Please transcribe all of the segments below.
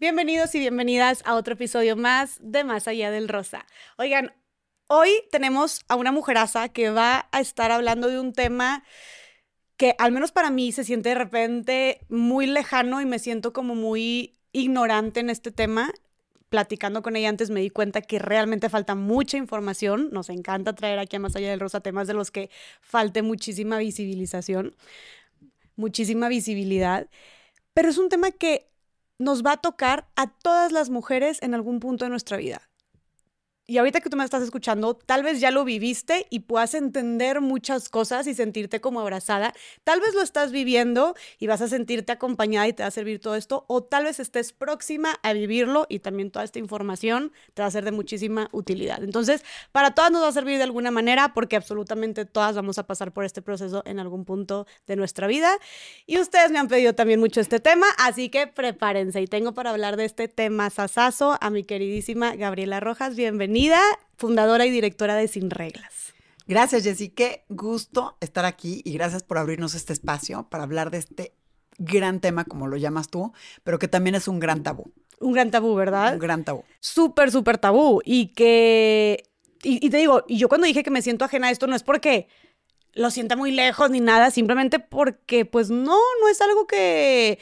Bienvenidos y bienvenidas a otro episodio más de Más Allá del Rosa. Oigan, hoy tenemos a una mujeraza que va a estar hablando de un tema que al menos para mí se siente de repente muy lejano y me siento como muy ignorante en este tema. Platicando con ella antes me di cuenta que realmente falta mucha información. Nos encanta traer aquí a Más Allá del Rosa temas de los que falte muchísima visibilización, muchísima visibilidad. Pero es un tema que nos va a tocar a todas las mujeres en algún punto de nuestra vida y ahorita que tú me estás escuchando, tal vez ya lo viviste y puedas entender muchas cosas y sentirte como abrazada. Tal vez lo estás viviendo y vas a sentirte acompañada y te va a servir todo esto, o tal vez estés próxima a vivirlo y también toda esta información te va a ser de muchísima utilidad. Entonces, para todas nos va a servir de alguna manera porque absolutamente todas vamos a pasar por este proceso en algún punto de nuestra vida. Y ustedes me han pedido también mucho este tema, así que prepárense. Y tengo para hablar de este tema sasazo a mi queridísima Gabriela Rojas. Bienvenida fundadora y directora de Sin Reglas. Gracias, Jessy. Qué gusto estar aquí y gracias por abrirnos este espacio para hablar de este gran tema, como lo llamas tú, pero que también es un gran tabú. Un gran tabú, ¿verdad? Un gran tabú. Súper, súper tabú. Y que. Y, te digo, y yo cuando dije que me siento ajena a esto, no es porque lo sienta muy lejos ni nada, simplemente porque, pues no, no es algo que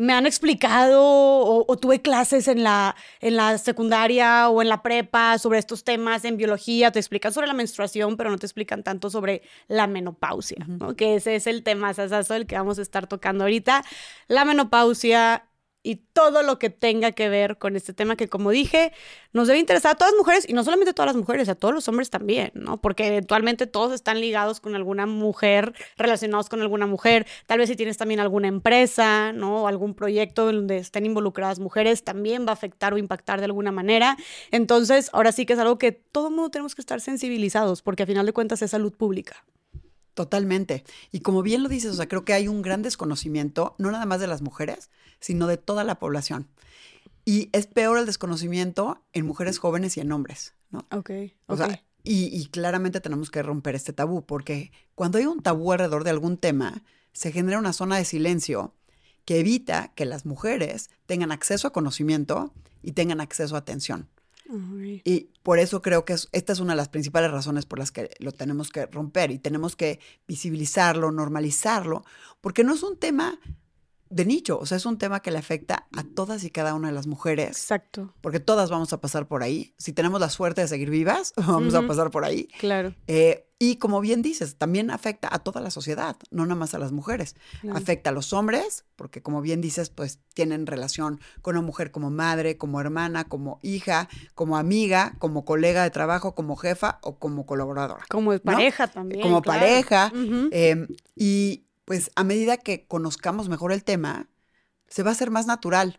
me han explicado o, tuve clases en la, en la secundaria o en la prepa sobre estos temas en biología, te explican sobre la menstruación, pero no te explican tanto sobre la menopausia, ¿no? que ese es el tema sasazo del que vamos a estar tocando ahorita. La menopausia y todo lo que tenga que ver con este tema que, como dije, nos debe interesar a todas las mujeres y no solamente a todas las mujeres, a todos los hombres también, ¿no? Porque eventualmente todos están ligados con alguna mujer, relacionados con alguna mujer. Tal vez si tienes también alguna empresa, ¿no? O algún proyecto donde estén involucradas mujeres, también va a afectar o impactar de alguna manera. Entonces, ahora sí que es algo que todo el mundo tenemos que estar sensibilizados, porque a final de cuentas es salud pública. Totalmente. Y como bien lo dices, o sea, creo que hay un gran desconocimiento, no nada más de las mujeres, sino de toda la población. Y es peor el desconocimiento en mujeres jóvenes y en hombres, ¿no? Ok. O sea, y, y, claramente tenemos que romper este tabú, porque cuando hay un tabú alrededor de algún tema, se genera una zona de silencio que evita que las mujeres tengan acceso a conocimiento y tengan acceso a atención. Y por eso creo que esta es una de las principales razones por las que lo tenemos que romper y tenemos que visibilizarlo, normalizarlo, porque no es un tema de nicho, o sea, es un tema que le afecta a todas y cada una de las mujeres. Exacto. Porque todas vamos a pasar por ahí. Si tenemos la suerte de seguir vivas, vamos a pasar por ahí. Claro. Eh, y como bien dices, también afecta a toda la sociedad, no nada más a las mujeres. Afecta a los hombres, porque como bien dices, pues tienen relación con una mujer como madre, como hermana, como hija, como amiga, como colega de trabajo, como jefa o como colaboradora. Como pareja también. Como pareja. Em, y pues a medida que conozcamos mejor el tema, se va a hacer más natural,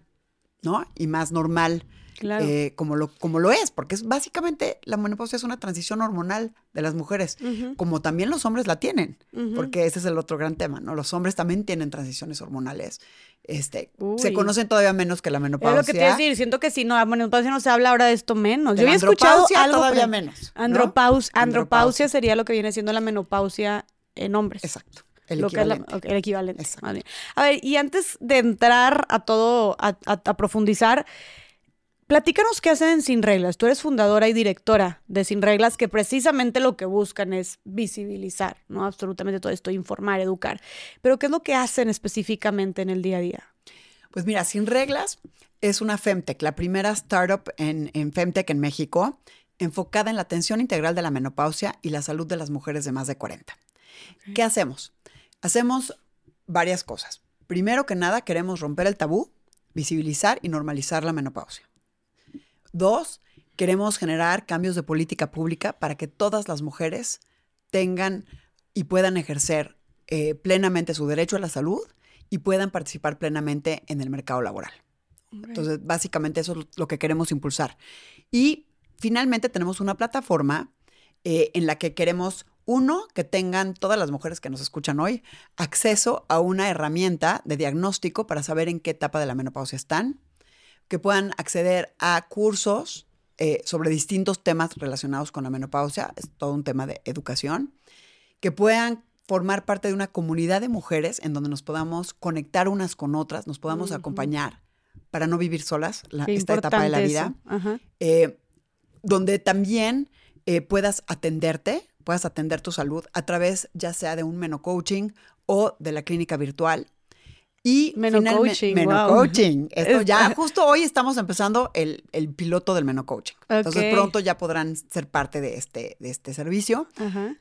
¿no? Y más normal. Claro. Eh, como, lo, como lo es, porque es básicamente la menopausia es una transición hormonal de las mujeres, como también los hombres la tienen, porque ese es el otro gran tema, ¿no? Los hombres también tienen transiciones hormonales. Este, se conocen todavía menos que la menopausia. Es lo que te decir, siento que si no, la menopausia no se habla ahora de esto menos. Yo había escuchado algo todavía menos. andropausia sería lo que viene siendo la menopausia en hombres. Exacto. El equivalente. el equivalente. A ver, y antes de entrar a todo, a, profundizar, platícanos qué hacen Sin Reglas. Tú eres fundadora y directora de Sin Reglas, que precisamente lo que buscan es visibilizar, ¿no? Absolutamente todo esto, informar, educar. Pero ¿qué es lo que hacen específicamente en el día a día? Pues mira, Sin Reglas es una Femtech, la primera startup en, en Femtech en México, enfocada en la atención integral de la menopausia y la salud de las mujeres de más de 40. ¿Qué hacemos? Hacemos varias cosas. Primero que nada, queremos romper el tabú, visibilizar y normalizar la menopausia. Dos, queremos generar cambios de política pública para que todas las mujeres tengan y puedan ejercer eh, plenamente su derecho a la salud y puedan participar plenamente en el mercado laboral. Entonces, básicamente eso es lo que queremos impulsar. Y finalmente tenemos una plataforma eh, en la que queremos uno, que tengan todas las mujeres que nos escuchan hoy acceso a una herramienta de diagnóstico para saber en qué etapa de la menopausia están, que puedan acceder a cursos eh, sobre distintos temas relacionados con la menopausia, es todo un tema de educación, que puedan formar parte de una comunidad de mujeres en donde nos podamos conectar unas con otras, nos podamos acompañar para no vivir solas la, esta etapa de la vida, eh, donde también eh, puedas atenderte, puedas atender tu salud a través ya sea de un meno coaching o de la clínica virtual. Y Meno coaching. Meno coaching. Esto ya, justo hoy estamos empezando el, piloto del Meno coaching. Entonces pronto ya podrán ser parte de este, de este servicio.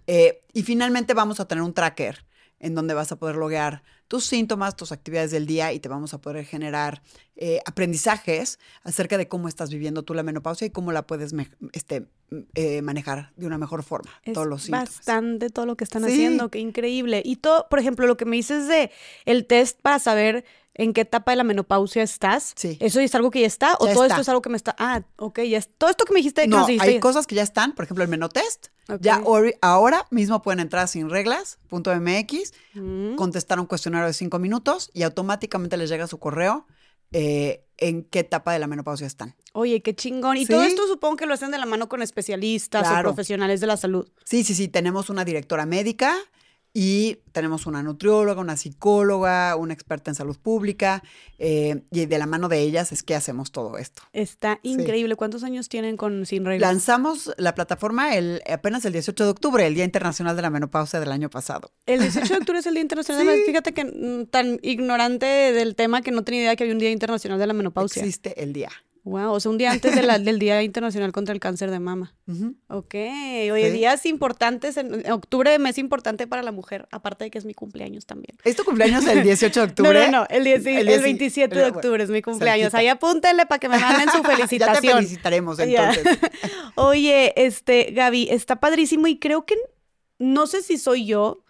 Eh, y finalmente vamos a tener un tracker en donde vas a poder loguear tus síntomas, tus actividades del día y te vamos a poder generar eh, aprendizajes acerca de cómo estás viviendo tú la menopausia y cómo la puedes este, eh, manejar de una mejor forma. Es todos los síntomas. bastante todo lo que están haciendo, qué increíble. Y todo, por ejemplo, lo que me dices de el test para saber en qué etapa de la menopausia estás. Sí. ¿Eso es algo que ya está? ¿O todo esto es algo que me está...? Ah, ok, ya es... Todo esto que me dijiste... No, hay cosas que ya están. Por ejemplo, el menotest. Ya ahora mismo pueden entrar sin reglas.mx, mm. contestar un cuestionario de cinco minutos y automáticamente les llega su correo eh, en qué etapa de la menopausia están. Oye, qué chingón. Y todo esto supongo que lo hacen de la mano con especialistas o profesionales de la salud. Sí, sí, sí. Tenemos una directora médica y tenemos una nutrióloga, una psicóloga, una experta en salud pública, eh, y de la mano de ellas es que hacemos todo esto. Está increíble. ¿Cuántos años tienen con Sin Reglas? Lanzamos la plataforma el, apenas el 18 de octubre, el Día Internacional de la Menopausia del año pasado. El 18 de octubre es el Día Internacional de la Fíjate que mm, tan ignorante del tema que no tenía idea que había un Día Internacional de la Menopausia. Existe el día. Wow, o sea, un día antes del Día Internacional contra el Cáncer de Mama. Ok, oye, días importantes, en, octubre, mes importante para la mujer, aparte de que es mi cumpleaños también. ¿Es tu cumpleaños el 18 de octubre? No, no, no, el, el, 27 de octubre es mi cumpleaños. Ahí apúntenle para que me manden su felicitación. ya te felicitaremos entonces. oye, este, Gaby, está padrísimo y creo que, no sé si soy yo,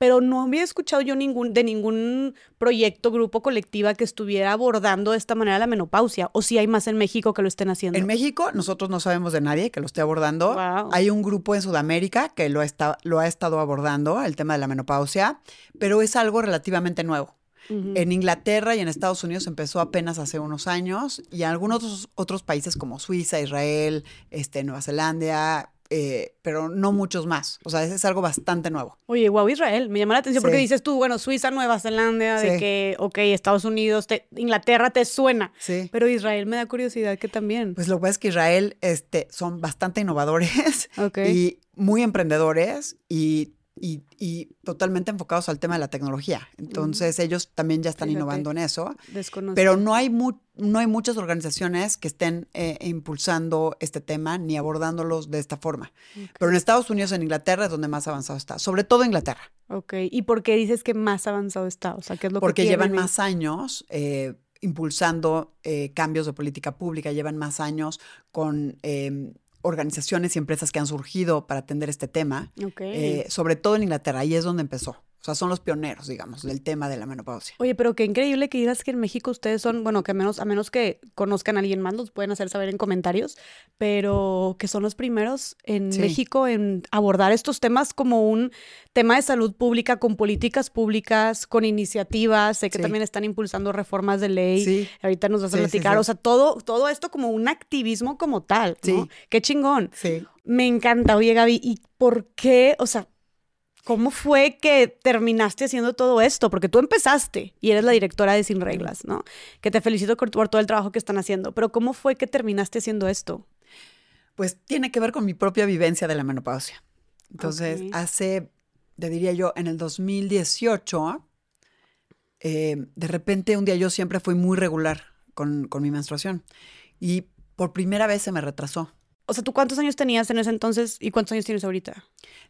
pero no había escuchado yo ningún, de ningún proyecto, grupo, colectiva que estuviera abordando de esta manera la menopausia. O si hay más en México que lo estén haciendo. En México, nosotros no sabemos de nadie que lo esté abordando. Hay un grupo en Sudamérica que lo, está, lo ha estado abordando, el tema de la menopausia, pero es algo relativamente nuevo. En Inglaterra y en Estados Unidos empezó apenas hace unos años y en algunos otros, otros países como Suiza, Israel, este, Nueva Zelanda, eh, pero no muchos más. O sea, es, algo bastante nuevo. Oye, wow, Israel, me llama la atención porque dices tú, bueno, Suiza, Nueva Zelanda, de que, ok, Estados Unidos, Inglaterra te suena. Sí. Pero Israel me da curiosidad que también. Pues lo que pasa es que Israel este, son bastante innovadores y muy emprendedores y y, totalmente enfocados al tema de la tecnología. Entonces ellos también ya están innovando en eso. Pero no hay, no hay muchas organizaciones que estén eh, impulsando este tema ni abordándolos de esta forma. Pero en Estados Unidos, en Inglaterra es donde más avanzado está, sobre todo Inglaterra. Ok, ¿y por qué dices que más avanzado está? O sea, ¿qué es lo Porque llevan más años eh, impulsando eh, cambios de política pública, llevan más años con em, organizaciones y empresas que han surgido para atender este tema, eh, sobre todo en Inglaterra, ahí es donde empezó. O sea, son los pioneros, digamos, del tema de la menopausia. Oye, pero qué increíble que digas que en México ustedes son, bueno, que menos, a menos que conozcan a alguien más, los pueden hacer saber en comentarios, pero que son los primeros en México en abordar estos temas como un tema de salud pública, con políticas públicas, con iniciativas, sé que también están impulsando reformas de ley, ahorita nos vas a platicar, o sea, todo, todo esto como un activismo como tal, ¿no? Qué chingón. Sí. Me encanta, oye Gaby, ¿y por qué, o sea, ¿Cómo fue que terminaste haciendo todo esto? Porque tú empezaste y eres la directora de Sin Reglas, ¿no? Que te felicito por, todo el trabajo que están haciendo, pero ¿cómo fue que terminaste haciendo esto? Pues tiene que ver con mi propia vivencia de la menopausia. Entonces, hace, te diría yo, en el 2018, eh, de repente un día yo siempre fui muy regular con, con mi menstruación y por primera vez se me retrasó. O sea, ¿tú cuántos años tenías en ese entonces y cuántos años tienes ahorita?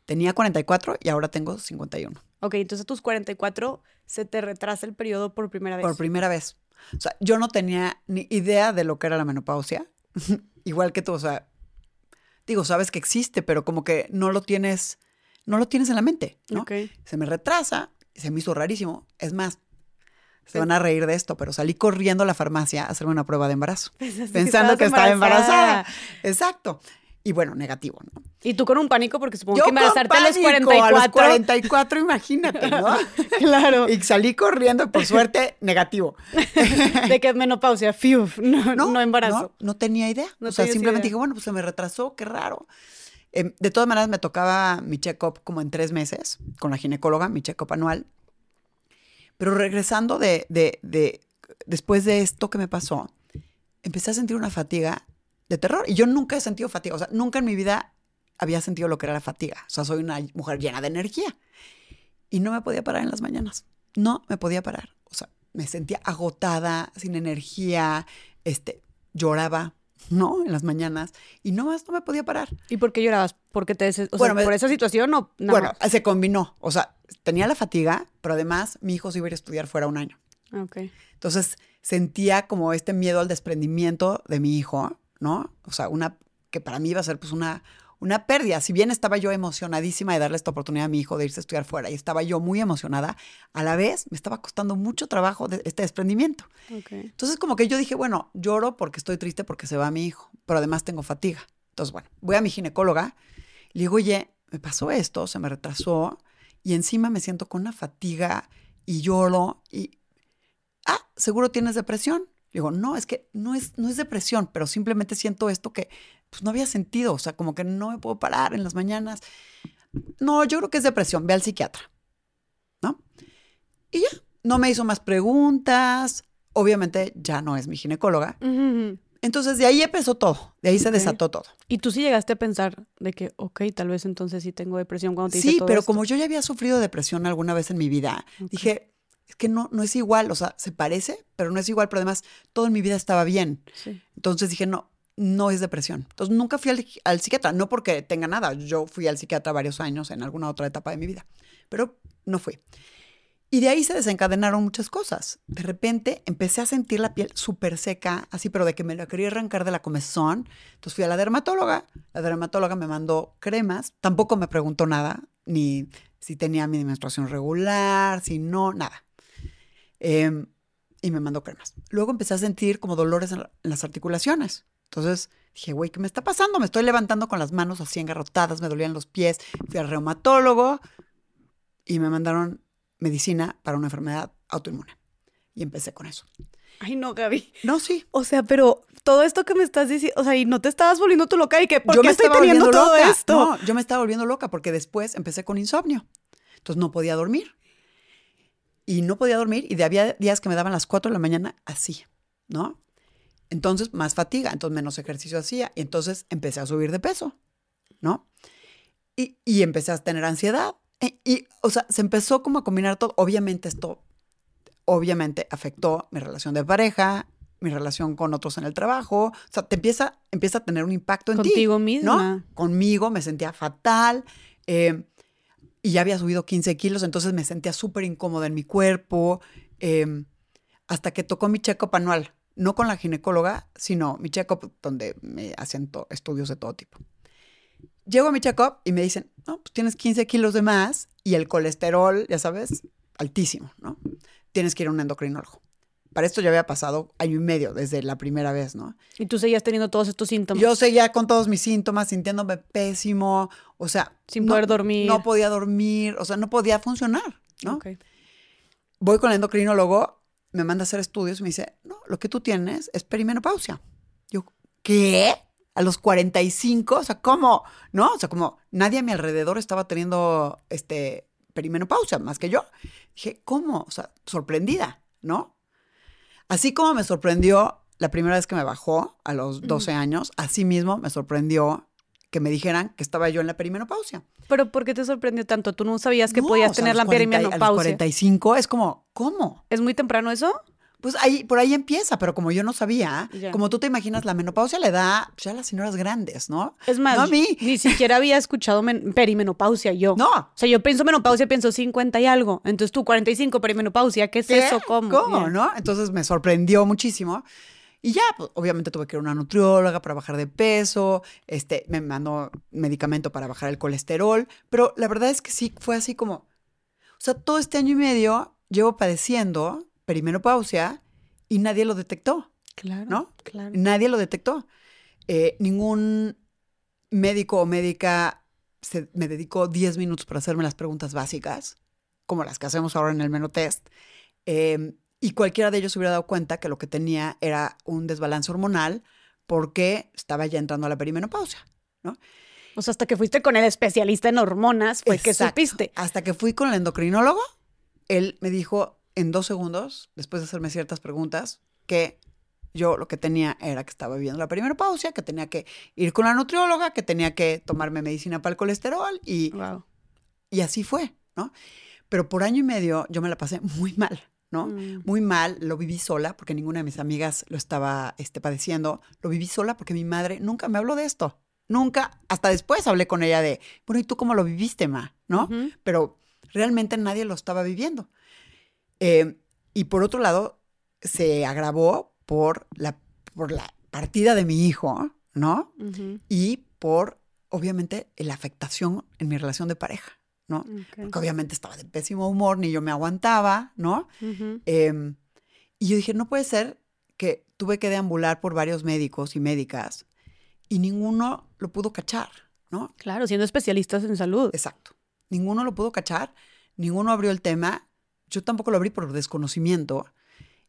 Tenía 44 y ahora tengo 51. Ok, entonces a tus 44 se te retrasa el periodo por primera vez. Por primera vez. O sea, yo no tenía ni idea de lo que era la menopausia. Igual que tú, o sea, digo, sabes que existe, pero como que no lo tienes, no lo tienes en la mente, ¿no? Se me retrasa, se me hizo rarísimo. Es más, se van a reír de esto, pero salí corriendo a la farmacia a hacerme una prueba de embarazo, pensando que, estaba embarazada. Exacto. Y bueno, negativo, ¿no? Y tú con un pánico porque supongo que embarazarte a los 44. A los 44, imagínate, ¿no? claro. Y salí corriendo, por suerte, negativo. de que es menopausia, fiu, no, no, embarazo. No, no tenía idea. o sea, simplemente dije, bueno, pues se me retrasó, qué raro. Em, de todas maneras, me tocaba mi check-up como en tres meses con la ginecóloga, mi check-up anual. Pero regresando de, de, de, después de esto que me pasó, empecé a sentir una fatiga de terror. Y yo nunca he sentido fatiga. O sea, nunca en mi vida había sentido lo que era la fatiga. O sea, soy una mujer llena de energía. Y no me podía parar en las mañanas. No me podía parar. O sea, me sentía agotada, sin energía, este, lloraba, ¿no? En las mañanas. Y no más no me podía parar. ¿Y por qué llorabas? ¿Porque te o sea, por esa situación o nada bueno, más? se combinó. O sea, tenía la fatiga, pero además mi hijo se iba a ir a estudiar fuera un año. Ok. Entonces sentía como este miedo al desprendimiento de mi hijo, ¿no? O sea, una que para mí iba a ser pues una, una pérdida. Si bien estaba yo emocionadísima de darle esta oportunidad a mi hijo de irse a estudiar fuera y estaba yo muy emocionada, a la vez me estaba costando mucho trabajo de este desprendimiento. Entonces como que yo dije, bueno, lloro porque estoy triste porque se va mi hijo, pero además tengo fatiga. Entonces, bueno, voy a mi ginecóloga, le digo, oye, me pasó esto, se me retrasó y encima me siento con una fatiga y lloro y, ah, seguro tienes depresión. Le digo, no, es que no es, no es depresión, pero simplemente siento esto que pues, no había sentido, o sea, como que no me puedo parar en las mañanas. No, yo creo que es depresión, ve al psiquiatra, ¿no? Y ya, no me hizo más preguntas, obviamente ya no es mi ginecóloga. Entonces de ahí empezó todo, de ahí se desató todo. Y tú sí llegaste a pensar de que, ok, tal vez entonces sí tengo depresión cuando te hice Sí, todo pero esto? como yo ya había sufrido depresión alguna vez en mi vida, dije, es que no, no es igual, o sea, se parece, pero no es igual, pero además todo en mi vida estaba bien. Sí. Entonces dije, no, no es depresión. Entonces nunca fui al, psiquiatra, no porque tenga nada, yo fui al psiquiatra varios años en alguna otra etapa de mi vida, pero no fui. Y de ahí se desencadenaron muchas cosas. De repente empecé a sentir la piel súper seca, así, pero de que me la quería arrancar de la comezón. Entonces fui a la dermatóloga. La dermatóloga me mandó cremas. Tampoco me preguntó nada, ni si tenía mi menstruación regular, si no, nada. Em, y me mandó cremas. Luego empecé a sentir como dolores en las articulaciones. Entonces dije, güey, ¿qué me está pasando? Me estoy levantando con las manos así engarrotadas, me dolían los pies. Fui al reumatólogo y me mandaron medicina para una enfermedad autoinmune. Y empecé con eso. Ay, no, Gaby. No, sí. O sea, pero todo esto que me estás diciendo, o sea, y no te estabas volviendo tú loca y que, ¿por yo qué me estoy teniendo todo loca. esto? No, yo me estaba volviendo loca porque después empecé con insomnio. Entonces no podía dormir. Y no podía dormir y había días que me daban las 4 de la mañana así, ¿no? Entonces más fatiga, entonces menos ejercicio hacía y entonces empecé a subir de peso, ¿no? Y, y empecé a tener ansiedad. Y, o sea, se empezó como a combinar todo. Obviamente esto, obviamente afectó mi relación de pareja, mi relación con otros en el trabajo. O sea, te empieza, empieza a tener un impacto en ti. Contigo ¿no? misma. Conmigo me sentía fatal. eh, y ya había subido 15 kilos, entonces me sentía súper incómoda en mi cuerpo. eh, hasta que tocó mi check-up anual. No con la ginecóloga, sino mi check-up donde me hacen estudios de todo tipo. Llego a mi check-up y me dicen, no, pues tienes 15 kilos de más y el colesterol, ya sabes, altísimo, ¿no? Tienes que ir a un endocrinólogo. Para esto ya había pasado año y medio desde la primera vez, ¿no? Y tú seguías teniendo todos estos síntomas. Yo seguía con todos mis síntomas, sintiéndome pésimo, o sea... Sin no- poder dormir. No podía dormir, o sea, no podía funcionar, ¿no? Ok. Voy con el endocrinólogo, me manda a hacer estudios y me dice, no, lo que tú tienes es perimenopausia. Yo, ¿qué? A los 45, o sea, ¿cómo? ¿No? O sea, como nadie a mi alrededor estaba teniendo este perimenopausia más que yo. Dije, ¿cómo? O sea, sorprendida, ¿no? Así como me sorprendió la primera vez que me bajó a los 12 años, así mismo me sorprendió que me dijeran que estaba yo en la perimenopausia. Pero ¿por qué te sorprendió tanto? Tú no sabías que No, podías o sea, a tener la los 40 y- A los perimenopausia. 45 es como, ¿cómo? ¿Es muy temprano eso? Pues ahí, por ahí empieza, pero como yo no sabía, Ya. como tú te imaginas, la menopausia le da pues, ya a las señoras grandes, ¿no? Es más, No a mí. ni siquiera había escuchado men- perimenopausia yo. No. O sea, yo pienso menopausia, pienso 50 y algo. Entonces tú 45 perimenopausia, ¿qué es ¿Qué? eso? ¿Cómo? ¿Cómo, no? Entonces me sorprendió muchísimo. Y ya, pues, obviamente tuve que ir a una nutrióloga para bajar de peso, este, me mandó medicamento para bajar el colesterol, pero la verdad es que sí, fue así como, o sea, todo este año y medio llevo padeciendo perimenopausia y nadie lo detectó. Claro. ¿No? Claro. Nadie lo detectó. Eh, ningún médico o médica se- me dedicó 10 minutos para hacerme las preguntas básicas, como las que hacemos ahora en el menotest. Eh, y cualquiera de ellos se hubiera dado cuenta que lo que tenía era un desbalance hormonal porque estaba ya entrando a la perimenopausia. O sea, hasta que fuiste con el especialista en hormonas, fue que supiste. Hasta que fui con el endocrinólogo, él me dijo en dos segundos, después de hacerme ciertas preguntas, que Yo lo que tenía era que estaba viviendo la primera pausa, que tenía que ir con la nutrióloga, que tenía que tomarme medicina para el colesterol y, Wow. y así fue, ¿no? Pero por año y medio yo me la pasé muy mal, ¿no? Mm. Muy mal, lo viví sola porque ninguna de mis amigas lo estaba este, padeciendo. Lo viví sola porque mi madre nunca me habló de esto. Nunca, hasta después hablé con ella de, bueno, ¿y tú cómo lo viviste, ma? ¿No? Pero realmente nadie lo estaba viviendo. Eh, y por otro lado, se agravó por la, por la partida de mi hijo, ¿no? Y por, obviamente, la afectación en mi relación de pareja, ¿no? Porque obviamente estaba de pésimo humor, ni yo me aguantaba, ¿no? Em, y yo dije, no puede ser que tuve que deambular por varios médicos y médicas y ninguno lo pudo cachar, ¿no? Claro, siendo especialistas en salud. Exacto. Ninguno lo pudo cachar, ninguno abrió el tema, yo tampoco lo abrí por desconocimiento.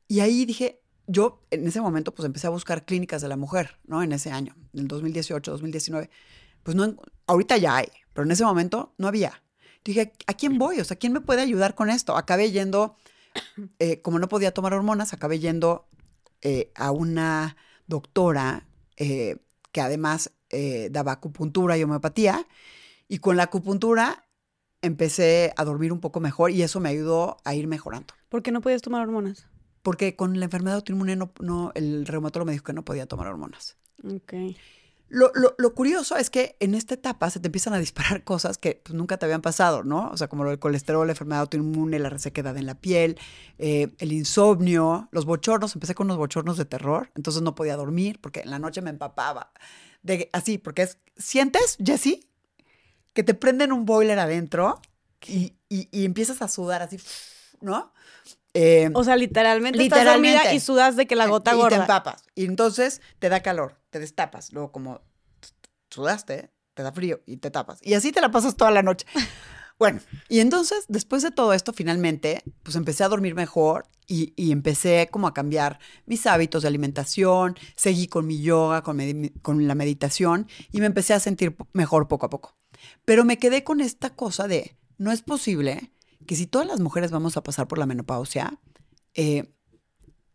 Y ahí dije, yo en ese momento pues empecé a buscar clínicas de la mujer, ¿no? En ese año, en el 2018, 2019. Pues no, ahorita ya hay, pero en ese momento no había. Dije, ¿a quién voy? O sea, ¿quién me puede ayudar con esto? Acabé yendo, eh, como no podía tomar hormonas, acabé yendo eh, a una doctora eh, que además daba acupuntura y homeopatía. Y con la acupuntura empecé a dormir un poco mejor y eso me ayudó a ir mejorando. ¿Por qué no podías tomar hormonas? Porque con la enfermedad autoinmune no, no- el reumatólogo me dijo que no podía tomar hormonas. Ok. Lo, lo- lo curioso es que en esta etapa se te empiezan a disparar cosas que pues, nunca te habían pasado, ¿no? O sea, como del colesterol, la enfermedad autoinmune, la resequedad en la piel, eh, el insomnio, los bochornos. Empecé con unos bochornos de terror, entonces no podía dormir porque en la noche me empapaba. De, así, porque es, ¿sientes, Jessie? Que te prenden un boiler adentro y, y- y empiezas a sudar así, ¿no? Eh, O sea, literalmente, estás Literalmente. dormida y sudas de que la gota y te gorda. empapas. Y entonces te da calor, te destapas. Luego, como sudaste, te da frío y te tapas. Y así te la pasas toda la noche. Bueno, y entonces, después de todo esto, finalmente, pues empecé a dormir mejor y, y empecé como a cambiar mis hábitos de alimentación, seguí con mi yoga, con, medi- con la meditación y me empecé a sentir mejor poco a poco. Pero me quedé con esta cosa de, no es posible que si todas las mujeres vamos a pasar por la menopausia, eh,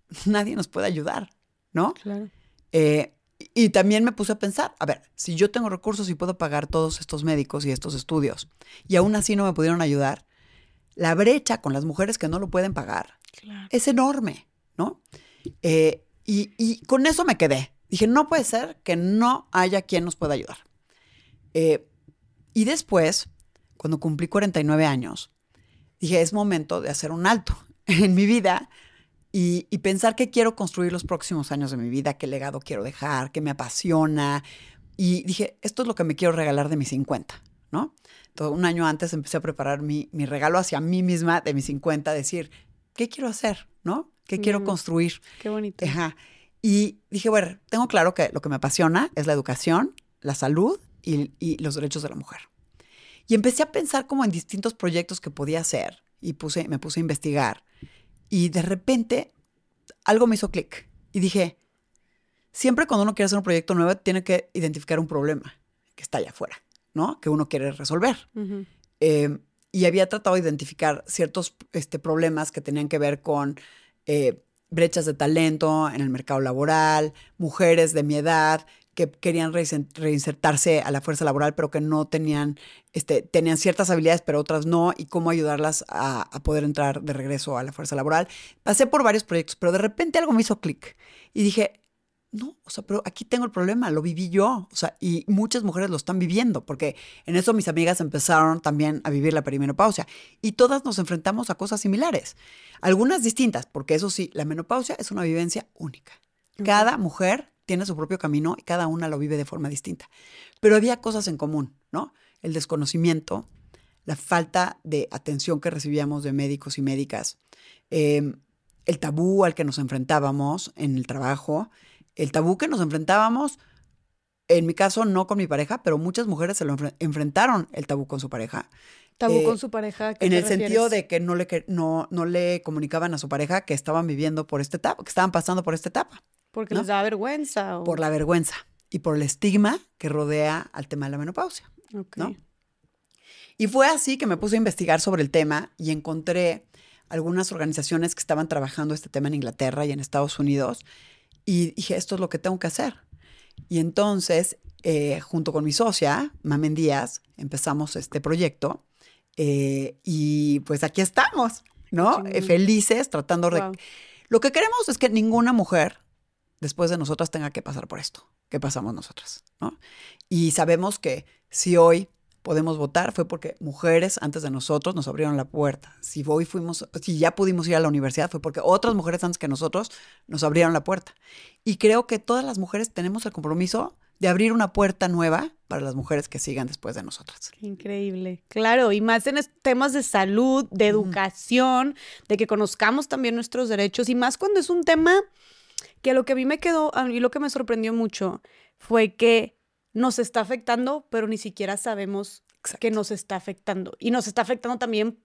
nadie nos puede ayudar, ¿no? Claro. Eh, y también me puse a pensar, a ver, si yo tengo recursos y puedo pagar todos estos médicos y estos estudios, y aún así no me pudieron ayudar, la brecha con las mujeres que no lo pueden pagar Claro. es enorme, ¿no? Eh, y, y con eso me quedé. Dije, no puede ser que no haya quien nos pueda ayudar. Eh, y después, cuando cumplí 49 años, dije, es momento de hacer un alto en mi vida y, y pensar qué quiero construir los próximos años de mi vida, qué legado quiero dejar, qué me apasiona. Y dije, esto es lo que me quiero regalar de mis 50, ¿no? Entonces, un año antes empecé a preparar mi, mi regalo hacia mí misma de mis 50, decir, ¿qué quiero hacer, no? ¿Qué quiero Mm. construir? Qué bonito. Ajá. Y dije, bueno, tengo claro que lo que me apasiona es la educación, la salud y, y los derechos de la mujer. Y empecé a pensar como en distintos proyectos que podía hacer y puse, me puse a investigar. Y de repente algo me hizo clic y dije, siempre cuando uno quiere hacer un proyecto nuevo tiene que identificar un problema que está allá afuera, ¿no? Que uno quiere resolver. Eh, y había tratado de identificar ciertos este, problemas que tenían que ver con eh, brechas de talento en el mercado laboral, mujeres de mi edad que querían reinsertarse a la fuerza laboral, pero que no tenían, este, tenían ciertas habilidades, pero otras no, y cómo ayudarlas a, a poder entrar de regreso a la fuerza laboral. Pasé por varios proyectos, pero de repente algo me hizo clic y dije, no, o sea, pero aquí tengo el problema, lo viví yo, o sea, y muchas mujeres lo están viviendo, porque en eso mis amigas empezaron también a vivir la perimenopausia y todas nos enfrentamos a cosas similares, algunas distintas, porque eso sí, la menopausia es una vivencia única. Cada mujer tiene su propio camino y cada una lo vive de forma distinta, pero había cosas en común, ¿no? El desconocimiento, la falta de atención que recibíamos de médicos y médicas, eh, el tabú al que nos enfrentábamos en el trabajo, el tabú que nos enfrentábamos, en mi caso no con mi pareja, pero muchas mujeres se lo enfre- enfrentaron el tabú con su pareja. Tabú Eh, con su pareja. ¿a qué En el sentido de que no le, no, no le comunicaban a su pareja que estaban viviendo por esta etapa, que estaban pasando por esta etapa, Porque ¿no? les da vergüenza. O... por la vergüenza y por el estigma que rodea al tema de la menopausia. Ok. ¿no? Y fue así que me puse a investigar sobre el tema y encontré algunas organizaciones que estaban trabajando este tema en Inglaterra y en Estados Unidos Y dije, esto es lo que tengo que hacer. Y entonces, eh, junto con mi socia, Mamen Díaz, empezamos este proyecto. eh, y pues aquí estamos, ¿no? Eh, felices, tratando de... Wow. Lo que queremos es que ninguna mujer después de nosotras tenga que pasar por esto que pasamos nosotras, ¿no? Y sabemos que si hoy podemos votar fue porque mujeres antes de nosotros nos abrieron la puerta. Si hoy fuimos, si ya pudimos ir a la universidad fue porque otras mujeres antes que nosotros nos abrieron la puerta. Y creo que todas las mujeres tenemos el compromiso de abrir una puerta nueva para las mujeres que sigan después de nosotras. Increíble, claro, y más en temas de salud, de educación, de que conozcamos también nuestros derechos, y más cuando es un tema que lo que a mí me quedó, a mí lo que me sorprendió mucho fue que nos está afectando, pero ni siquiera sabemos que nos está afectando. Y nos está afectando también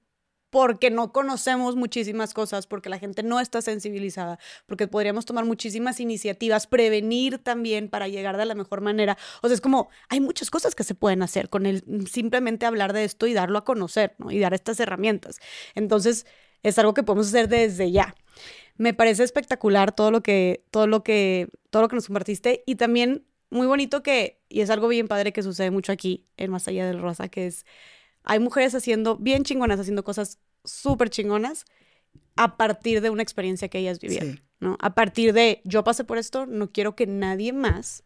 porque no conocemos muchísimas cosas, porque la gente no está sensibilizada, porque podríamos tomar muchísimas iniciativas, prevenir también para llegar de la mejor manera. O sea, es como, hay muchas cosas que se pueden hacer con el simplemente hablar de esto y darlo a conocer, ¿no? Y dar estas herramientas. Entonces, es algo que podemos hacer desde ya. Me parece espectacular todo lo que, todo lo que, todo lo que nos compartiste y también muy bonito que, y es algo bien padre que sucede mucho aquí en Más Allá del Rosa, que es, hay mujeres haciendo, bien chingonas, haciendo cosas súper chingonas a partir de una experiencia que ellas vivieron, Sí. ¿no? A partir de, yo pasé por esto, no quiero que nadie más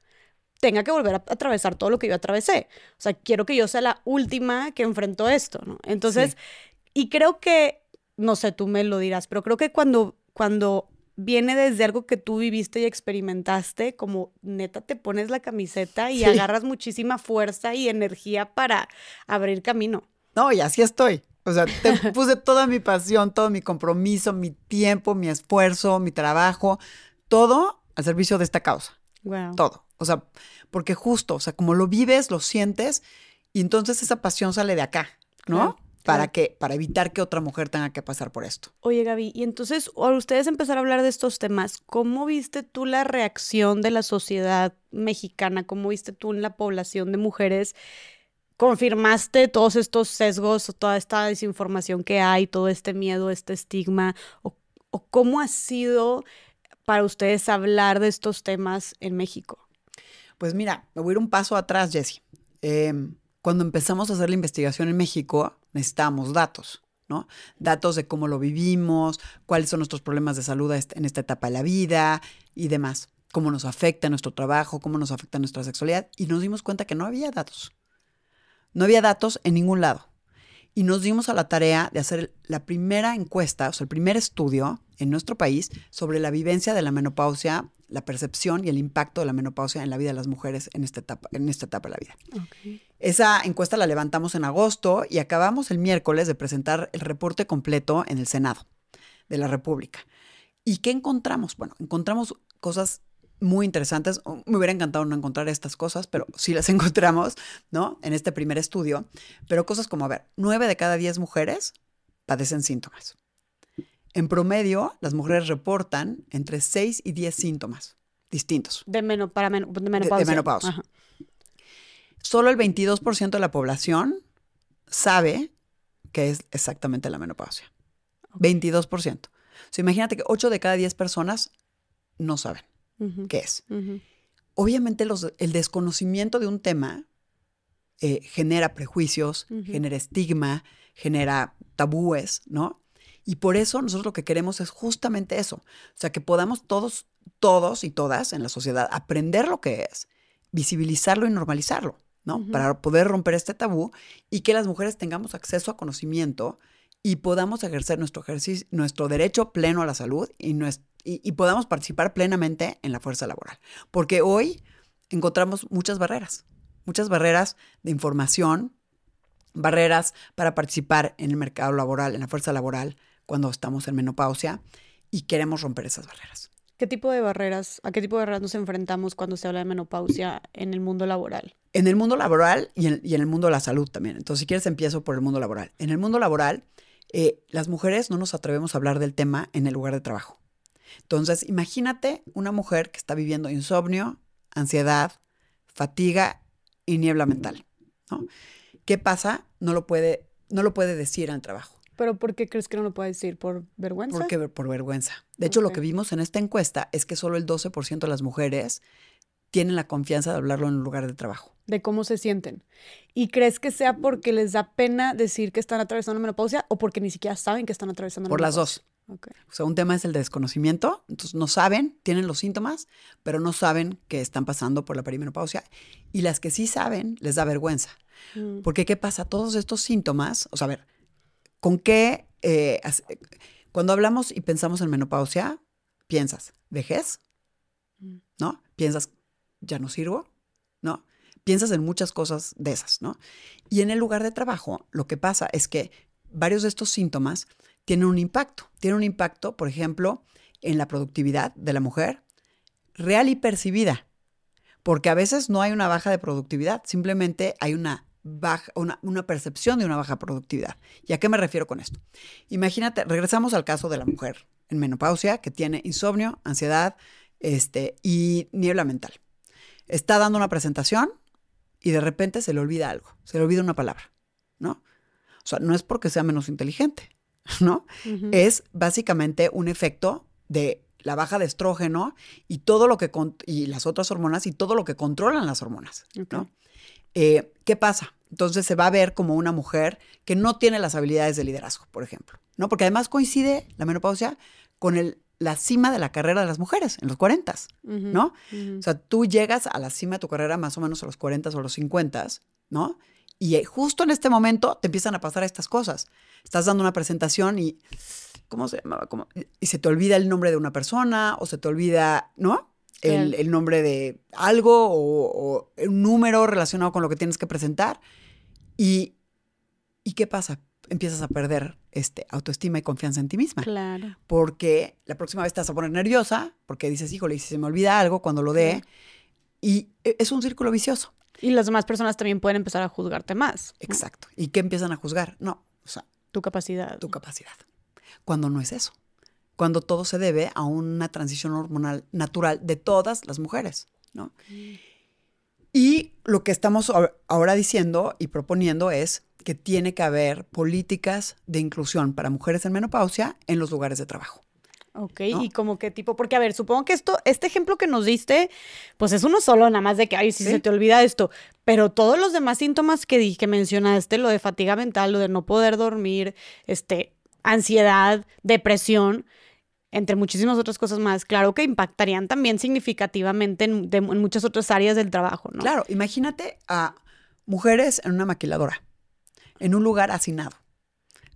tenga que volver a atravesar todo lo que yo atravesé. O sea, quiero que yo sea la última que enfrentó esto, ¿no? Entonces, Sí. y creo que, no sé, tú me lo dirás, pero creo que cuando, cuando viene desde algo que tú viviste y experimentaste, como neta te pones la camiseta y Sí. agarras muchísima fuerza y energía para abrir camino. No, y así estoy. O sea, te puse toda mi pasión, todo mi compromiso, mi tiempo, mi esfuerzo, mi trabajo, todo al servicio de esta causa. Wow. Todo. O sea, porque justo, o sea, como lo vives, lo sientes, y entonces esa pasión sale de acá, ¿no? Claro, ¿Para qué? Para evitar que otra mujer tenga que pasar por esto. Oye, Gaby, y entonces, al ustedes empezar a hablar de estos temas, ¿cómo viste tú la reacción de la sociedad mexicana? ¿Cómo viste tú en la población de mujeres? ¿Confirmaste todos estos sesgos, o toda esta desinformación que hay, todo este miedo, este estigma? ¿O, o cómo ha sido para ustedes hablar de estos temas en México? Pues mira, me voy a ir un paso atrás, Jessie. Em, cuando empezamos a hacer la investigación en México, necesitábamos datos, ¿no? Datos de cómo lo vivimos, cuáles son nuestros problemas de salud en esta etapa de la vida y demás. Cómo nos afecta nuestro trabajo, cómo nos afecta nuestra sexualidad. Y nos dimos cuenta que no había datos. No había datos en ningún lado. Y nos dimos a la tarea de hacer la primera encuesta, o sea, el primer estudio en nuestro país sobre la vivencia de la menopausia, la percepción y el impacto de la menopausia en la vida de las mujeres en esta etapa, en esta etapa de la vida. Esa encuesta la levantamos en agosto y acabamos el miércoles de presentar el reporte completo en el Senado de la República. ¿Y qué encontramos? Bueno, encontramos cosas muy interesantes. Me hubiera encantado no encontrar estas cosas, pero sí las encontramos, ¿no? En este primer estudio. Pero cosas como, a ver, nueve de cada diez mujeres padecen síntomas. En promedio, las mujeres reportan entre 6 y 10 síntomas distintos. De, meno- para men- de menopausia. menopausia. Ajá. Solo el 22% de la población sabe que es exactamente la menopausia. 22%. O sea, imagínate que 8 de cada 10 personas no saben qué es. Obviamente los- el desconocimiento de un tema eh, genera prejuicios, genera estigma, genera tabúes, ¿no? Y por eso nosotros lo que queremos es justamente eso. O sea, que podamos todos, todos y todas en la sociedad aprender lo que es, visibilizarlo y normalizarlo, ¿no? Para poder romper este tabú y que las mujeres tengamos acceso a conocimiento y podamos ejercer nuestro ejercicio, nuestro derecho pleno a la salud y, y, y podamos participar plenamente en la fuerza laboral. Porque hoy encontramos muchas barreras, muchas barreras de información, barreras para participar en el mercado laboral, en la fuerza laboral, cuando estamos en menopausia y queremos romper esas barreras. ¿Qué tipo de barreras, a qué tipo de barreras nos enfrentamos cuando se habla de menopausia en el mundo laboral? En el mundo laboral y en, y en el mundo de la salud también. Entonces, si quieres, empiezo por el mundo laboral. En el mundo laboral, eh, las mujeres no nos atrevemos a hablar del tema en el lugar de trabajo. Entonces, imagínate una mujer que está viviendo insomnio, ansiedad, fatiga y niebla mental. ¿no? ¿Qué pasa? No lo, puede, no lo puede decir en el trabajo. ¿Pero por qué crees que no lo puede decir? ¿Por vergüenza? Porque por vergüenza. De hecho, lo que vimos en esta encuesta es que solo el 12% de las mujeres tienen la confianza de hablarlo en un lugar de trabajo. de cómo se sienten. ¿Y crees que sea porque les da pena decir que están atravesando menopausia o porque ni siquiera saben que están atravesando Por las menopausia? dos. Ok. O sea, un tema es el de desconocimiento, entonces no saben, tienen los síntomas, pero no saben que están pasando por la perimenopausia. Y las que sí saben, les da vergüenza. Mm, Porque, ¿qué pasa? Todos estos síntomas, o sea, a ver, ¿con qué? eh, cuando hablamos y pensamos en menopausia, piensas, vejez, Mm. ¿no? Piensas, ya no sirvo, ¿no? Piensas en muchas cosas de esas, ¿no? Y en el lugar de trabajo, lo que pasa es que varios de estos síntomas tienen un impacto. Tienen un impacto, por ejemplo, en la productividad de la mujer, real y percibida. Porque a veces no hay una baja de productividad, simplemente hay una baja, una, una percepción de una baja productividad. ¿Y a qué me refiero con esto? Imagínate, regresamos al caso de la mujer en menopausia que tiene insomnio, ansiedad este, y niebla mental. Está dando una presentación y de repente se le olvida algo, se le olvida una palabra, ¿no? O sea, no es porque sea menos inteligente, ¿no? es básicamente un efecto de la baja de estrógeno y todo lo que y las otras hormonas y todo lo que controlan las hormonas. ¿no? Eh, ¿Qué pasa? Entonces se va a ver como una mujer que no tiene las habilidades de liderazgo, por ejemplo, ¿no? Porque además coincide la menopausia con el, la cima de la carrera de las mujeres en los 40, Ujú, ¿no? O sea, tú llegas a la cima de tu carrera más o menos a los 40 o los 50, ¿no? Y eh, justo en este momento te empiezan a pasar estas cosas. Estás dando una presentación y, ¿cómo se llamaba? ¿Cómo? Y se te olvida el nombre de una persona o se te olvida, ¿no? El, nombre de algo o, o un número relacionado con lo que tienes que presentar. Y, ¿y qué pasa? Empiezas a perder este, autoestima y confianza en ti misma Claro. porque la próxima vez te vas a poner nerviosa, porque dices, híjole, y si se me olvida algo cuando lo dé, y e- es un círculo vicioso. Y las demás personas también pueden empezar a juzgarte más. Exacto. ¿Y qué empiezan a juzgar? No, o sea, Tu capacidad. tu capacidad. Cuando no es eso. Cuando todo se debe a una transición hormonal natural de todas las mujeres, ¿no? Y lo que estamos ahora diciendo y proponiendo es que tiene que haber políticas de inclusión para mujeres en menopausia en los lugares de trabajo. Ok, ¿no? y como qué tipo, porque a ver, supongo que esto, este ejemplo que nos diste, pues es uno solo, nada más de que, ay, si Sí. se te olvida esto, pero todos los demás síntomas que di- que mencionaste, lo de fatiga mental, lo de no poder dormir, este, ansiedad, depresión, entre muchísimas otras cosas más, claro que impactarían también significativamente en, de- en muchas otras áreas del trabajo, ¿no? Claro, imagínate a mujeres en una maquiladora, en un lugar hacinado,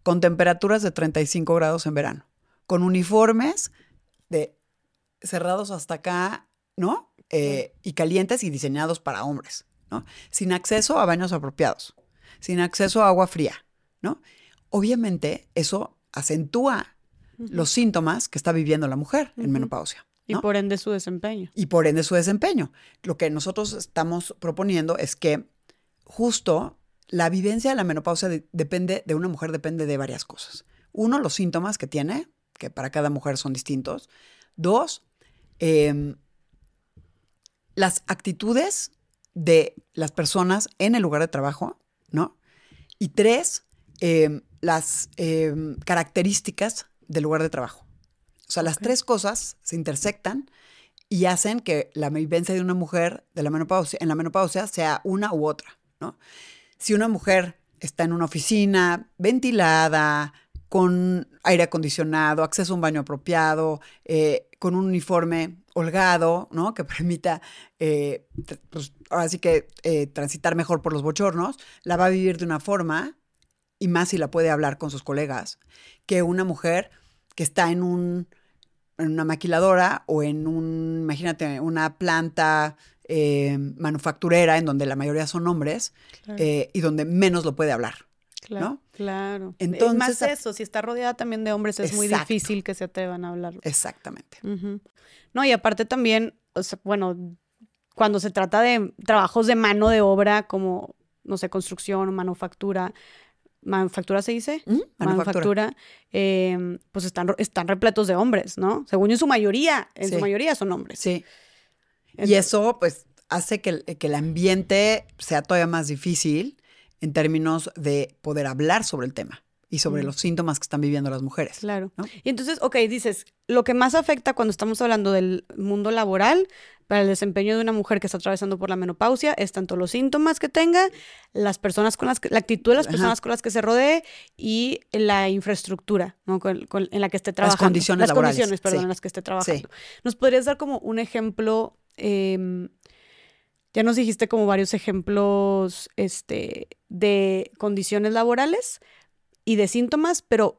con temperaturas de 35 grados en verano, con uniformes de cerrados hasta acá, ¿no? Eh, y calientes y diseñados para hombres, ¿no? Sin acceso a baños apropiados, sin acceso a agua fría, ¿no? Obviamente eso acentúa Los síntomas que está viviendo la mujer en menopausia. Y por ende su desempeño. y por ende su desempeño. Lo que nosotros estamos proponiendo es que justo la vivencia de la menopausia de- depende de una mujer depende de varias cosas. Uno, los síntomas que tiene, que para cada mujer son distintos. Dos, em, las actitudes de las personas en el lugar de trabajo, ¿no? Y tres, em, las em, características del lugar de trabajo. O sea, las tres cosas se intersectan y hacen que la vivencia de una mujer de la menopausia, en la menopausia sea una u otra, ¿no? Si una mujer está en una oficina ventilada, con aire acondicionado, acceso a un baño apropiado, eh, con un uniforme holgado, ¿no? Que permita, eh, pues, ahora sí que eh, transitar mejor por los bochornos, la va a vivir de una forma, y más si la puede hablar con sus colegas, que una mujer que está en un en una maquiladora o en un, imagínate, una planta eh, manufacturera en donde la mayoría son hombres Claro. eh, y donde menos lo puede hablar. Claro, ¿no? claro. Entonces, más eso, si está rodeada también de hombres, es muy difícil que se atrevan a hablar. Exactamente. No, y aparte también, o sea, bueno, cuando se trata de trabajos de mano de obra como, no sé, construcción o manufactura, manufactura se dice, ¿Mm? Manufactura. manufactura, eh, pues están, están repletos de hombres, ¿no? Según yo, en su mayoría, en su mayoría son hombres. Sí. Y eso, pues, hace que, que el ambiente sea todavía más difícil en términos de poder hablar sobre el tema. Y sobre Mm. los síntomas que están viviendo las mujeres. Claro. ¿no? Y entonces, ok, dices, lo que más afecta cuando estamos hablando del mundo laboral para el desempeño de una mujer que está atravesando por la menopausia es tanto los síntomas que tenga, las personas con las que, la actitud de las Ajá. personas con las que se rodee y la infraestructura ¿no? con- con- en la que esté trabajando. condiciones Las laborales, condiciones, perdón, sí. en las que esté trabajando. ¿Nos podrías dar como un ejemplo? em, ya nos dijiste como varios ejemplos este, de condiciones laborales y de síntomas, pero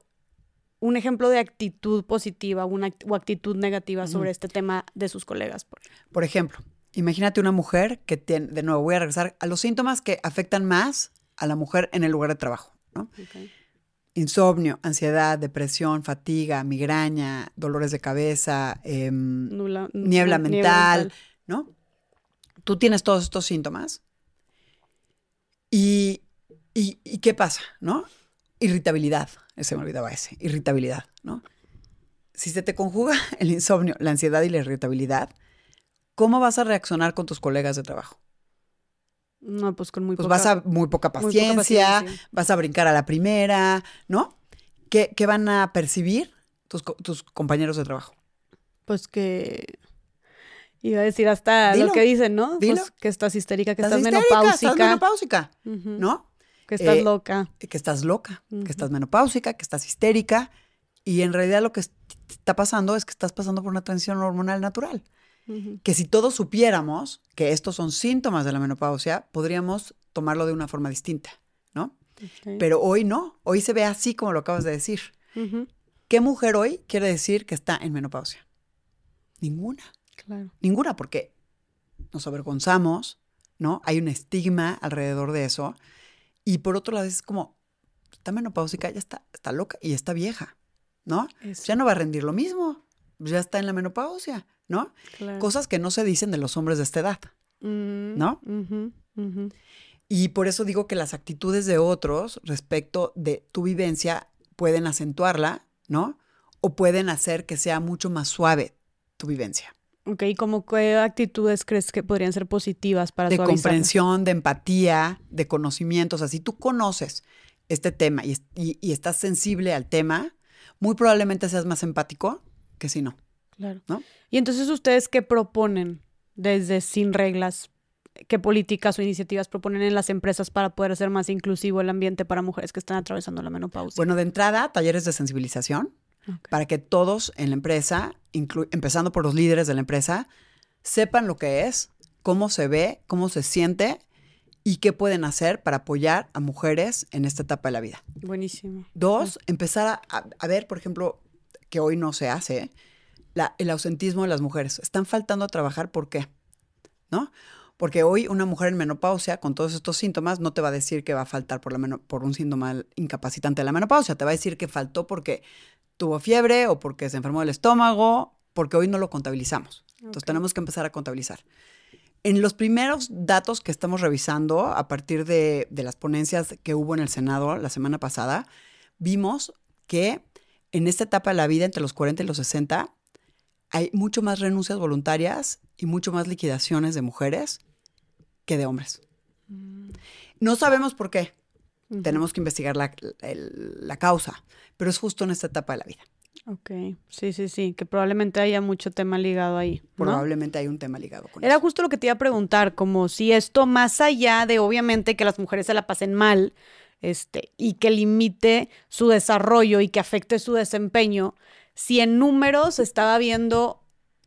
un ejemplo de actitud positiva una, act- o actitud negativa sobre este tema de sus colegas. por- Por ejemplo, imagínate una mujer que tiene, de nuevo, voy a regresar a los síntomas que afectan más a la mujer en el lugar de trabajo, ¿no? Insomnio, ansiedad, depresión, fatiga, migraña, dolores de cabeza, em, Nula- niebla mental, ¿no? Tú tienes todos estos síntomas. Y, y, ¿y qué pasa, no? Irritabilidad, se me olvidaba ese, irritabilidad, ¿no? Si se te conjuga el insomnio, la ansiedad y la irritabilidad, ¿cómo vas a reaccionar con tus colegas de trabajo? No, pues con muy Pues poca- vas a muy poca muy poca paciencia, vas a brincar a la primera, ¿no? ¿Qué, qué van a percibir tus, tus compañeros de trabajo? Pues que... Iba a decir hasta Dilo, lo que dicen, ¿no? dilo. Pues que estás histérica, que Estás estás, menopáusica. Estás menopáusica. ¿no? Que estás Eh, loca. que estás loca, que estás menopáusica, que estás histérica. Y en realidad lo que est- está pasando es que estás pasando por una transición hormonal natural. Que si todos supiéramos que estos son síntomas de la menopausia, podríamos tomarlo de una forma distinta, ¿no? Pero hoy no, hoy se ve así como lo acabas de decir. ¿Qué mujer hoy quiere decir que está en menopausia? Ninguna, Claro. ninguna, porque nos avergonzamos, ¿no? Hay un estigma alrededor de eso. Y por otro lado, es como, está menopáusica, ya está, está loca y está vieja, ¿no? Eso, Ya no va a rendir lo mismo, ya está en la menopausia, ¿no? claro. Cosas que no se dicen de los hombres de esta edad. Mm, ¿no? Y por eso digo que las actitudes de otros respecto de tu vivencia pueden acentuarla, ¿no? O pueden hacer que sea mucho más suave tu vivencia. Ok, ¿y como qué actitudes crees que podrían ser positivas para de comprensión, de empatía, de conocimiento. O sea, si tú conoces este tema y, es- y- y estás sensible al tema, muy probablemente seas más empático que si no. Claro. ¿no? Y entonces, ¿ustedes qué proponen desde Sin Reglas? ¿Qué políticas o iniciativas proponen en las empresas para poder hacer más inclusivo el ambiente para mujeres que están atravesando la menopausia? Bueno, de entrada, talleres de sensibilización Para que todos en la empresa, empezando por los líderes de la empresa, sepan lo que es, cómo se ve, cómo se siente y qué pueden hacer para apoyar a mujeres en esta etapa de la vida. Buenísimo. Dos, empezar a, ver, por ejemplo, que hoy no se hace, la- el ausentismo de las mujeres. Están faltando a trabajar, ¿por qué? ¿No? Porque hoy una mujer en menopausia con todos estos síntomas no te va a decir que va a faltar por, la por un síntoma incapacitante de la menopausia, te va a decir que faltó porque tuvo fiebre o porque se enfermó del estómago, porque hoy no lo contabilizamos. Entonces tenemos que empezar a contabilizar. En los primeros datos que estamos revisando a partir de, de las ponencias que hubo en el Senado la semana pasada, vimos que en esta etapa de la vida, entre los 40 y los 60, hay mucho más renuncias voluntarias y mucho más liquidaciones de mujeres que de hombres. Mm, No sabemos por qué, tenemos que investigar la, el- la causa, pero es justo en esta etapa de la vida. Ok, sí, sí, sí, que probablemente haya mucho tema ligado ahí. ¿no? Probablemente hay un tema ligado con Era eso. justo lo que te iba a preguntar, como si esto más allá de obviamente que las mujeres se la pasen mal, este, y que limite su desarrollo y que afecte su desempeño, si en números estaba viendo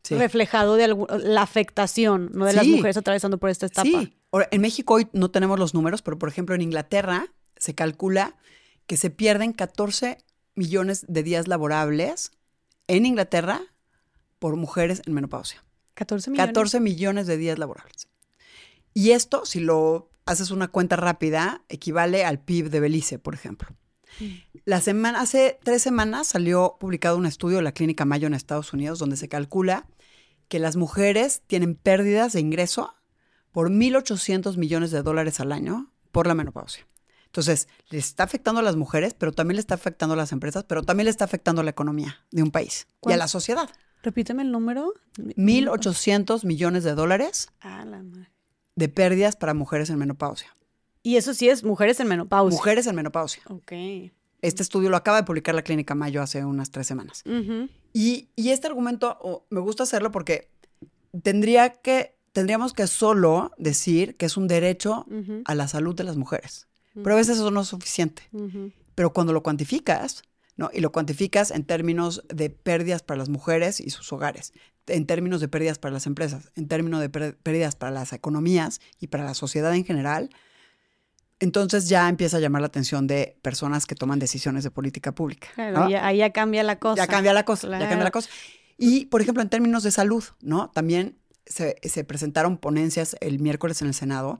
Sí. reflejado de la afectación, ¿no? De las mujeres atravesando por esta etapa. Sí, en México hoy no tenemos los números, pero por ejemplo en Inglaterra se calcula que se pierden 14 millones de días laborables en Inglaterra por mujeres en menopausia. 14 millones. 14 millones de días laborables. Y esto, si lo haces una cuenta rápida, equivale al PIB de Belice, por ejemplo. La semana, hace tres semanas salió publicado un estudio de la Clínica Mayo en Estados Unidos donde se calcula que las mujeres tienen pérdidas de ingreso por 1.800 millones de dólares al año por la menopausia. Entonces, le está afectando a las mujeres, pero también le está afectando a las empresas, pero también le está afectando a la economía de un país y a la sociedad. Repíteme el número. 1.800 millones de dólares Ah, la madre. de pérdidas para mujeres en menopausia. Y eso sí es mujeres en menopausia. Mujeres en menopausia. Ok. Este estudio lo acaba de publicar la Clínica Mayo hace unas tres semanas. Y, y este argumento oh, me gusta hacerlo porque tendría que, tendríamos que solo decir que es un derecho a la salud de las mujeres. Pero a veces eso no es suficiente. Pero cuando lo cuantificas, ¿no? Y lo cuantificas en términos de pérdidas para las mujeres y sus hogares, en términos de pérdidas para las empresas, en términos de pér- pérdidas para las economías y para la sociedad en general, entonces ya empieza a llamar la atención de personas que toman decisiones de política pública. Claro, ¿no? ya- ahí ya cambia la cosa. Ya cambia la cosa, ya cambia la cosa. Y, por ejemplo, en términos de salud, ¿no? También se, se presentaron ponencias el miércoles en el Senado,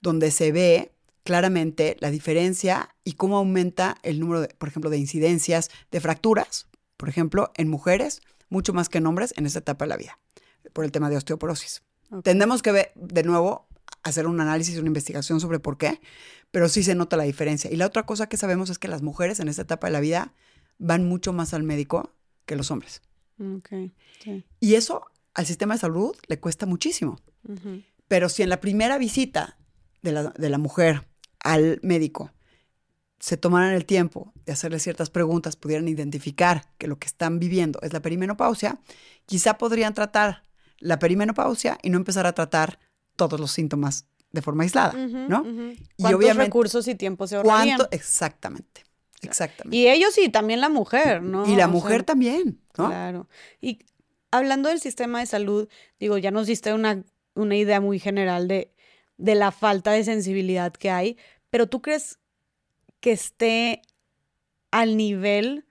donde se ve claramente la diferencia y cómo aumenta el número, de, por ejemplo, de incidencias de fracturas, por ejemplo, en mujeres, mucho más que en hombres en esta etapa de la vida, por el tema de osteoporosis. Ok. Tendremos que ver, de nuevo, hacer un análisis, una investigación sobre por qué, pero sí se nota la diferencia. Y la otra cosa que sabemos es que las mujeres en esta etapa de la vida van mucho más al médico que los hombres. Ok, sí. Y eso al sistema de salud le cuesta muchísimo. Pero si en la primera visita de la, de la mujer al médico se tomaran el tiempo de hacerle ciertas preguntas, pudieran identificar que lo que están viviendo es la perimenopausia, quizá podrían tratar la perimenopausia y no empezar a tratar todos los síntomas de forma aislada, ¿no? Y ¿Cuántos obviamente- recursos y tiempo se ahorrarían? ¿Cuánto? Exactamente, exactamente. Y ellos y también la mujer, ¿no? Y, la O mujer sea, también, ¿no? Claro. Y hablando del sistema de salud, digo, ya nos diste una, una idea muy general de, de la falta de sensibilidad que hay, pero ¿tú crees que esté al nivel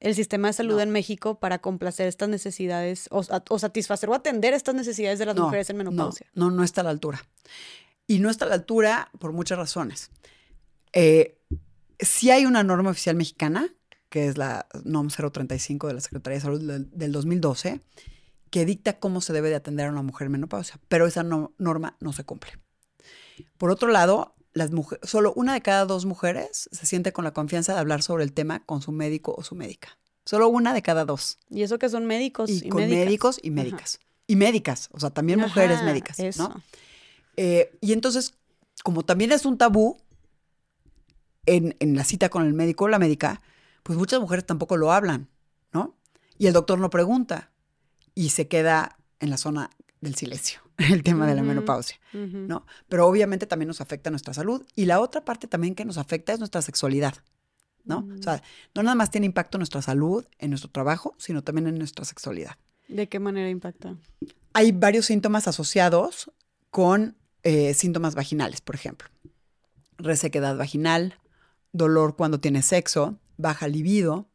el sistema de salud No. en México para complacer estas necesidades o, sa- o satisfacer o atender estas necesidades de las No, mujeres en no, menopausia? No, no está a la altura. Y no está a la altura por muchas razones. Eh, sí hay una norma oficial mexicana, que es la NOM 035 de la Secretaría de Salud del, del 2012, que dicta cómo se debe de atender a una mujer en menopausia, pero esa no- norma no se cumple. Por otro lado, las mujer- solo una de cada dos mujeres se siente con la confianza de hablar sobre el tema con su médico o su médica. Solo una de cada dos Y eso que son médicos y, y con médicas. médicos y Ajá. médicas. Y médicas, o sea, también mujeres médicas, eso. ¿no? Eh, y entonces, como también es un tabú en, en la cita con el médico o la médica, pues muchas mujeres tampoco lo hablan, ¿no? Y el doctor no pregunta y se queda en la zona del silencio, el tema de la menopausia. ¿no? Pero obviamente también nos afecta nuestra salud y la otra parte también que nos afecta es nuestra sexualidad, ¿no? Mm. O sea, no nada más tiene impacto en nuestra salud, en nuestro trabajo, sino también en nuestra sexualidad ¿De qué manera impacta? hay varios síntomas asociados con eh, síntomas vaginales, por ejemplo. Resequedad vaginal, dolor cuando tienes sexo, baja libido.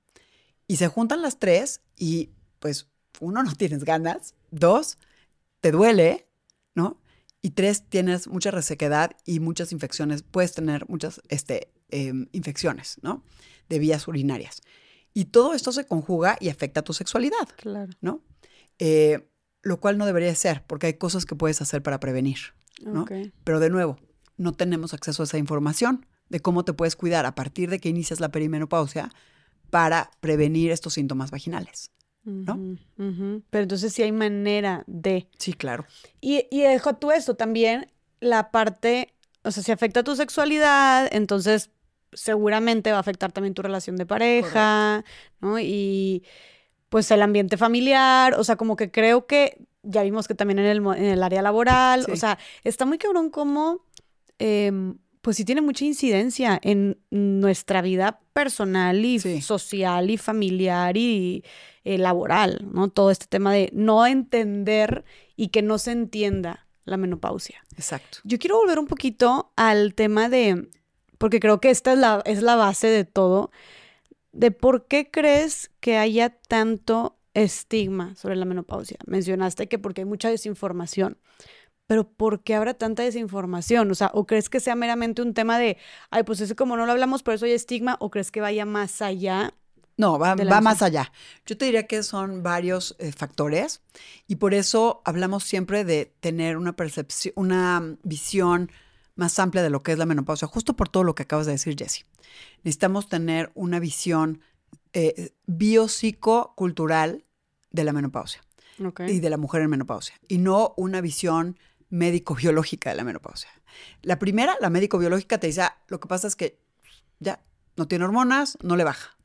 Y se juntan las tres y pues uno, no tienes ganas. Dos, te duele, ¿no? Y tres, tienes mucha resequedad y muchas infecciones. Puedes tener muchas este, em, infecciones, ¿no? De vías urinarias. Y todo esto se conjuga y afecta a tu sexualidad. Claro. ¿no? Eh, lo cual no debería ser, porque hay cosas que puedes hacer para prevenir, ¿no? Pero de nuevo, no tenemos acceso a esa información de cómo te puedes cuidar a partir de que inicias la perimenopausia para prevenir estos síntomas vaginales. ¿No? Pero entonces sí hay manera de. Sí, claro. Y, y dejo tú esto también, la parte, o sea, si afecta tu sexualidad, entonces seguramente va a afectar también tu relación de pareja, ¿no? Y pues el ambiente familiar, o sea, como que creo que ya vimos que también en el, en el área laboral, o sea, está muy cabrón como, em, pues sí tiene mucha incidencia en nuestra vida personal y Sí. social y familiar y eh, laboral, ¿no? Todo este tema de no entender y que no se entienda la menopausia. Exacto. Yo quiero volver un poquito al tema de, porque creo que esta es la, es la base de todo, de por qué crees que haya tanto estigma sobre la menopausia. Mencionaste que porque hay mucha desinformación, pero ¿por qué habrá tanta desinformación? O sea, ¿o crees que sea meramente un tema de, ay, pues ese como no lo hablamos, por eso hay estigma, o crees que vaya más allá? No, va, más allá. Yo te diría que son varios eh, factores y por eso hablamos siempre de tener una percepción, una visión más amplia de lo que es la menopausia, justo por todo lo que acabas de decir, Jessie. Necesitamos tener una visión eh, biopsicocultural de la menopausia y de la mujer en menopausia, y no una visión médico-biológica de la menopausia. La primera, la médico-biológica, te dice, ah, lo que pasa es que ya no tiene hormonas, no le baja.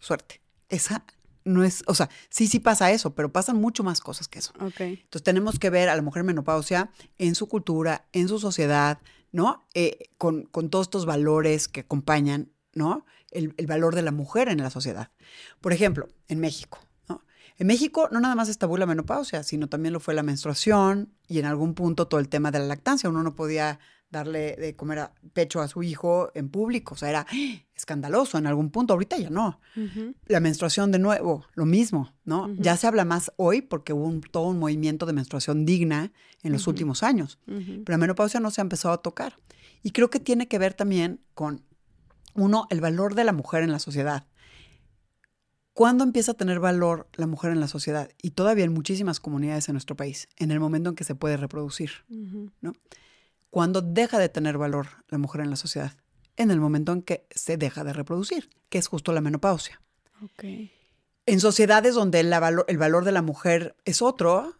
Suerte. Esa no es, o sea, sí, sí pasa eso, pero pasan mucho más cosas que eso. Entonces tenemos que ver a la mujer menopausia en su cultura, en su sociedad, ¿no? Eh, con, con todos estos valores que acompañan, ¿no? El, el valor de la mujer en la sociedad. Por ejemplo, en México, ¿no? En México no nada más es tabú la menopausia, sino también lo fue la menstruación y en algún punto todo el tema de la lactancia. Uno no podía darle de comer a pecho a su hijo en público, o sea, era escandaloso en algún punto, ahorita ya no. Ujú. La menstruación de nuevo, lo mismo, ¿no? Ujú. Ya se habla más hoy porque hubo un- todo un movimiento de menstruación digna en los Ujú. últimos años, pero la menopausia no se ha empezado a tocar. Y creo que tiene que ver también con, uno, el valor de la mujer en la sociedad. ¿Cuándo empieza a tener valor la mujer en la sociedad? Y todavía en muchísimas comunidades en nuestro país, en el momento en que se puede reproducir. Ujú. ¿Cuándo deja de tener valor la mujer en la sociedad? En el momento en que se deja de reproducir, que es justo la menopausia. En sociedades donde la valo- el valor de la mujer es otro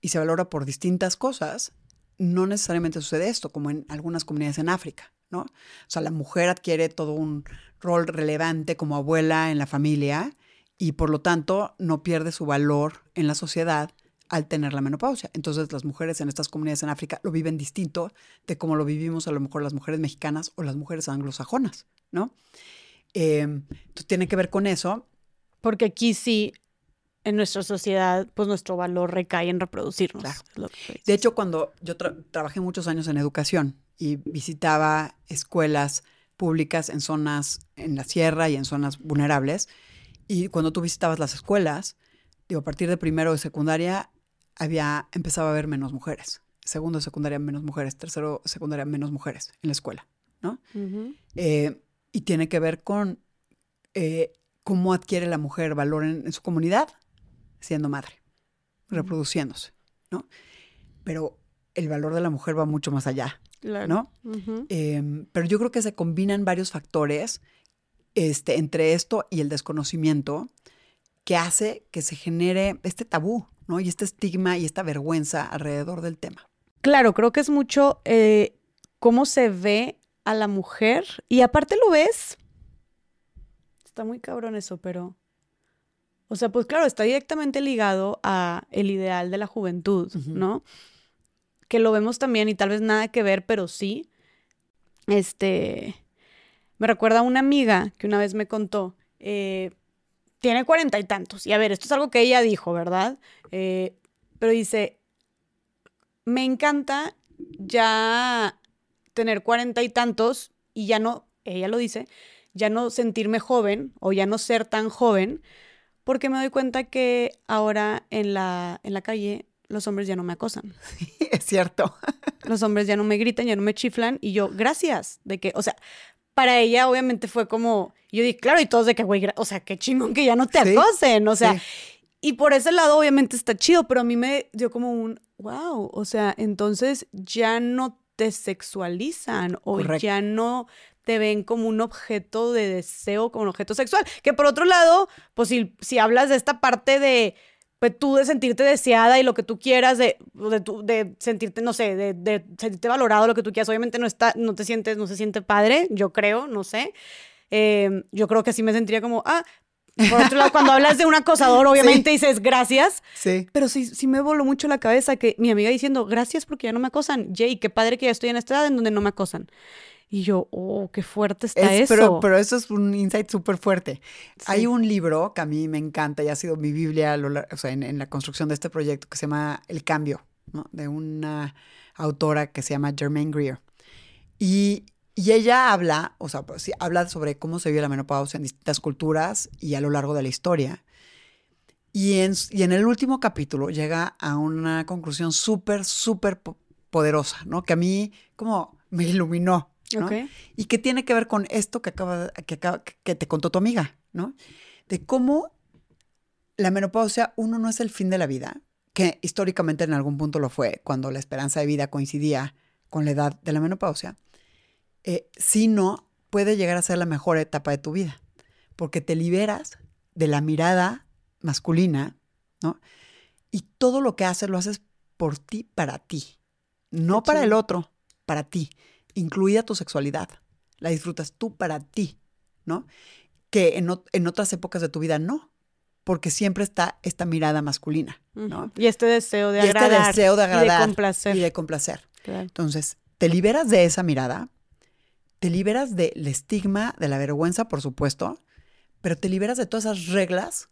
y se valora por distintas cosas, no necesariamente sucede esto, como en algunas comunidades en África, ¿no? O sea, la mujer adquiere todo un rol relevante como abuela en la familia y por lo tanto no pierde su valor en la sociedad al tener la menopausia. Entonces las mujeres en estas comunidades en África lo viven distinto de como lo vivimos a lo mejor las mujeres mexicanas o las mujeres anglosajonas, ¿no? Eh, entonces tiene que ver con eso. Porque aquí sí, en nuestra sociedad, pues nuestro valor recae en reproducirnos. Claro. De hecho, cuando yo tra- trabajé muchos años en educación y visitaba escuelas públicas en zonas en la sierra y en zonas vulnerables, y cuando tú visitabas las escuelas, digo, a partir de primero de secundaria había empezaba a haber menos mujeres. Segundo secundaria menos mujeres, tercero secundaria menos mujeres en la escuela, ¿no? Eh, y tiene que ver con eh, cómo adquiere la mujer valor en, en su comunidad siendo madre, reproduciéndose, ¿no? Pero el valor de la mujer va mucho más allá, Claro. ¿no? Eh, pero yo creo que se combinan varios factores este, entre esto y el desconocimiento que hace que se genere este tabú, ¿no? Y este estigma y esta vergüenza alrededor del tema. Claro, creo que es mucho eh, cómo se ve a la mujer. Y aparte lo ves. Está muy cabrón eso, pero. O sea, pues claro, está directamente ligado a el ideal de la juventud. ¿no? Que lo vemos también y tal vez nada que ver, pero sí. Este. Me recuerda a una amiga que una vez me contó. eh, tiene cuarenta y tantos. Y a ver, esto es algo que ella dijo, ¿verdad? Eh, pero dice, me encanta ya tener cuarenta y tantos y ya no, ella lo dice, ya no sentirme joven o ya no ser tan joven, porque me doy cuenta que ahora en la, en la calle los hombres ya no me acosan. es cierto. Los hombres ya no me gritan, ya no me chiflan y yo, gracias, de que, o sea, para ella obviamente fue como, yo dije, claro, y todos de que, güey, o sea, qué chingón que ya no te Sí, acosen, o sea, sí. y por ese lado obviamente está chido, pero a mí me dio como un, wow, o sea, entonces ya no te sexualizan o Correcto. ya no te ven como un objeto de deseo, como un objeto sexual. Que por otro lado, pues si, si hablas de esta parte de, pues tú de sentirte deseada y lo que tú quieras, de, de, sentirte, no sé, de, de sentirte valorado, lo que tú quieras, obviamente no, está, no te sientes, no se siente padre, yo creo, no sé. Eh, yo creo que así me sentiría como, ah, por otro lado, cuando hablas de un acosador, obviamente dices gracias, Sí. pero sí, sí me voló mucho la cabeza que mi amiga diciendo, gracias porque ya no me acosan. Jay, qué padre que ya estoy en esta edad en donde no me acosan. Y yo, oh, qué fuerte está Es- eso. Pero, pero eso es un insight súper fuerte. Sí. Hay un libro que a mí me encanta y ha sido mi Biblia lo o sea, en, en la construcción de este proyecto que se llama El Cambio, ¿no? de una autora que se llama Germaine Greer. Y, y ella habla, o sea, pues, habla sobre cómo se vive la menopausia en distintas culturas y a lo largo de la historia. Y en, y en el último capítulo llega a una conclusión súper, súper po- poderosa, ¿no? Que a mí como me iluminó, Y que tiene que ver con esto que acaba, que acaba- que te contó tu amiga, ¿no? De cómo la menopausia, uno, no es el fin de la vida, que históricamente en algún punto lo fue, cuando la esperanza de vida coincidía con la edad de la menopausia, eh, sino puede llegar a ser la mejor etapa de tu vida, porque te liberas de la mirada masculina, ¿no? Y todo lo que haces lo haces por ti, para ti, no para el otro, para ti, incluida tu sexualidad. La disfrutas tú para ti, ¿no? Que en, en otras épocas de tu vida no porque siempre está esta mirada masculina, ¿no? Y este deseo de agradar. Y este deseo de agradar. Y de complacer. Y de complacer. Entonces, te liberas de esa mirada, te liberas del estigma, de la vergüenza, por supuesto, pero te liberas de todas esas reglas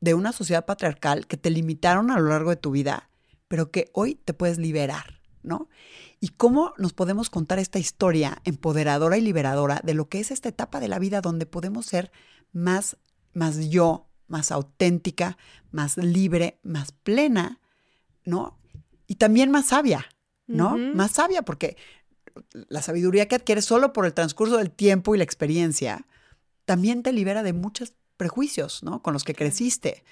de una sociedad patriarcal que te limitaron a lo largo de tu vida, pero que hoy te puedes liberar, ¿no? Y cómo nos podemos contar esta historia empoderadora y liberadora de lo que es esta etapa de la vida donde podemos ser más, más yo, más auténtica, más libre, más plena, ¿no? Y también más sabia, ¿no? Más sabia, porque la sabiduría que adquieres solo por el transcurso del tiempo y la experiencia también te libera de muchos prejuicios, ¿no? Con los que creciste.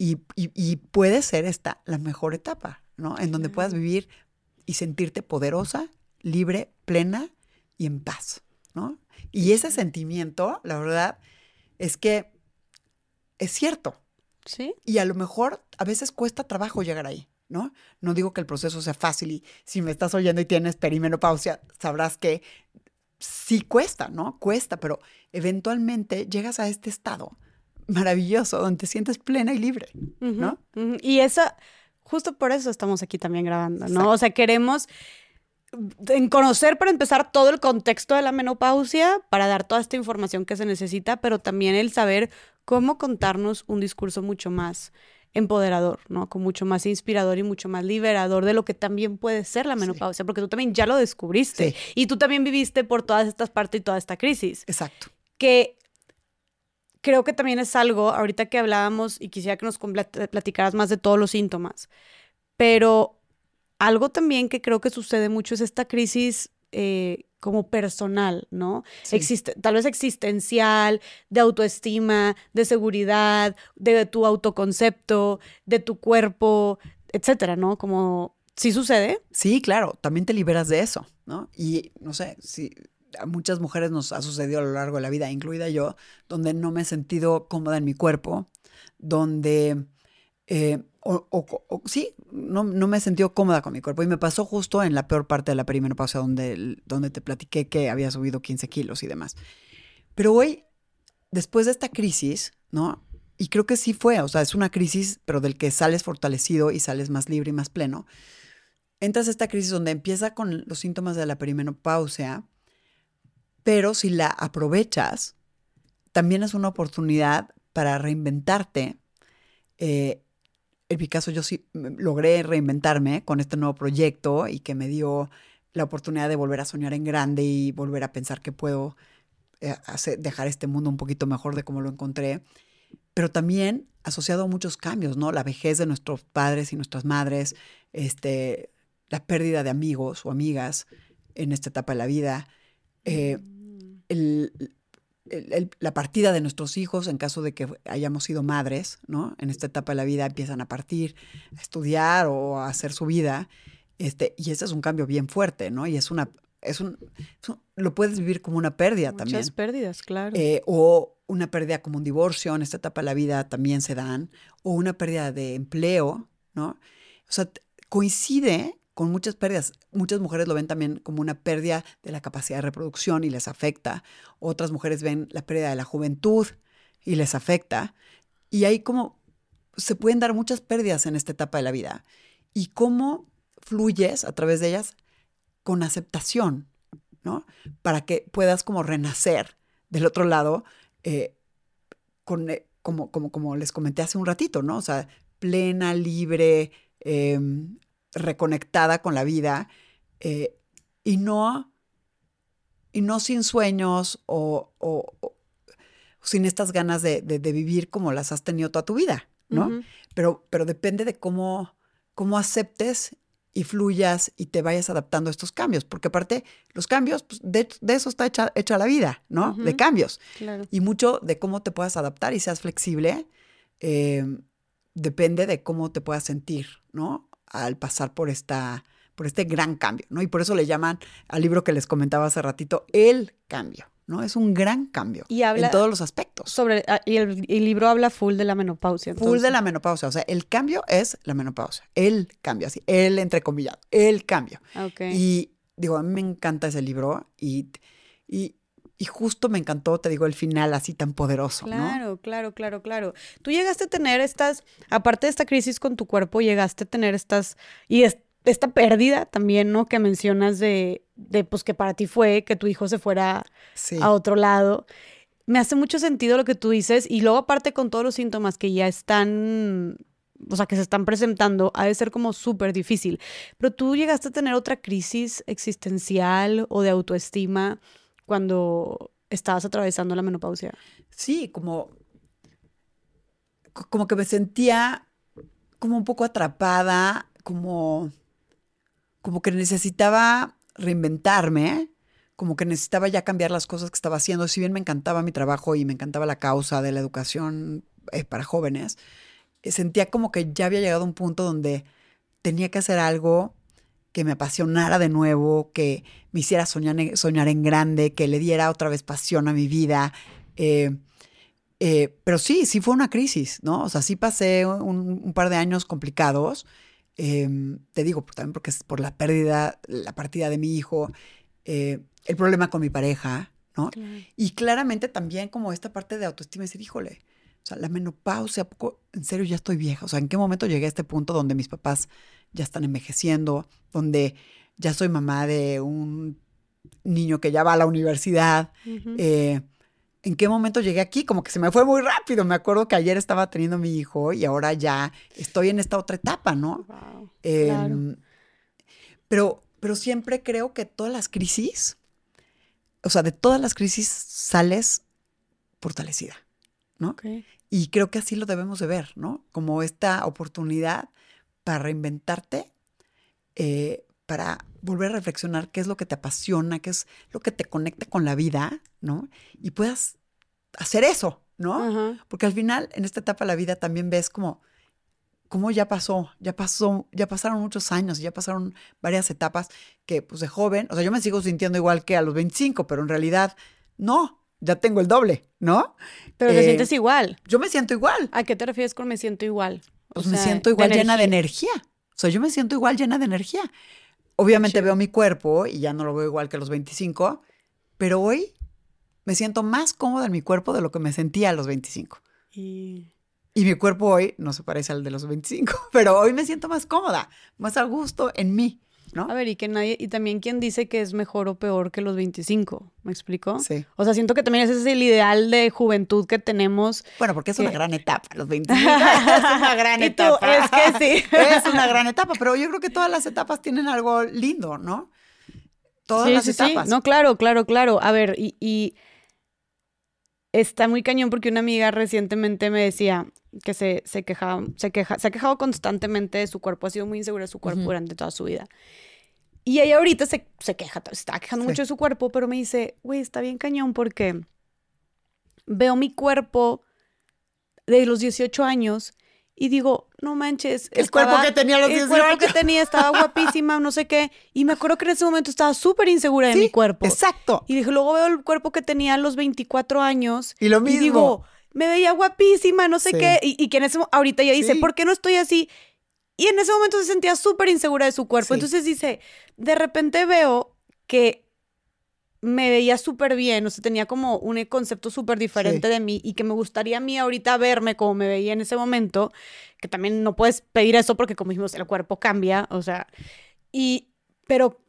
Y, puede ser esta la mejor etapa, ¿no? En donde puedas vivir y sentirte poderosa, libre, plena y en paz, ¿no? Y ese sentimiento, la verdad, es que es cierto. Sí. Y a lo mejor a veces cuesta trabajo llegar ahí, ¿no? No digo que el proceso sea fácil y si me estás oyendo y tienes perimenopausia, sabrás que sí cuesta, ¿no? Cuesta, pero eventualmente llegas a este estado maravilloso donde te sientes plena y libre, ¿no? Y eso, justo por eso estamos aquí también grabando, ¿no? O sea, queremos en conocer para empezar todo el contexto de la menopausia, para dar toda esta información que se necesita, pero también el saber cómo contarnos un discurso mucho más empoderador, ¿no? Con mucho más inspirador y mucho más liberador de lo que también puede ser la menopausia, porque tú también ya lo descubriste y tú también viviste por todas estas partes y toda esta crisis. Exacto. Que creo que también es algo, ahorita que hablábamos y quisiera que nos platicaras más de todos los síntomas, pero algo también que creo que sucede mucho es esta crisis eh, como personal, ¿no? Existe, tal vez existencial, de autoestima, de seguridad, de tu autoconcepto, de tu cuerpo, etcétera, ¿no? Como, ¿sí sucede? Sí, claro, también te liberas de eso, ¿no? Y no sé, si a muchas mujeres nos ha sucedido a lo largo de la vida, incluida yo, donde no me he sentido cómoda en mi cuerpo, donde eh, o, sí, no, me he sentido cómoda con mi cuerpo. Y me pasó justo en la peor parte de la perimenopausia, donde, donde te platiqué que había subido 15 kilos y demás. Pero hoy, después de esta crisis, ¿no? Y creo que sí fue, o sea, es una crisis, pero del que sales fortalecido y sales más libre y más pleno. Entras a esta crisis donde empieza con los síntomas de la perimenopausia, pero si la aprovechas, también es una oportunidad para reinventarte, eh, en mi caso yo sí logré reinventarme con este nuevo proyecto y que me dio la oportunidad de volver a soñar en grande y volver a pensar que puedo eh, dejar este mundo un poquito mejor de como lo encontré, pero también asociado a muchos cambios, ¿no? La vejez de nuestros padres y nuestras madres, este, la pérdida de amigos o amigas en esta etapa de la vida, eh, el, la partida de nuestros hijos en caso de que hayamos sido madres, ¿no? En esta etapa de la vida empiezan a partir, a estudiar o a hacer su vida. Este, y ese es un cambio bien fuerte, ¿no? Y es una, es un, lo puedes vivir como una pérdida también. Muchas pérdidas, claro. Eh, o una pérdida como un divorcio, en esta etapa de la vida también se dan, o una pérdida de empleo, ¿no? O sea, coincide con muchas pérdidas. Muchas mujeres lo ven también como una pérdida de la capacidad de reproducción y les afecta. Otras mujeres ven la pérdida de la juventud y les afecta. Y ahí como se pueden dar muchas pérdidas en esta etapa de la vida. Y cómo fluyes a través de ellas con aceptación, ¿no? Para que puedas como renacer del otro lado, eh, con, eh, como, como, como les comenté hace un ratito, ¿no? O sea, plena, libre, em, reconectada con la vida eh, y no y no sin sueños o, sin estas ganas de, vivir como las has tenido toda tu vida, ¿no? pero, pero depende de cómo, cómo aceptes y fluyas y te vayas adaptando a estos cambios, porque aparte los cambios, pues, de, eso está hecha, hecha, la vida, ¿no? De cambios. Y mucho de cómo te puedas adaptar y seas flexible, eh, depende de cómo te puedas sentir, ¿no? Al pasar por esta por este gran cambio, ¿no? Y por eso le llaman al libro que les comentaba hace ratito el cambio, ¿no? Es un gran cambio y habla en todos los aspectos. Sobre ah, y el, libro habla full de la menopausia. Full de la menopausia, o sea, el cambio es la menopausia, el cambio, así, el entrecomillado, el cambio. Okay. Y digo, a mí me encanta ese libro y, y y justo me encantó, te digo, el final así tan poderoso, claro, Claro, claro, claro, Tú llegaste a tener estas, aparte de esta crisis con tu cuerpo, llegaste a tener estas, y esta pérdida también, ¿no? Que mencionas de, de, pues que para ti fue que tu hijo se fuera a otro lado. Me hace mucho sentido lo que tú dices y luego aparte con todos los síntomas que ya están o sea, que se están presentando, ha de ser como súper difícil. Pero tú llegaste a tener otra crisis existencial o de autoestima cuando estabas atravesando la menopausia? Sí, como, como que me sentía como un poco atrapada, como, como que necesitaba reinventarme, como que necesitaba ya cambiar las cosas que estaba haciendo. Si bien me encantaba mi trabajo y me encantaba la causa de la educación eh, para jóvenes, eh, sentía como que ya había llegado a un punto donde tenía que hacer algo que me apasionara de nuevo, que me hiciera soñar, soñar en grande, que le diera otra vez pasión a mi vida. Eh, eh, pero sí, sí fue una crisis, ¿no? O sea, sí pasé un, par de años complicados. Em, te digo, también porque es por la pérdida, la partida de mi hijo, eh, el problema con mi pareja, ¿no? Y claramente también como esta parte de autoestima, decir, híjole, o sea, la menopausia, poco, en serio ya estoy vieja. O sea, ¿en qué momento llegué a este punto donde mis papás ya están envejeciendo, donde ya soy mamá de un niño que ya va a la universidad. Eh, ¿En qué momento llegué aquí? Como que se me fue muy rápido. Me acuerdo que ayer estaba teniendo mi hijo y ahora ya estoy en esta otra etapa, ¿no? Em, pero, pero siempre creo que todas las crisis, o sea, de todas las crisis sales fortalecida, ¿no? Y creo que así lo debemos de ver, ¿no? Como esta oportunidad para reinventarte, eh, para volver a reflexionar qué es lo que te apasiona, qué es lo que te conecta con la vida, ¿no? Y puedas hacer eso, ¿no? Porque al final, en esta etapa de la vida también ves como, cómo ya pasó, ya pasó, ya pasaron muchos años, ya pasaron varias etapas que, pues, de joven, o sea, yo me sigo sintiendo igual que a los 25, pero en realidad, no, ya tengo el doble, ¿no? Pero te eh, sientes igual. Yo me siento igual. ¿A qué te refieres con me siento igual? Pues me siento igual llena de energía. O sea, yo me siento igual llena de energía. Obviamente veo mi cuerpo y ya no lo veo igual que a los 25, pero hoy me siento más cómoda en mi cuerpo de lo que me sentía a los 25. Y... y mi cuerpo hoy no se parece al de los 25, pero hoy me siento más cómoda, más a gusto en mí. A ver, y que nadie, y también quien dice que es mejor o peor que los 25, ¿me explico? Sí. O sea, siento que también ese es el ideal de juventud que tenemos. Bueno, porque es una gran etapa, los 25 es una gran etapa. es que sí. es una gran etapa, pero yo creo que todas las etapas tienen algo lindo, ¿no? Todas las etapas. Sí. No, claro, claro, claro. A ver, y, y está muy cañón porque una amiga recientemente me decía, que se, se, quejaba, se, queja, se ha quejado constantemente de su cuerpo, ha sido muy insegura de su cuerpo durante toda su vida. Y ella ahorita se, se queja, se está quejando mucho de su cuerpo, pero me dice, güey, está bien cañón porque veo mi cuerpo de los 18 años y digo, no manches. El cuerpo que tenía los 18 El cuerpo que tenía estaba guapísima, no sé qué. Y me acuerdo que en ese momento estaba súper insegura de mi cuerpo. Exacto. Y dije, luego veo el cuerpo que tenía a los 24 años. Y lo mismo. Y digo, me veía guapísima, no sé qué, y, y, que en ese ahorita ella dice, ¿por qué no estoy así? Y en ese momento se sentía súper insegura de su cuerpo. Entonces dice, de repente veo que me veía súper bien, o sea, tenía como un concepto súper diferente de mí y que me gustaría a mí ahorita verme como me veía en ese momento, que también no puedes pedir eso porque como dijimos, el cuerpo cambia, o sea, y, pero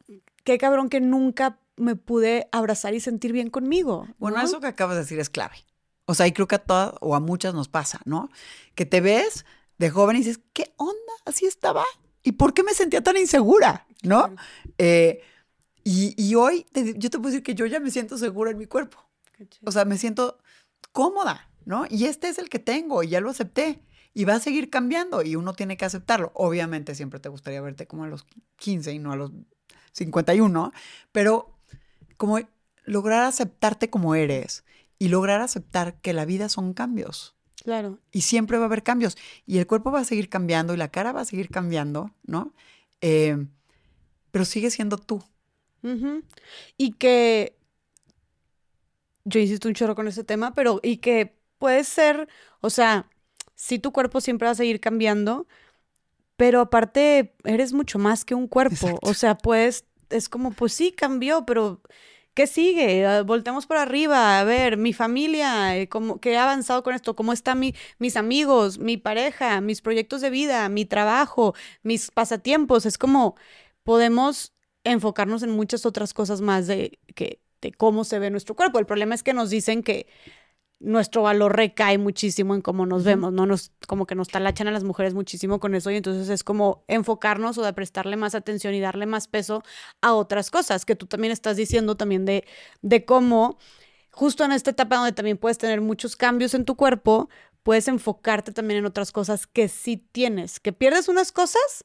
qué cabrón que nunca me pude abrazar y sentir bien conmigo. Bueno, eso que acabas de decir es clave. O sea, y creo que a todas o a muchas nos pasa, ¿no? Que te ves de joven y dices, ¿qué onda? Así estaba. ¿Y por qué me sentía tan insegura? ¿No? Eh, y, hoy yo te puedo decir que yo ya me siento segura en mi cuerpo. O sea, me siento cómoda, ¿no? Y este es el que tengo y ya lo acepté. Y va a seguir cambiando y uno tiene que aceptarlo. Obviamente siempre te gustaría verte como a los 15 y no a los 51, pero como lograr aceptarte como eres y lograr aceptar que la vida son cambios. Claro. Y siempre va a haber cambios. Y el cuerpo va a seguir cambiando y la cara va a seguir cambiando, ¿no? Eh, pero sigue siendo tú. Y que yo insisto un chorro con ese tema, pero y que puede ser, o sea, sí tu cuerpo siempre va a seguir cambiando, pero aparte eres mucho más que un cuerpo. O sea, pues es como, pues sí, cambió, pero ¿qué sigue? Ah, Voltemos por arriba, a ver, mi familia, eh, cómo, ¿qué ha avanzado con esto? ¿Cómo están mi, mis amigos, mi pareja, mis proyectos de vida, mi trabajo, mis pasatiempos? Es como podemos enfocarnos en muchas otras cosas más de, que, de cómo se ve nuestro cuerpo. El problema es que nos dicen que nuestro valor recae muchísimo en cómo nos vemos, ¿no? Nos, como que nos talachan a las mujeres muchísimo con eso y entonces es como enfocarnos o de prestarle más atención y darle más peso a otras cosas que tú también estás diciendo también de, de cómo justo en esta etapa donde también puedes tener muchos cambios en tu cuerpo, puedes enfocarte también en otras cosas que sí tienes, que pierdes unas cosas,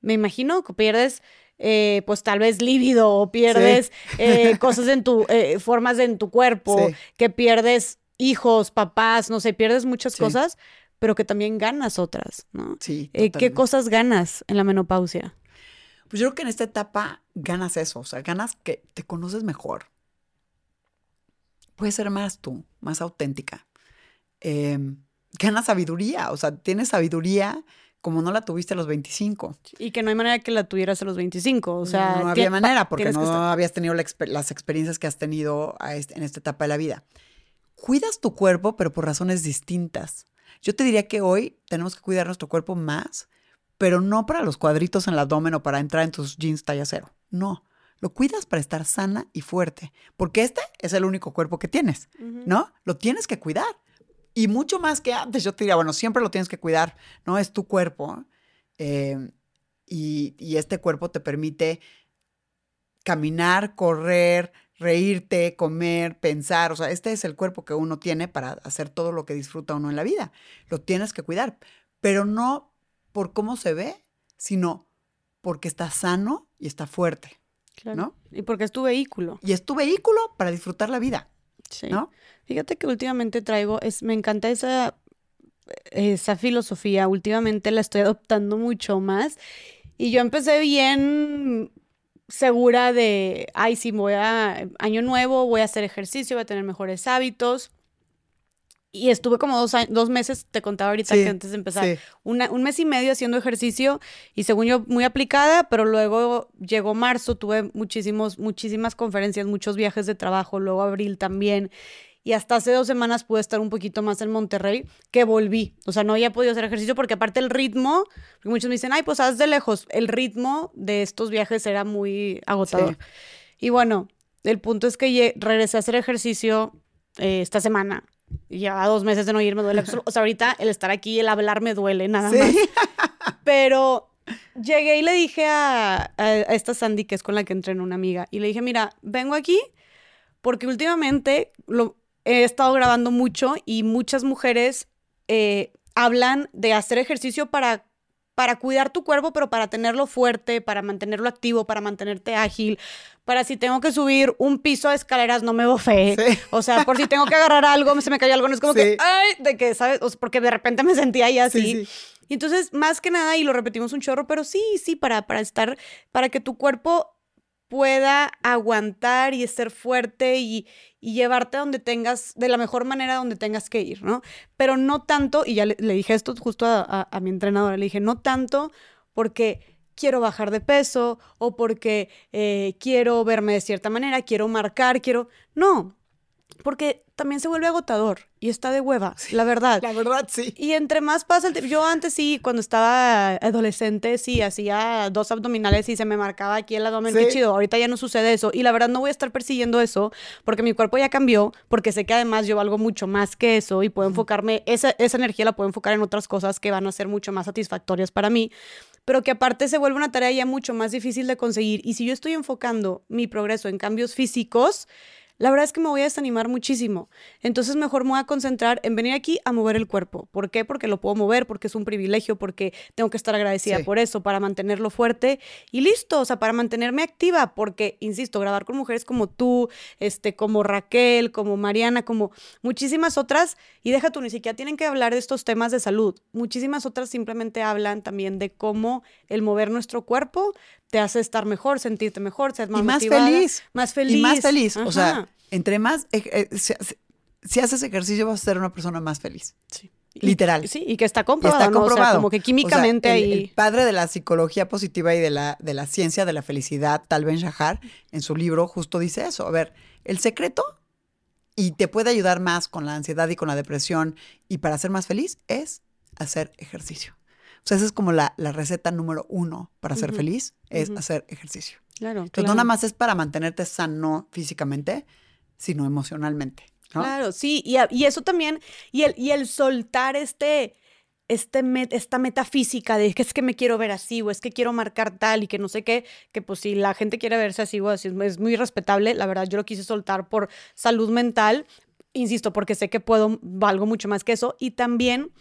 me imagino que pierdes eh, pues tal vez lívido o pierdes sí. eh, cosas en tu, eh, formas en tu cuerpo, sí. que pierdes hijos, papás, no sé, pierdes muchas sí. cosas, pero que también ganas otras, ¿no? Sí. ¿Qué cosas ganas en la menopausia? Pues yo creo que en esta etapa ganas eso, o sea, ganas que te conoces mejor. Puedes ser más tú, más auténtica. Eh, ganas sabiduría, o sea, tienes sabiduría como no la tuviste a los 25. Y que no hay manera que la tuvieras a los 25, o sea... No, no había manera, porque no habías tenido la exper las experiencias que has tenido este, en esta etapa de la vida. Cuidas tu cuerpo, pero por razones distintas. Yo te diría que hoy tenemos que cuidar nuestro cuerpo más, pero no para los cuadritos en el abdomen o para entrar en tus jeans talla cero. No, lo cuidas para estar sana y fuerte, porque este es el único cuerpo que tienes, uh -huh. ¿no? Lo tienes que cuidar. Y mucho más que antes, yo te diría, bueno, siempre lo tienes que cuidar, ¿no? Es tu cuerpo. Eh, y, y, este cuerpo te permite caminar, correr, reírte, comer, pensar. O sea, este es el cuerpo que uno tiene para hacer todo lo que disfruta uno en la vida. Lo tienes que cuidar, pero no por cómo se ve, sino porque está sano y está fuerte. Claro. ¿no? Y porque es tu vehículo. Y es tu vehículo para disfrutar la vida. Sí. ¿no? Fíjate que últimamente traigo, es, me encanta esa, esa filosofía, últimamente la estoy adoptando mucho más. Y yo empecé bien segura de, ay, sí, voy a, año nuevo, voy a hacer ejercicio, voy a tener mejores hábitos. Y estuve como dos, dos meses, te contaba ahorita sí, que antes de empezar, sí. una, un mes y medio haciendo ejercicio y según yo muy aplicada, pero luego llegó marzo, tuve muchísimos, muchísimas conferencias, muchos viajes de trabajo, luego abril también. Y hasta hace dos semanas pude estar un poquito más en Monterrey, que volví. O sea, no había podido hacer ejercicio porque aparte el ritmo, porque muchos me dicen, ay, pues haz de lejos. El ritmo de estos viajes era muy agotador. Sí. Y bueno, el punto es que regresé a hacer ejercicio eh, esta semana y ya dos meses de no ir me duele. O sea, ahorita el estar aquí, el hablar me duele, nada sí. más. Pero llegué y le dije a, a, a, esta Sandy, que es con la que entreno una amiga, y le dije, mira, vengo aquí porque últimamente lo, he estado grabando mucho y muchas mujeres eh, hablan de hacer ejercicio para para cuidar tu cuerpo, pero para tenerlo fuerte, para mantenerlo activo, para mantenerte ágil, para si tengo que subir un piso de escaleras no me bofé. Sí. O sea, por si tengo que agarrar algo, se me cayó algo, no es como sí. que, ay, de que, ¿sabes? O sea, porque de repente me sentía ahí así. Sí, y entonces, más que nada, y lo repetimos un chorro, pero sí, sí, para, para estar, para que tu cuerpo pueda aguantar y ser fuerte y, llevarte donde tengas, de la mejor manera donde tengas que ir, ¿no? Pero no tanto, y ya le, dije esto justo a, mi entrenadora, le dije, no tanto porque quiero bajar de peso o porque eh, quiero verme de cierta manera, quiero marcar, quiero... No, porque también se vuelve agotador y está de hueva, sí, la verdad. La verdad, sí. Y entre más pasa el tiempo, yo antes sí, cuando estaba adolescente, sí, hacía dos abdominales y se me marcaba aquí el abdomen, sí. qué chido, ahorita ya no sucede eso. Y la verdad no voy a estar persiguiendo eso porque mi cuerpo ya cambió, porque sé que además yo valgo mucho más que eso y puedo enfocarme, esa, esa energía la puedo enfocar en otras cosas que van a ser mucho más satisfactorias para mí pero que aparte se vuelve una tarea ya mucho más difícil de conseguir. Y si yo estoy enfocando mi progreso en cambios físicos, la verdad es que me voy a desanimar muchísimo. Entonces mejor me voy a concentrar en venir aquí a mover el cuerpo. ¿Por qué? Porque lo puedo mover, porque es un privilegio, porque tengo que estar agradecida sí. por eso, para mantenerlo fuerte y listo, o sea, para mantenerme activa, porque, insisto, grabar con mujeres como tú, este, como Raquel, como Mariana, como muchísimas otras, y deja tú, ni siquiera tienen que hablar de estos temas de salud. Muchísimas otras simplemente hablan también de cómo el mover nuestro cuerpo te hace estar mejor, sentirte mejor, ser más y más motivada, feliz. Más feliz. Y más feliz. Ajá. O sea, entre más, eh, eh, si, si, haces ejercicio vas a ser una persona más feliz. Sí. Literal. Sí, y que está comprobado. Está comprobado. como que químicamente ahí. El padre de la psicología positiva y de la, de la ciencia de la felicidad, Tal Ben Shahar, en su libro justo dice eso. A ver, el secreto y te puede ayudar más con la ansiedad y con la depresión y para ser más feliz es hacer ejercicio. O sea, esa es como la, receta número uno para ser feliz, es hacer ejercicio. Claro, Entonces, no nada más es para mantenerte sano físicamente, sino emocionalmente. Claro, sí, y, y, eso también, y el, y el soltar este, este esta metafísica de que es que me quiero ver así o es que quiero marcar tal y que no sé qué, que pues si la gente quiere verse así o así es muy respetable, la verdad yo lo quise soltar por salud mental, insisto, porque sé que puedo, valgo mucho más que eso y también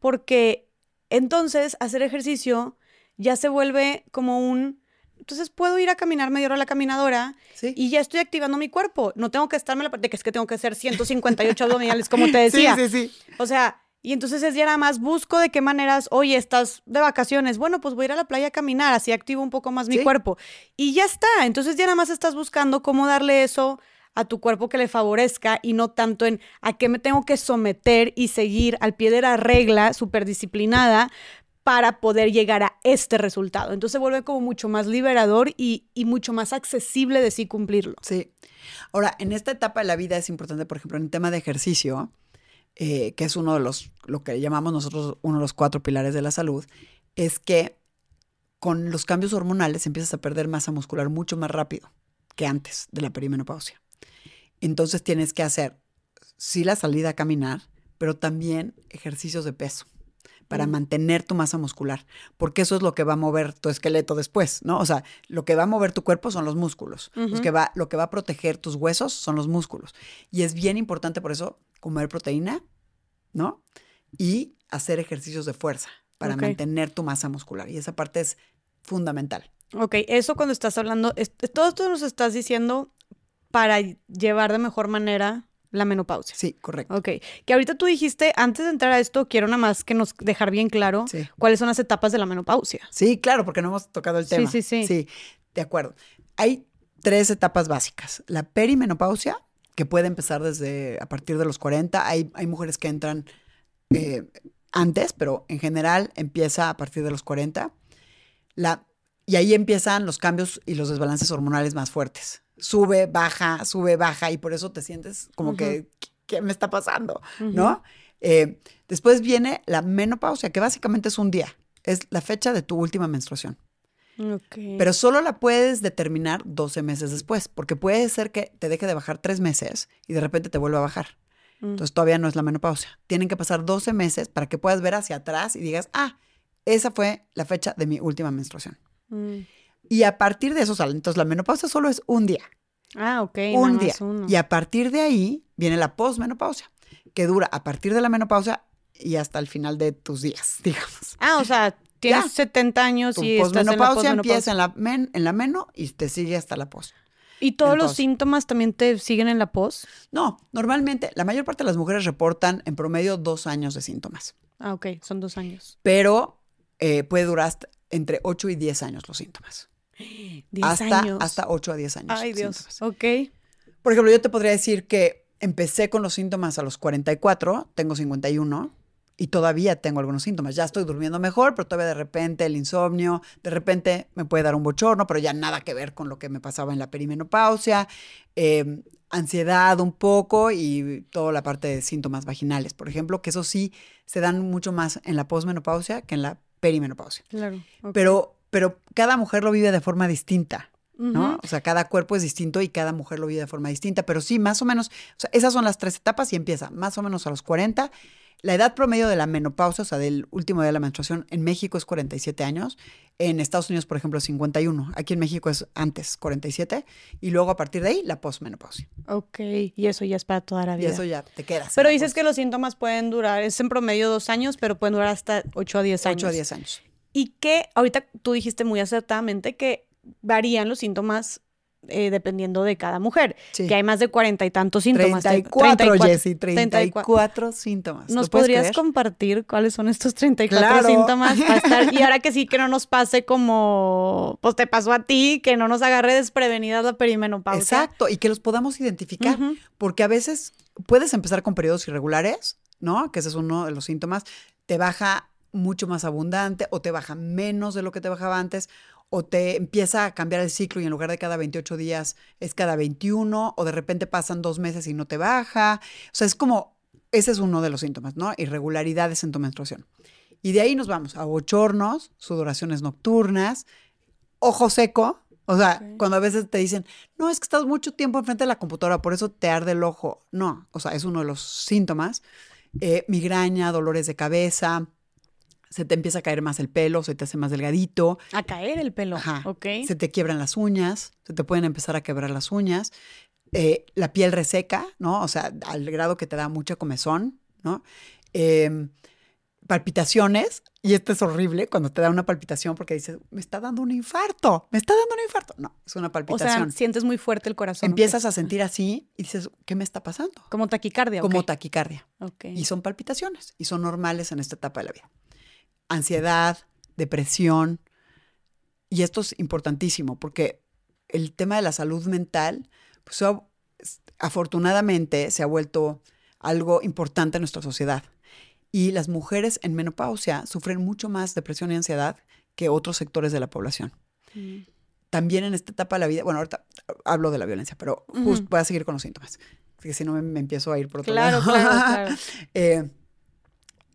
porque entonces hacer ejercicio ya se vuelve como un entonces puedo ir a caminar media hora a la caminadora y ya estoy activando mi cuerpo. No tengo que estarme la parte que es que tengo que hacer 158 abdominales, como te decía. Sí, sí, sí. O sea, y entonces es ya nada más busco de qué maneras, oye, estás de vacaciones, bueno, pues voy a ir a la playa a caminar, así activo un poco más mi cuerpo. Y ya está, entonces ya nada más estás buscando cómo darle eso a tu cuerpo que le favorezca y no tanto en a qué me tengo que someter y seguir al pie de la regla súper disciplinada para poder llegar a este resultado. Entonces se vuelve como mucho más liberador y, y, mucho más accesible de sí cumplirlo. Sí. Ahora, en esta etapa de la vida es importante, por ejemplo, en el tema de ejercicio, eh, que es uno de los, lo que llamamos nosotros uno de los cuatro pilares de la salud, es que con los cambios hormonales empiezas a perder masa muscular mucho más rápido que antes de la perimenopausia. Entonces tienes que hacer, sí, la salida a caminar, pero también ejercicios de peso para mm. mantener tu masa muscular, porque eso es lo que va a mover tu esqueleto después, ¿no? O sea, lo que va a mover tu cuerpo son los músculos, que va, lo que va a proteger tus huesos son los músculos. Y es bien importante por eso comer proteína, ¿no? Y hacer ejercicios de fuerza para mantener tu masa muscular. Y esa parte es fundamental. Ok, eso cuando estás hablando, todo esto nos estás diciendo para llevar de mejor manera la menopausia. Sí, correcto. Ok. Que ahorita tú dijiste, antes de entrar a esto, quiero nada más que nos dejar bien claro cuáles son las etapas de la menopausia. Sí, claro, porque no hemos tocado el tema. Sí, sí, sí. Sí, de acuerdo. Hay tres etapas básicas. La perimenopausia, que puede empezar desde a partir de los 40. Hay, hay mujeres que entran eh, antes, pero en general empieza a partir de los 40. La, y ahí empiezan los cambios y los desbalances hormonales más fuertes sube, baja, sube, baja, y por eso te sientes como que, ¿qué me está pasando? ¿No? Eh, después viene la menopausia, que básicamente es un día, es la fecha de tu última menstruación. Pero solo la puedes determinar 12 meses después, porque puede ser que te deje de bajar tres meses y de repente te vuelva a bajar. Mm. Entonces todavía no es la menopausia. Tienen que pasar 12 meses para que puedas ver hacia atrás y digas, ah, esa fue la fecha de mi última menstruación. Mm. Y a partir de eso sale. Entonces, la menopausia solo es un día. Ah, ok. Un día. Y a partir de ahí viene la posmenopausia, que dura a partir de la menopausia y hasta el final de tus días, digamos. Ah, o sea, tienes 70 años y estás en la posmenopausia empieza en la, men, en la meno y te sigue hasta la pos. ¿Y todos los síntomas también te siguen en la pos? No, normalmente la mayor parte de las mujeres reportan en promedio dos años de síntomas. Ah, ok, son dos años. Pero eh, puede durar entre 8 y 10 años los síntomas. Hasta, Hasta 8 a 10 años. Ay, Dios. Ok. Por ejemplo, yo te podría decir que empecé con los síntomas a los 44, tengo 51 y todavía tengo algunos síntomas. Ya estoy durmiendo mejor, pero todavía de repente el insomnio, de repente me puede dar un bochorno, pero ya nada que ver con lo que me pasaba en la perimenopausia, em, ansiedad un poco y toda la parte de síntomas vaginales, por ejemplo, que eso sí se dan mucho más en la posmenopausia que en la perimenopausia. Claro. Pero pero cada mujer lo vive de forma distinta. ¿no? O sea, cada cuerpo es distinto y cada mujer lo vive de forma distinta, pero sí, más o menos, o sea, esas son las tres etapas y empieza más o menos a los 40. La edad promedio de la menopausia, o sea, del último día de la menstruación, en México es 47 años, en Estados Unidos, por ejemplo, es 51, aquí en México es antes 47, y luego a partir de ahí la posmenopausia. Ok, y eso ya es para toda la vida. Y eso ya te quedas. Pero dices que los síntomas pueden durar, es en promedio dos años, pero pueden durar hasta 8 a 10 años. 8 a 10 años. Y que ahorita tú dijiste muy acertadamente que varían los síntomas eh, dependiendo de cada mujer. Que hay más de cuarenta y tantos síntomas. 34, Jessy, 34 síntomas. ¿Nos podrías compartir cuáles son estos 34 síntomas? y ahora que sí, que no nos pase como, pues te pasó a ti, que no nos agarre desprevenidas la perimenopausia. Exacto, y que los podamos identificar. Porque a veces puedes empezar con periodos irregulares ¿no? Que ese es uno de los síntomas. Te baja mucho más abundante o te baja menos de lo que te bajaba antes o te empieza a cambiar el ciclo y en lugar de cada 28 días es cada 21 o de repente pasan dos meses y no te baja. O sea, es como, ese es uno de los síntomas, ¿no? Irregularidades en tu menstruación. Y de ahí nos vamos a bochornos, sudoraciones nocturnas, ojo seco. O sea, cuando a veces te dicen, no, es que estás mucho tiempo enfrente de la computadora, por eso te arde el ojo. No, o sea, es uno de los síntomas. Eh, migraña, dolores de cabeza, se te empieza a caer más el pelo, se te hace más delgadito. A caer el pelo. Ajá. Ok. Se te quiebran las uñas, se te pueden empezar a quebrar las uñas. Eh, la piel reseca, ¿no? O sea, al grado que te da mucha comezón, ¿no? Em, palpitaciones, y esto es horrible cuando te da una palpitación porque dices, me está dando un infarto, me está dando un infarto. No, es una palpitación. O sea, sientes muy fuerte el corazón. Empiezas a sentir así y dices, ¿qué me está pasando? Como taquicardia. Como taquicardia. Ok. Y son palpitaciones y son normales en esta etapa de la vida ansiedad, depresión. Y esto es importantísimo porque el tema de la salud mental, pues afortunadamente se ha vuelto algo importante en nuestra sociedad. Y las mujeres en menopausia sufren mucho más depresión y ansiedad que otros sectores de la población. Mm. También en esta etapa de la vida, bueno, ahorita hablo de la violencia, pero voy a seguir con los síntomas, si no me, empiezo a ir por otro lado. Claro, claro. Eh,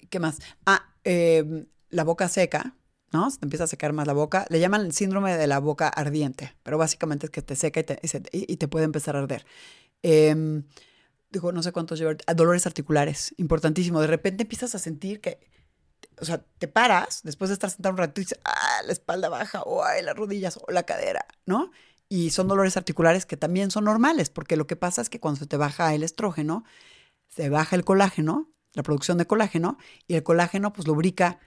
¿Qué más? Ah, eh, la boca seca, ¿no? Se te empieza a secar más la boca. Le llaman el síndrome de la boca ardiente, pero básicamente es que te seca y te, y te puede empezar a arder. Eh, digo, no sé cuántos llevar. Dolores articulares, importantísimo. De repente empiezas a sentir que, o sea, te paras después de estar sentado un rato y dices, ah, la espalda baja, o ay, las rodillas, o la cadera, ¿no? Y son dolores articulares que también son normales, porque lo que pasa es que cuando se te baja el estrógeno, se baja el colágeno, la producción de colágeno, y el colágeno pues lubrica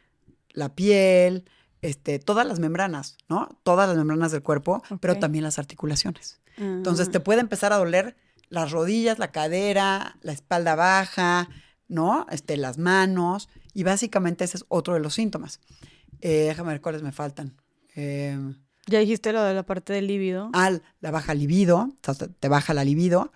la piel, este, todas las membranas, ¿no? Todas las membranas del cuerpo, pero también las articulaciones. Entonces te ah. puede empezar a doler las rodillas, la cadera, la espalda baja, ¿no? Este, las manos. Y básicamente ese es otro de los síntomas. Eh, déjame ver cuáles me faltan. Em, ya dijiste lo de la parte del líbido. Ah, la baja libido, te baja la libido.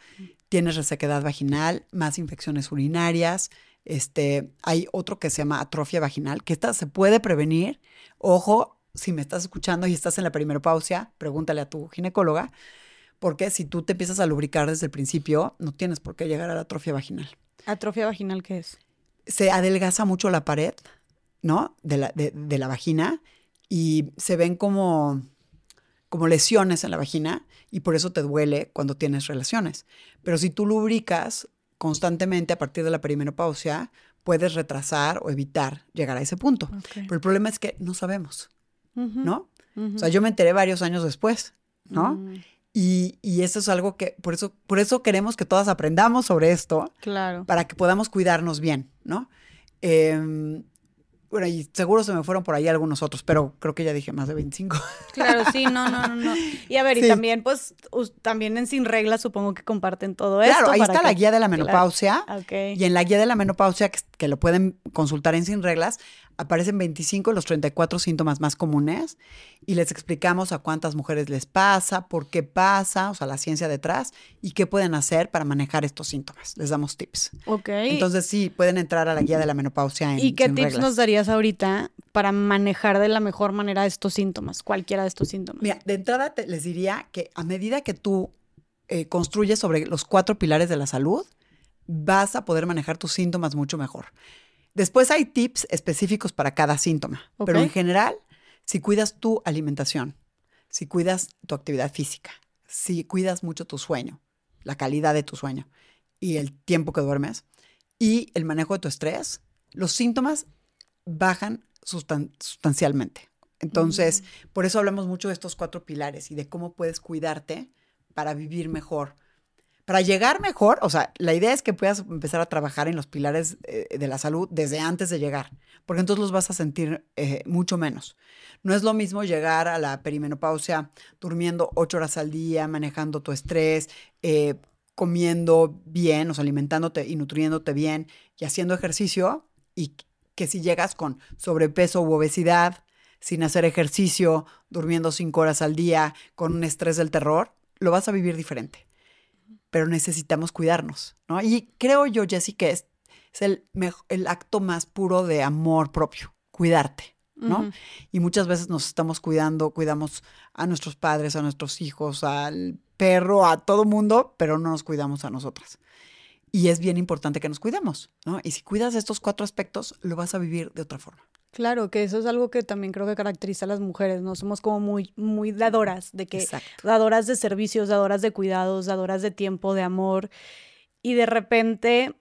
Tienes resequedad vaginal, más infecciones urinarias, este, hay otro que se llama atrofia vaginal, que esta se puede prevenir. Ojo, si me estás escuchando y estás en la pausia, pregúntale a tu ginecóloga, porque si tú te empiezas a lubricar desde el principio, no tienes por qué llegar a la atrofia vaginal. ¿Atrofia vaginal qué es? Se adelgaza mucho la pared, ¿no? De la, de, la vagina y se ven como, como lesiones en la vagina y por eso te duele cuando tienes relaciones. Pero si tú lubricas constantemente a partir de la perimenopausia puedes retrasar o evitar llegar a ese punto. Pero el problema es que no sabemos, ¿no? O sea, yo me enteré varios años después, ¿no? Mm. Y, y, eso es algo que, por eso, por eso queremos que todas aprendamos sobre esto. Claro. Para que podamos cuidarnos bien, ¿no? Eh, bueno, y seguro se me fueron por ahí algunos otros, pero creo que ya dije más de 25. Claro, sí, no, no, no. Y a ver, y también, pues, también en Sin Reglas supongo que comparten todo esto. Claro, ahí está la guía de la menopausia. Y en la guía de la menopausia, que, lo pueden consultar en Sin Reglas, aparecen 25 de los 34 síntomas más comunes y les explicamos a cuántas mujeres les pasa, por qué pasa, o sea, la ciencia detrás y qué pueden hacer para manejar estos síntomas. Les damos tips. Ok. Entonces, sí, pueden entrar a la guía de la menopausia en ¿Y qué tips nos darías ahorita para manejar de la mejor manera estos síntomas, cualquiera de estos síntomas? Mira, de entrada les diría que a medida que tú eh, construyes sobre los cuatro pilares de la salud, vas a poder manejar tus síntomas mucho mejor. Después hay tips específicos para cada síntoma, pero en general, si cuidas tu alimentación, si cuidas tu actividad física, si cuidas mucho tu sueño, la calidad de tu sueño y el tiempo que duermes y el manejo de tu estrés, los síntomas bajan sustancialmente. Entonces, mm. por eso hablamos mucho de estos cuatro pilares y de cómo puedes cuidarte para vivir mejor, para llegar mejor, o sea, la idea es que puedas empezar a trabajar en los pilares eh, de la salud desde antes de llegar, porque entonces los vas a sentir eh, mucho menos. No es lo mismo llegar a la perimenopausia durmiendo ocho horas al día, manejando tu estrés, eh, comiendo bien, o sea, alimentándote y nutriéndote bien y haciendo ejercicio, y que si llegas con sobrepeso u obesidad, sin hacer ejercicio, durmiendo cinco horas al día, con un estrés del terror, lo vas a vivir diferente pero necesitamos cuidarnos, ¿no? Y creo yo, Jessy, que es el, el acto más puro de amor propio, cuidarte. ¿no? Y muchas veces nos estamos cuidando, cuidamos a nuestros padres, a nuestros hijos, al perro, a todo mundo, pero no nos cuidamos a nosotras. Y es bien importante que nos cuidemos, ¿no? Y si cuidas estos cuatro aspectos, lo vas a vivir de otra forma. Claro, que eso es algo que también creo que caracteriza a las mujeres, ¿no? Somos como muy, muy dadoras, de que, dadoras de servicios, dadoras de cuidados, dadoras de tiempo, de amor. Y de repente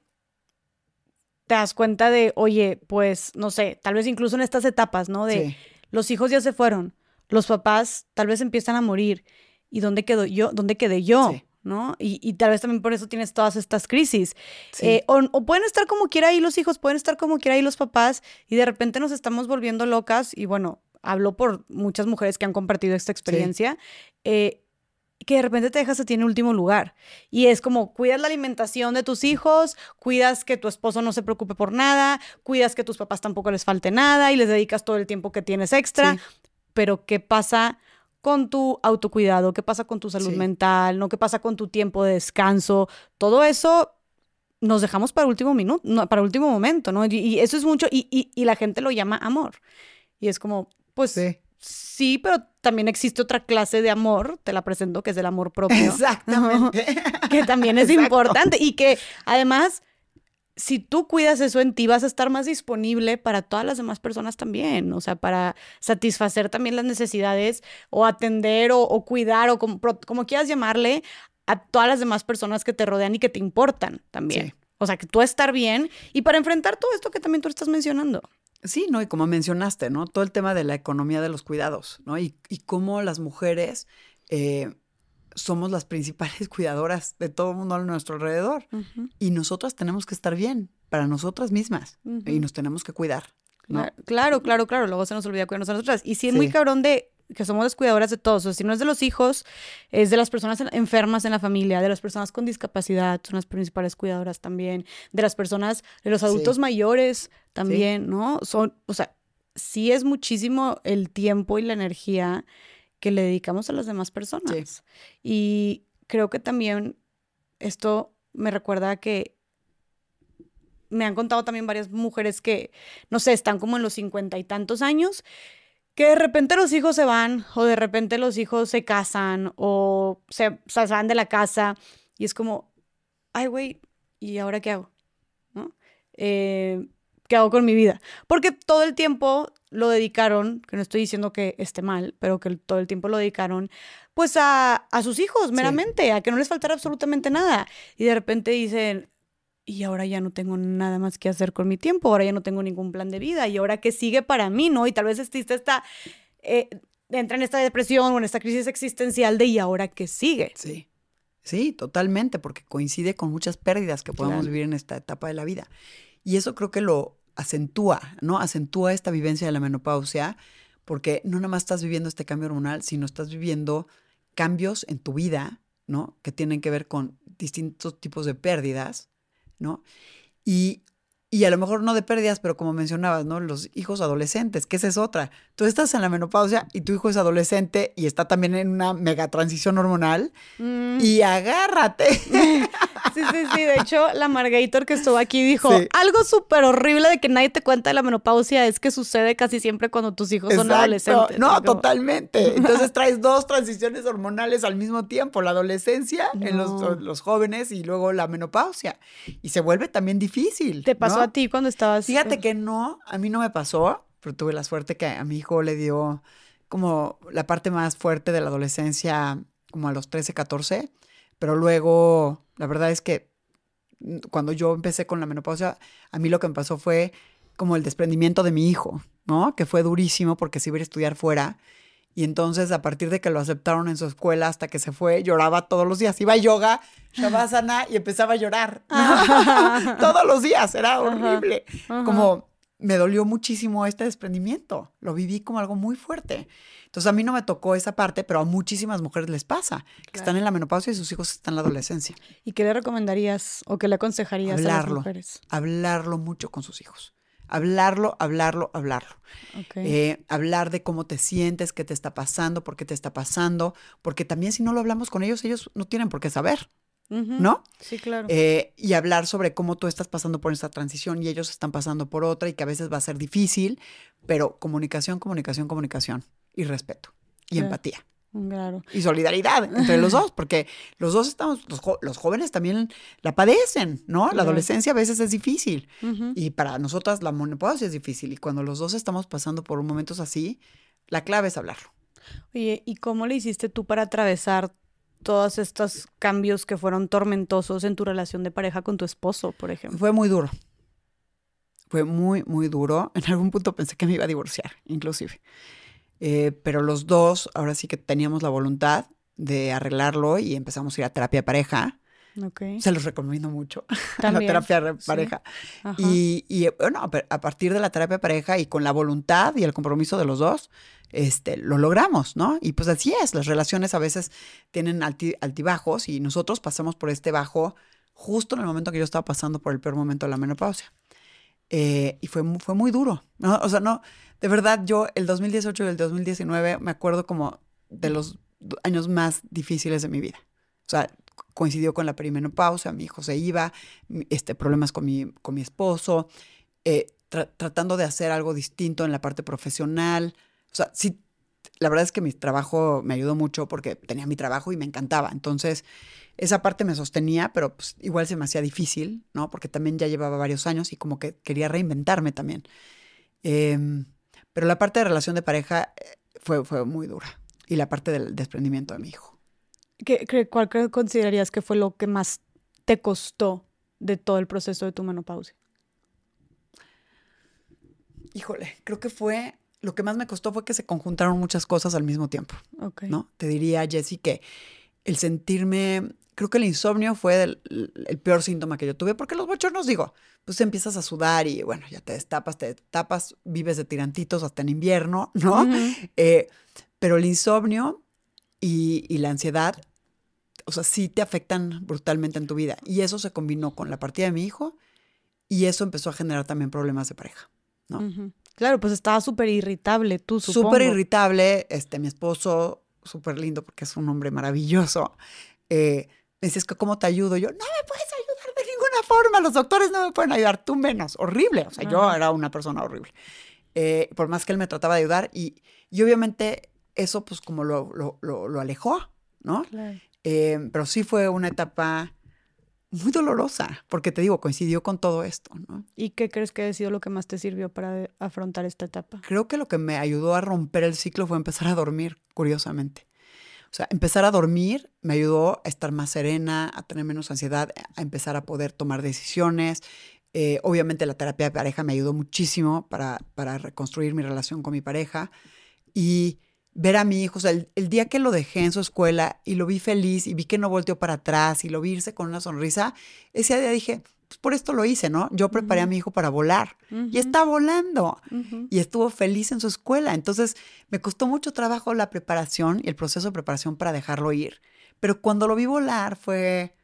te das cuenta de, oye, pues, no sé, tal vez incluso en estas etapas, ¿no? De los hijos ya se fueron, los papás tal vez empiezan a morir. ¿Y dónde quedo yo? ¿Dónde quedé yo? ¿No? Y, tal vez también por eso tienes todas estas crisis. Eh, o, pueden estar como quiera ahí los hijos, pueden estar como quiera ahí los papás, y de repente nos estamos volviendo locas, y bueno, hablo por muchas mujeres que han compartido esta experiencia, eh, que de repente te dejas a ti en último lugar. Y es como, cuidas la alimentación de tus hijos, cuidas que tu esposo no se preocupe por nada, cuidas que tus papás tampoco les falte nada y les dedicas todo el tiempo que tienes extra. Pero, ¿qué pasa? Con tu autocuidado, qué pasa con tu salud mental, ¿no? ¿Qué pasa con tu tiempo de descanso? Todo eso nos dejamos para último minuto, no, para último momento, ¿no? Y, eso es mucho, y, la gente lo llama amor. Y es como, pues sí. pero también existe otra clase de amor, te la presento, que es el amor propio. Exactamente. que también es importante y que además si tú cuidas eso en ti, vas a estar más disponible para todas las demás personas también, o sea, para satisfacer también las necesidades o atender o, cuidar o como, quieras llamarle a todas las demás personas que te rodean y que te importan también. O sea, que tú estar bien y para enfrentar todo esto que también tú estás mencionando. Sí, ¿no? Y como mencionaste, ¿no? Todo el tema de la economía de los cuidados, ¿no? Y, y cómo las mujeres eh, somos las principales cuidadoras de todo el mundo a nuestro alrededor. Y nosotras tenemos que estar bien para nosotras mismas y nos tenemos que cuidar. Claro, claro, claro. Luego se nos olvida cuidarnos a nosotras. Y sí es muy cabrón de que somos las cuidadoras de todos. O sea, si no es de los hijos, es de las personas enfermas en la familia, de las personas con discapacidad, son las principales cuidadoras también, de las personas, de los adultos mayores también, ¿no? Son, o sea, sí es muchísimo el tiempo y la energía que le dedicamos a las demás personas. Y creo que también esto me recuerda que me han contado también varias mujeres que, no sé, están como en los cincuenta y tantos años, que de repente los hijos se van o de repente los hijos se casan o se, van de la casa y es como, ay, güey, ¿y ahora qué hago? ¿No? Eh, ¿Qué hago con mi vida? Porque todo el tiempo lo dedicaron, que no estoy diciendo que esté mal, pero que todo el tiempo lo dedicaron, pues a, a sus hijos, meramente, a que no les faltara absolutamente nada. Y de repente dicen, y ahora ya no tengo nada más que hacer con mi tiempo, ahora ya no tengo ningún plan de vida, y ahora qué sigue para mí, ¿no? Y tal vez existe esta, eh, entra en esta depresión o en esta crisis existencial de, ¿y ahora qué sigue? Sí. Sí, totalmente, porque coincide con muchas pérdidas que podemos vivir en esta etapa de la vida. Y eso creo que lo, acentúa, ¿no? Acentúa esta vivencia de la menopausia, porque no nada más estás viviendo este cambio hormonal, sino estás viviendo cambios en tu vida, ¿no? Que tienen que ver con distintos tipos de pérdidas, ¿no? Y y a lo mejor no de pérdidas, pero como mencionabas, ¿no? Los hijos adolescentes, que esa es otra. Tú estás en la menopausia y tu hijo es adolescente y está también en una mega transición hormonal mm. y agárrate. Sí, sí, sí. De hecho, la Margator que estuvo aquí dijo, algo súper horrible de que nadie te cuenta de la menopausia es que sucede casi siempre cuando tus hijos son adolescentes. No, totalmente. Entonces traes dos transiciones hormonales al mismo tiempo, la adolescencia en los, los, jóvenes y luego la menopausia. Y se vuelve también difícil. Te pasó a ti cuando estabas? Fíjate que no, a mí no me pasó, pero tuve la suerte que a mi hijo le dio como la parte más fuerte de la adolescencia, como a los 13, 14, pero luego, la verdad es que cuando yo empecé con la menopausia, a mí lo que me pasó fue como el desprendimiento de mi hijo, ¿no? Que fue durísimo porque se iba a estudiar fuera. Y entonces, a partir de que lo aceptaron en su escuela hasta que se fue, lloraba todos los días. Iba a yoga, shavasana y empezaba a llorar. todos los días, era horrible. Como me dolió muchísimo este desprendimiento. Lo viví como algo muy fuerte. Entonces, a mí no me tocó esa parte, pero a muchísimas mujeres les pasa, que están en la menopausia y sus hijos están en la adolescencia. ¿Y qué le recomendarías o qué le aconsejarías a las mujeres? Hablarlo mucho con sus hijos hablarlo, hablarlo, hablarlo. Eh, hablar de cómo te sientes, qué te está pasando, por qué te está pasando, porque también si no lo hablamos con ellos, ellos no tienen por qué saber. ¿no? Sí, claro. Eh, y hablar sobre cómo tú estás pasando por esta transición y ellos están pasando por otra y que a veces va a ser difícil, pero comunicación, comunicación, comunicación y respeto y empatía. Claro. Y solidaridad entre los dos, porque los dos estamos, los, los jóvenes también la padecen, ¿no? La Claro. adolescencia a veces es difícil y para nosotras la menopausia es difícil y cuando los dos estamos pasando por momentos así, la clave es hablarlo. Oye, ¿y cómo le hiciste tú para atravesar todos estos cambios que fueron tormentosos en tu relación de pareja con tu esposo, por ejemplo? Fue muy duro. Fue muy, muy duro. En algún punto pensé que me iba a divorciar, inclusive. Eh, pero los dos, ahora sí que teníamos la voluntad de arreglarlo y empezamos a ir a terapia de pareja. Ok. Se los recomiendo mucho, la También. terapia de sí. pareja. Y, y, bueno, a par- a partir de la terapia de pareja y con la voluntad y el compromiso de los dos, este, lo logramos, ¿no? Y pues así es, las relaciones a veces tienen alti- altibajos y nosotros pasamos por este bajo justo en el momento que yo estaba pasando por el peor momento de la menopausia. Eh, y fue, fue muy duro, ¿no? O sea, no, de verdad yo el 2018 y el 2019 me acuerdo como de los años más difíciles de mi vida. O sea, coincidió con la perimenopausia, mi hijo se iba, este, problemas con mi, con mi esposo, eh, tra- tratando de hacer algo distinto en la parte profesional. O sea, sí, la verdad es que mi trabajo me ayudó mucho porque tenía mi trabajo y me encantaba. Entonces, esa parte me sostenía, pero pues, igual se me hacía difícil, ¿no? Porque también ya llevaba varios años y como que quería reinventarme también. Em, pero la parte de relación de pareja eh, fue, fue muy dura. Y la parte del desprendimiento de mi hijo. ¿Qué, qué- cuál considerarías que fue lo que más te costó de todo el proceso de tu menopausia? Híjole, creo que fue, lo que más me costó fue que se conjuntaron muchas cosas al mismo tiempo. ¿no? Te diría, Jessy, que el sentirme, creo que el insomnio fue el, el peor síntoma que yo tuve, porque los bochornos, digo, pues empiezas a sudar y bueno, ya te destapas, te tapas, vives de tirantitos hasta en invierno, ¿no? Eh, pero el insomnio y, y la ansiedad, o sea, sí te afectan brutalmente en tu vida. Y eso se combinó con la partida de mi hijo y eso empezó a generar también problemas de pareja. ¿no? Ujú. Claro, pues estaba súper irritable tú, supongo. Súper irritable, este, mi esposo, súper lindo porque es un hombre maravilloso. Eh, me decías que cómo te ayudo. Yo, no me puedes ayudar de ninguna forma, los doctores no me pueden ayudar, tú menos. Horrible, o sea, yo era una persona horrible. Eh, por más que él me trataba de ayudar y, y obviamente eso pues como lo, lo, lo, lo alejó, ¿no? Claro. Eh, pero sí fue una etapa muy dolorosa, porque te digo, coincidió con todo esto, ¿no? ¿Y qué crees que ha sido lo que más te sirvió para afrontar esta etapa? Creo que lo que me ayudó a romper el ciclo fue empezar a dormir, curiosamente. O sea, empezar a dormir me ayudó a estar más serena, a tener menos ansiedad, a empezar a poder tomar decisiones. Eh, obviamente la terapia de pareja me ayudó muchísimo para, para reconstruir mi relación con mi pareja y ver a mi hijo, o sea, el, el día que lo dejé en su escuela y lo vi feliz y vi que no volteó para atrás y lo vi irse con una sonrisa, ese día dije, pues por esto lo hice, ¿no? Yo preparé a mi hijo para volar y está volando y estuvo feliz en su escuela. Entonces, me costó mucho trabajo la preparación y el proceso de preparación para dejarlo ir. Pero cuando lo vi volar fue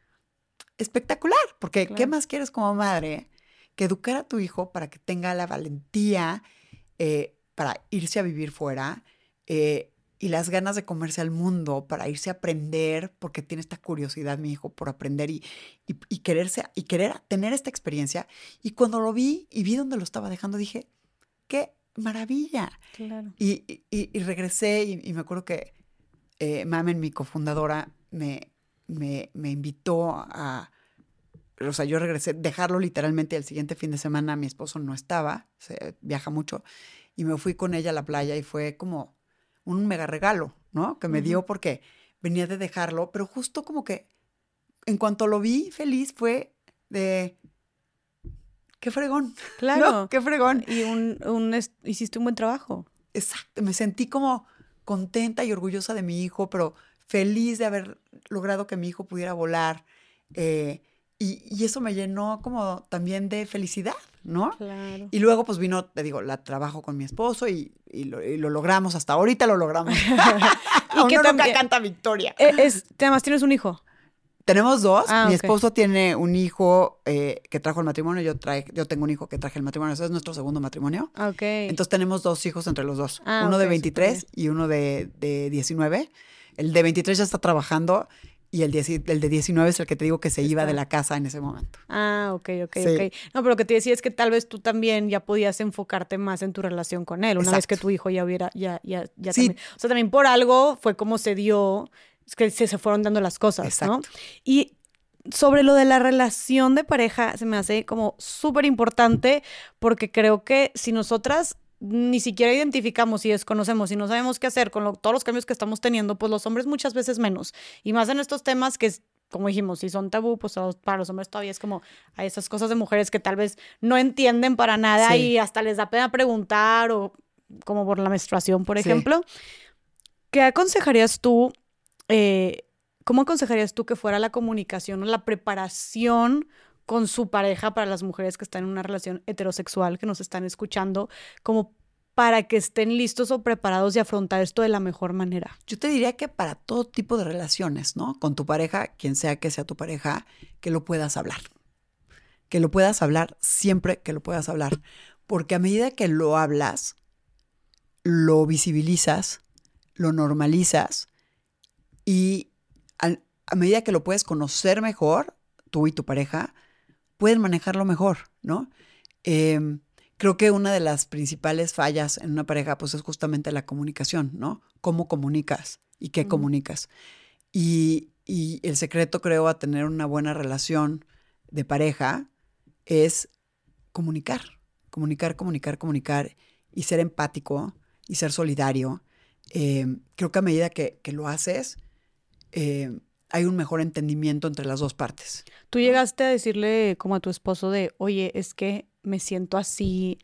espectacular, porque ¿qué más quieres como madre que educar a tu hijo para que tenga la valentía eh, para irse a vivir fuera eh, y las ganas de comerse al mundo para irse a aprender, porque tiene esta curiosidad mi hijo por aprender y, y, y quererse y querer tener esta experiencia. Y cuando lo vi y vi dónde lo estaba dejando, dije, qué maravilla. Claro. Y, y- regresé y, y me acuerdo que eh, Mamen, mi cofundadora, me, me, me invitó a... O sea, yo regresé, dejarlo literalmente el siguiente fin de semana, mi esposo no estaba, se viaja mucho, y me fui con ella a la playa y fue como un mega regalo, ¿no? Que me dio porque venía de dejarlo, pero justo como que en cuanto lo vi feliz fue de... ¡Qué fregón! ¿no? Claro. ¡Qué fregón! Y un, un hiciste un buen trabajo. Exacto, me sentí como contenta y orgullosa de mi hijo, pero feliz de haber logrado que mi hijo pudiera volar. eh, y, y eso me llenó como también de felicidad, ¿no? Claro. Y luego pues vino, te digo, la trabajo con mi esposo y, y lo, y lo logramos, hasta ahorita lo logramos. Y que nunca también- canta victoria. Eh, es, además tienes un hijo. Tenemos dos. Ah, Mi esposo tiene un hijo eh, que trajo el matrimonio, yo, trae, yo tengo un hijo que traje el matrimonio, ese es nuestro segundo matrimonio. Ok. Entonces tenemos dos hijos entre los dos, Ah, uno de ok, 23 y uno de, de 19. El de 23 ya está trabajando y el, el de 19 es el que te digo que se iba de la casa en ese momento. Ah, ok, ok, ok. No, pero lo que te decía es que tal vez tú también ya podías enfocarte más en tu relación con él, una vez que tu hijo ya hubiera, ya, ya, ya sí. también. O sea, también por algo fue como se dio, es que se, se fueron dando las cosas, Exacto. ¿no? Y sobre lo de la relación de pareja, se me hace como súper importante porque creo que si nosotras ni siquiera identificamos y desconocemos y no sabemos qué hacer con todos los cambios que estamos teniendo, pues los hombres muchas veces menos. Y más en estos temas que, como dijimos, si son tabú, pues para los hombres todavía es como hay esas cosas de mujeres que tal vez no entienden para nada y hasta les da pena preguntar o como por la menstruación, por ejemplo. ¿Qué aconsejarías tú? Eh, ¿Cómo aconsejarías tú que fuera la comunicación o la preparación con su pareja para las mujeres que están en una relación heterosexual que nos están escuchando, como para que estén listos o preparados y afrontar esto de la mejor manera? Yo te diría que para todo tipo de relaciones, ¿no? Con tu pareja, quien sea que sea tu pareja, que lo puedas hablar. Que lo puedas hablar siempre que lo puedas hablar. Porque a medida que lo hablas, lo visibilizas, lo normalizas y a medida que lo puedes conocer mejor, tú y tu pareja, pueden manejarlo mejor, ¿no? Em, creo que una de las principales fallas en una pareja, pues es justamente la comunicación, ¿no? Cómo comunicas y qué comunicas. Y, y, el secreto, creo, a tener una buena relación de pareja es comunicar, comunicar, comunicar, comunicar y ser empático y ser solidario. Em, creo que a medida que, que lo haces, eh, hay un mejor entendimiento entre las dos partes. Tú llegaste a decirle como a tu esposo de, oye, es que me siento así.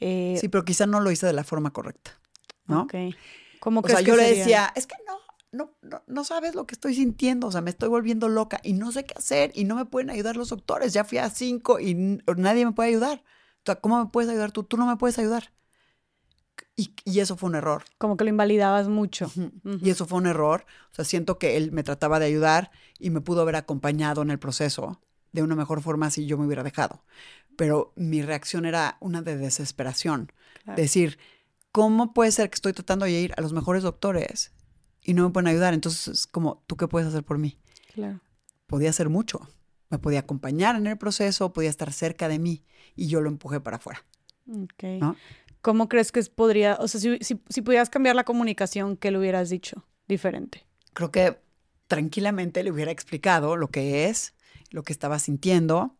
Eh, sí, pero quizá no lo hice de la forma correcta, ¿no? Ok. ¿Cómo o sea, yo le decía, es que no, no, no, no, sabes lo que estoy sintiendo, o sea, me estoy volviendo loca y no sé qué hacer y no me pueden ayudar los doctores. Ya fui a cinco y nadie me puede ayudar. O sea, ¿cómo me puedes ayudar tú? Tú no me puedes ayudar. Y, eso fue un error. Como que lo invalidabas mucho. Y eso fue un error. O sea, siento que él me trataba de ayudar y me pudo haber acompañado en el proceso de una mejor forma si yo me hubiera dejado. Pero mi reacción era una de desesperación. Decir, ¿cómo puede ser que estoy tratando de ir a los mejores doctores y no me pueden ayudar? Entonces, como, ¿tú qué puedes hacer por mí? Claro. Podía hacer mucho. Me podía acompañar en el proceso, podía estar cerca de mí y yo lo empujé para afuera. Okay. ¿no? ¿Cómo crees que podría, o sea, si, si, pudieras cambiar la comunicación, ¿qué le hubieras dicho diferente? Creo que tranquilamente le hubiera explicado lo que es, lo que estaba sintiendo.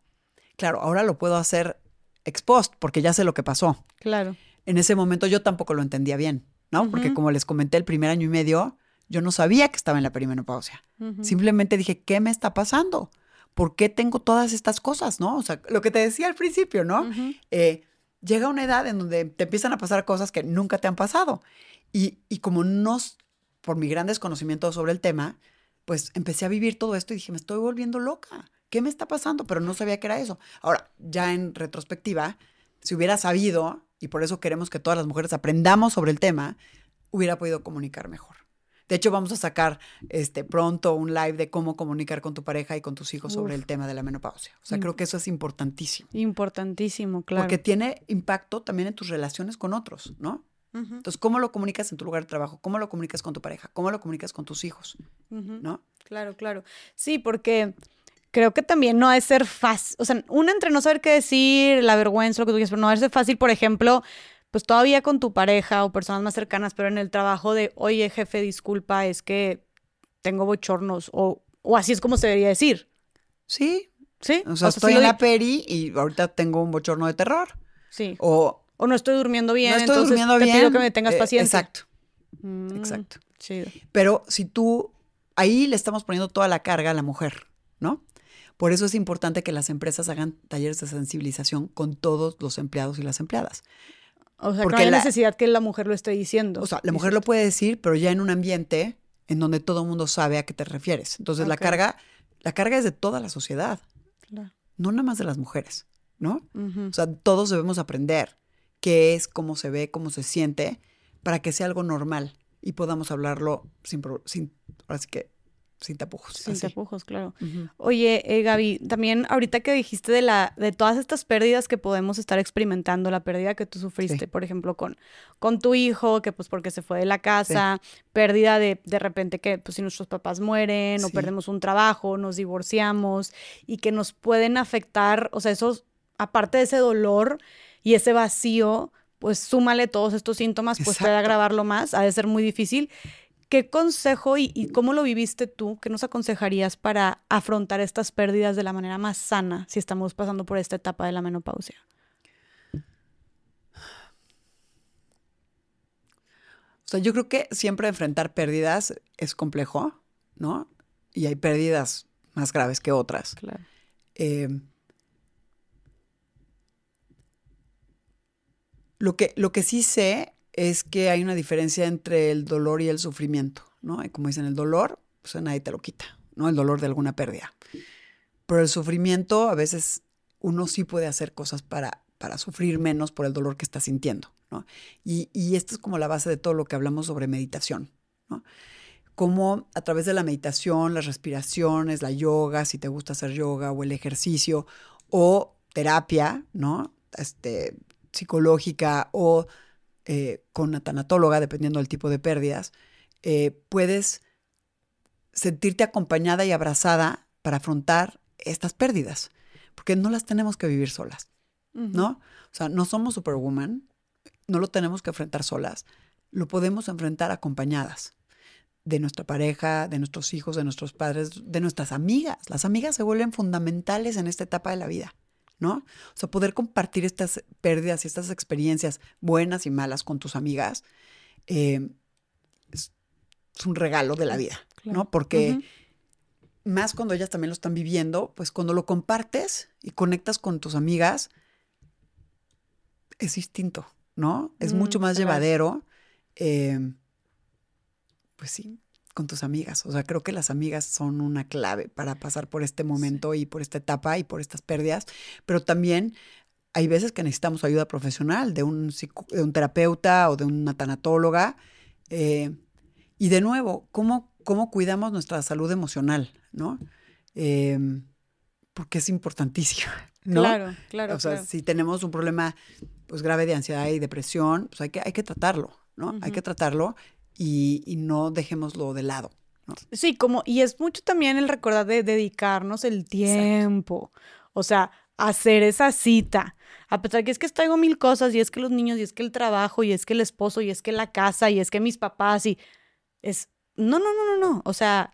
Claro, ahora lo puedo hacer ex post porque ya sé lo que pasó. Claro. En ese momento yo tampoco lo entendía bien, ¿no? Porque como les comenté el primer año y medio, yo no sabía que estaba en la perimenopausia. Simplemente dije, ¿qué me está pasando? ¿Por qué tengo todas estas cosas, no? O sea, lo que te decía al principio, ¿no? eh, llega una edad en donde te empiezan a pasar cosas que nunca te han pasado. Y, y como no, por mi gran desconocimiento sobre el tema, pues empecé a vivir todo esto y dije, me estoy volviendo loca. ¿Qué me está pasando? Pero no sabía que era eso. Ahora, ya en retrospectiva, si hubiera sabido, y por eso queremos que todas las mujeres aprendamos sobre el tema, hubiera podido comunicar mejor. De hecho, vamos a sacar este, pronto un live de cómo comunicar con tu pareja y con tus hijos sobre el tema de la menopausia. O sea, creo que eso es importantísimo. Importantísimo, claro. Porque tiene impacto también en tus relaciones con otros, ¿no? Entonces, ¿cómo lo comunicas en tu lugar de trabajo? ¿Cómo lo comunicas con tu pareja? ¿Cómo lo comunicas con tus hijos? ¿No? Claro, claro. Sí, porque creo que también no de ser fácil. O sea, una entre no saber qué decir, la vergüenza, lo que tú quieras, pero no ser fácil, por ejemplo, pues todavía con tu pareja o personas más cercanas, pero en el trabajo de, oye, jefe, disculpa, es que tengo bochornos, o, o así es como se debería decir. Sí. Sí. O sea, estoy en la peri y ahorita tengo un bochorno de terror. Sí. O, o no estoy durmiendo bien, no estoy entonces durmiendo te bien. pido que me tengas eh, paciencia. exacto. Mm, exacto. Pero si tú, ahí le estamos poniendo toda la carga a la mujer, ¿no? Por eso es importante que las empresas hagan talleres de sensibilización con todos los empleados y las empleadas. O sea, Porque no hay la, necesidad que la mujer lo esté diciendo. O sea, la mujer lo puede decir, pero ya en un ambiente en donde todo el mundo sabe a qué te refieres. Entonces, la carga, la carga es de toda la sociedad. No nada más de las mujeres, ¿no? O sea, todos debemos aprender qué es, cómo se ve, cómo se siente, para que sea algo normal y podamos hablarlo sin, sin así que sin tapujos. Sin así. tapujos, claro. Oye, eh, Gaby, también ahorita que dijiste de la, de todas estas pérdidas que podemos estar experimentando, la pérdida que tú sufriste, Sí. por ejemplo, con, con tu hijo, que pues porque se fue de la casa, pérdida de de repente que pues si nuestros papás mueren o perdemos un trabajo, nos divorciamos y que nos pueden afectar, o sea, esos, aparte de ese dolor y ese vacío, pues súmale todos estos síntomas, pues puede Exacto. agravarlo más, ha de ser muy difícil. ¿Qué consejo y, y cómo lo viviste tú? ¿Qué nos aconsejarías para afrontar estas pérdidas de la manera más sana si estamos pasando por esta etapa de la menopausia? O sea, yo creo que siempre enfrentar pérdidas es complejo, ¿no? Y hay pérdidas más graves que otras. Claro. Eh, lo, que, lo que sí sé es que hay una diferencia entre el dolor y el sufrimiento, ¿no? Y como dicen, el dolor, pues nadie te lo quita, ¿no? El dolor de alguna pérdida. Pero el sufrimiento, a veces uno sí puede hacer cosas para, para sufrir menos por el dolor que está sintiendo, ¿no? Y, y esto es como la base de todo lo que hablamos sobre meditación, ¿no? Cómo a través de la meditación, las respiraciones, la yoga, si te gusta hacer yoga o el ejercicio, o terapia, ¿no? Este, psicológica o eh, con una tanatóloga, dependiendo del tipo de pérdidas, eh, puedes sentirte acompañada y abrazada para afrontar estas pérdidas, porque no las tenemos que vivir solas, ¿no? O sea, no somos superwoman, no lo tenemos que enfrentar solas, lo podemos enfrentar acompañadas de nuestra pareja, de nuestros hijos, de nuestros padres, de nuestras amigas. Las amigas se vuelven fundamentales en esta etapa de la vida, ¿no? O sea, poder compartir estas pérdidas y estas experiencias buenas y malas con tus amigas eh, es, es un regalo de la vida, Claro. ¿no? Porque más cuando ellas también lo están viviendo, pues cuando lo compartes y conectas con tus amigas, es distinto, ¿no? Es Mm, mucho más claro. llevadero, eh, pues sí, con tus amigas. O sea, creo que las amigas son una clave para pasar por este momento y por esta etapa y por estas pérdidas, pero también hay veces que necesitamos ayuda profesional de un, de un terapeuta o de una tanatóloga. eh, y de nuevo, ¿cómo, cómo cuidamos nuestra salud emocional, ¿no? Eh, porque es importantísimo, ¿no? Claro, claro. o sea, claro. si tenemos un problema pues, grave de ansiedad y depresión, pues hay que, hay que tratarlo, ¿no? Hay que tratarlo y, y no dejémoslo de lado. Sí, como, y es mucho también el recordar de dedicarnos el tiempo. O sea, hacer esa cita. A pesar que es que traigo mil cosas, y es que los niños, y es que el trabajo, y es que el esposo, y es que la casa, y es que mis papás, y es. No, no, no, no, no. O sea,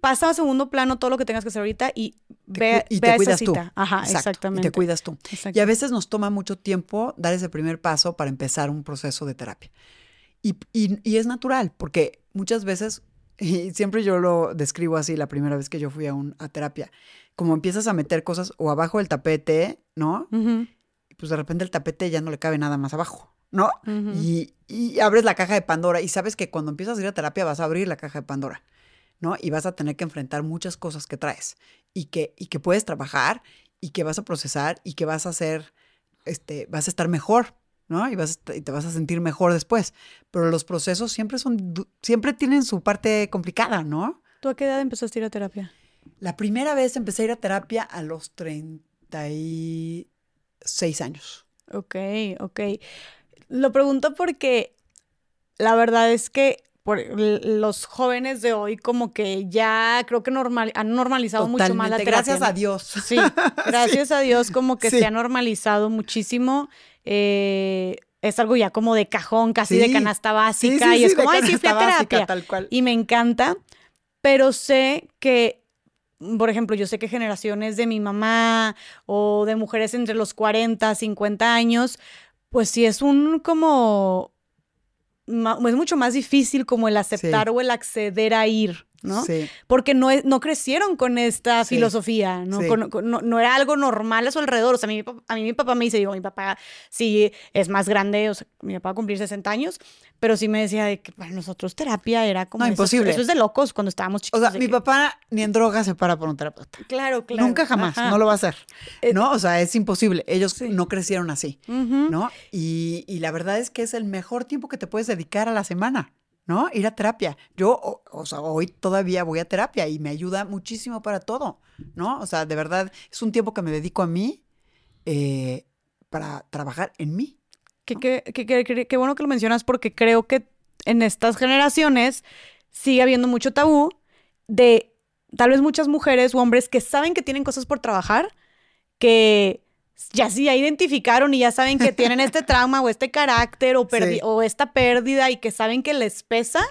pasa a segundo plano todo lo que tengas que hacer ahorita y ve, y ve esa tú. cita. Ajá, Exacto, exactamente. Y te cuidas tú. Y a veces nos toma mucho tiempo dar ese primer paso para empezar un proceso de terapia. Y, y- y es natural, porque muchas veces, y siempre yo lo describo así la primera vez que yo fui a, un, a terapia, como empiezas a meter cosas o abajo del tapete, ¿no? Y pues de repente el tapete ya no le cabe nada más abajo, ¿no? Y, y abres la caja de Pandora y sabes que cuando empiezas a ir a terapia vas a abrir la caja de Pandora, ¿no? Y vas a tener que enfrentar muchas cosas que traes y que, y que puedes trabajar y que vas a procesar y que vas a hacer, este, vas a estar mejor, ¿no? Y, vas y te vas a sentir mejor después. Pero los procesos siempre son, siempre tienen su parte complicada, ¿no? ¿Tú a qué edad empezaste a ir a terapia? La primera vez empecé a ir a terapia a los 36 años. Ok, ok. Lo pregunto porque la verdad es que por los jóvenes de hoy como que ya creo que normal, han normalizado mucho más la terapia. Gracias a Dios. Sí, gracias a Dios como que Sí. se ha normalizado muchísimo. Eh, es algo ya como de cajón, casi de canasta básica. sí, y es como, ay, sí, fui a terapia. tal cual. Y me encanta, pero sé que, por ejemplo, yo sé que generaciones de mi mamá o de mujeres entre los 40, 50 años, pues sí es un como, es mucho más difícil como el aceptar o el acceder a ir, ¿no? Sí. Porque no, no crecieron con esta Sí. filosofía, ¿no? Sí. Con- con- no, no era algo normal a su alrededor. O sea, a mí, a mí mi papá me dice, digo, mi papá sí es más grande, o sea, mi papá va a cumplir 60 años, pero sí me decía de que para nosotros terapia era como... No, imposible. Eso es de locos cuando estábamos O chicos. sea, de mi que- papá ni en droga se para por un terapeuta. Claro, claro. Nunca jamás, Ajá. no lo va a hacer. Eh, ¿No? O sea, es imposible. Ellos no crecieron así. ¿no? Y, y la verdad es que es el mejor tiempo que te puedes dedicar a la semana, ¿no? Ir a terapia. Yo, o, sea, hoy todavía voy a terapia y me ayuda muchísimo para todo, ¿no? O sea, de verdad, es un tiempo que me dedico a mí eh, para trabajar en mí. Qué bueno que lo mencionas porque creo que en estas generaciones sigue habiendo mucho tabú de tal vez muchas mujeres o hombres que saben que tienen cosas por trabajar, que ya sí, ya identificaron y ya saben que tienen este trauma o este carácter o, o esta pérdida y que saben que les pesa,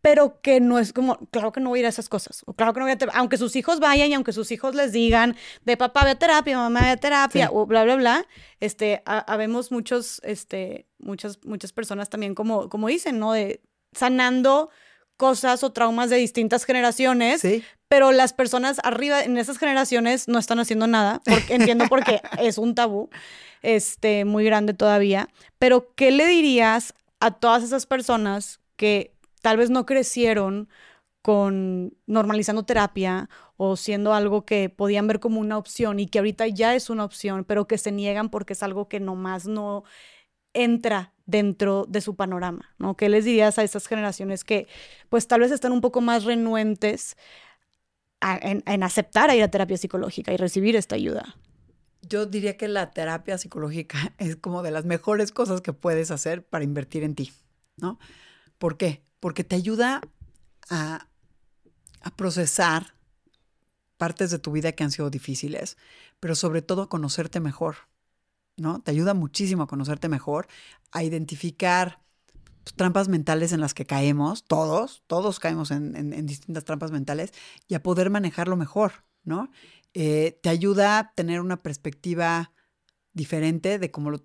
pero que no es como, claro que no voy a ir a esas cosas, o claro que no voy a aunque sus hijos vayan y aunque sus hijos les digan de papá ve a terapia, mamá ve a terapia, o bla, bla, bla, este, habemos muchos, este, muchas, muchas personas también como, como dicen, ¿no? De sanando cosas o traumas de distintas generaciones, pero las personas arriba en esas generaciones no están haciendo nada, porque, entiendo porque es un tabú este, muy grande todavía, pero ¿qué le dirías a todas esas personas que tal vez no crecieron con normalizando terapia o siendo algo que podían ver como una opción y que ahorita ya es una opción, pero que se niegan porque es algo que nomás no entra dentro de su panorama, ¿no? ¿Qué les dirías a estas generaciones que pues tal vez están un poco más renuentes en, aceptar a ir a terapia psicológica y recibir esta ayuda? Yo diría que la terapia psicológica es como de las mejores cosas que puedes hacer para invertir en ti, ¿no? ¿Por qué? Porque te ayuda a, a procesar partes de tu vida que han sido difíciles, pero sobre todo a conocerte mejor. ¿No? Te ayuda muchísimo a conocerte mejor, a identificar pues, trampas mentales en las que caemos, todos, todos caemos en, distintas trampas mentales, y a poder manejarlo mejor, ¿no? Eh, te ayuda a tener una perspectiva diferente de cómo lo,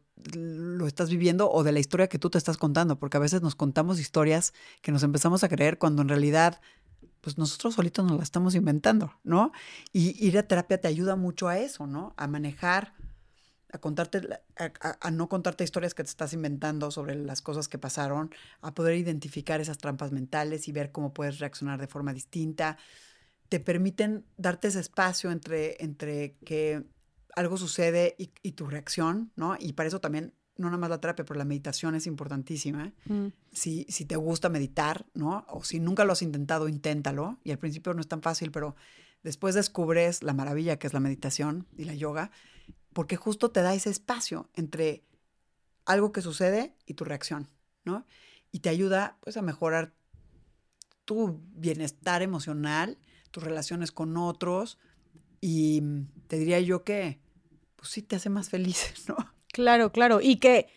estás viviendo o de la historia que tú te estás contando, porque a veces nos contamos historias que nos empezamos a creer cuando en realidad pues nosotros solitos nos la estamos inventando, ¿no? Y ir a terapia te ayuda mucho a eso, ¿no? A manejar a contarte, a, no contarte historias que te estás inventando sobre las cosas que pasaron, a poder identificar esas trampas mentales y ver cómo puedes reaccionar de forma distinta. Te permiten darte ese espacio entre, entre que algo sucede y, tu reacción, ¿no? Y para eso también, no nada más la terapia, pero la meditación es importantísima. Mm. Si, si te gusta meditar, ¿no? O si nunca lo has intentado, inténtalo. Y al principio no es tan fácil, pero después descubres la maravilla que es la meditación y la yoga porque justo te da ese espacio entre algo que sucede y tu reacción, ¿no? Y te ayuda pues a mejorar tu bienestar emocional, tus relaciones con otros y te diría yo que pues sí te hace más feliz, ¿no? Claro, claro, y que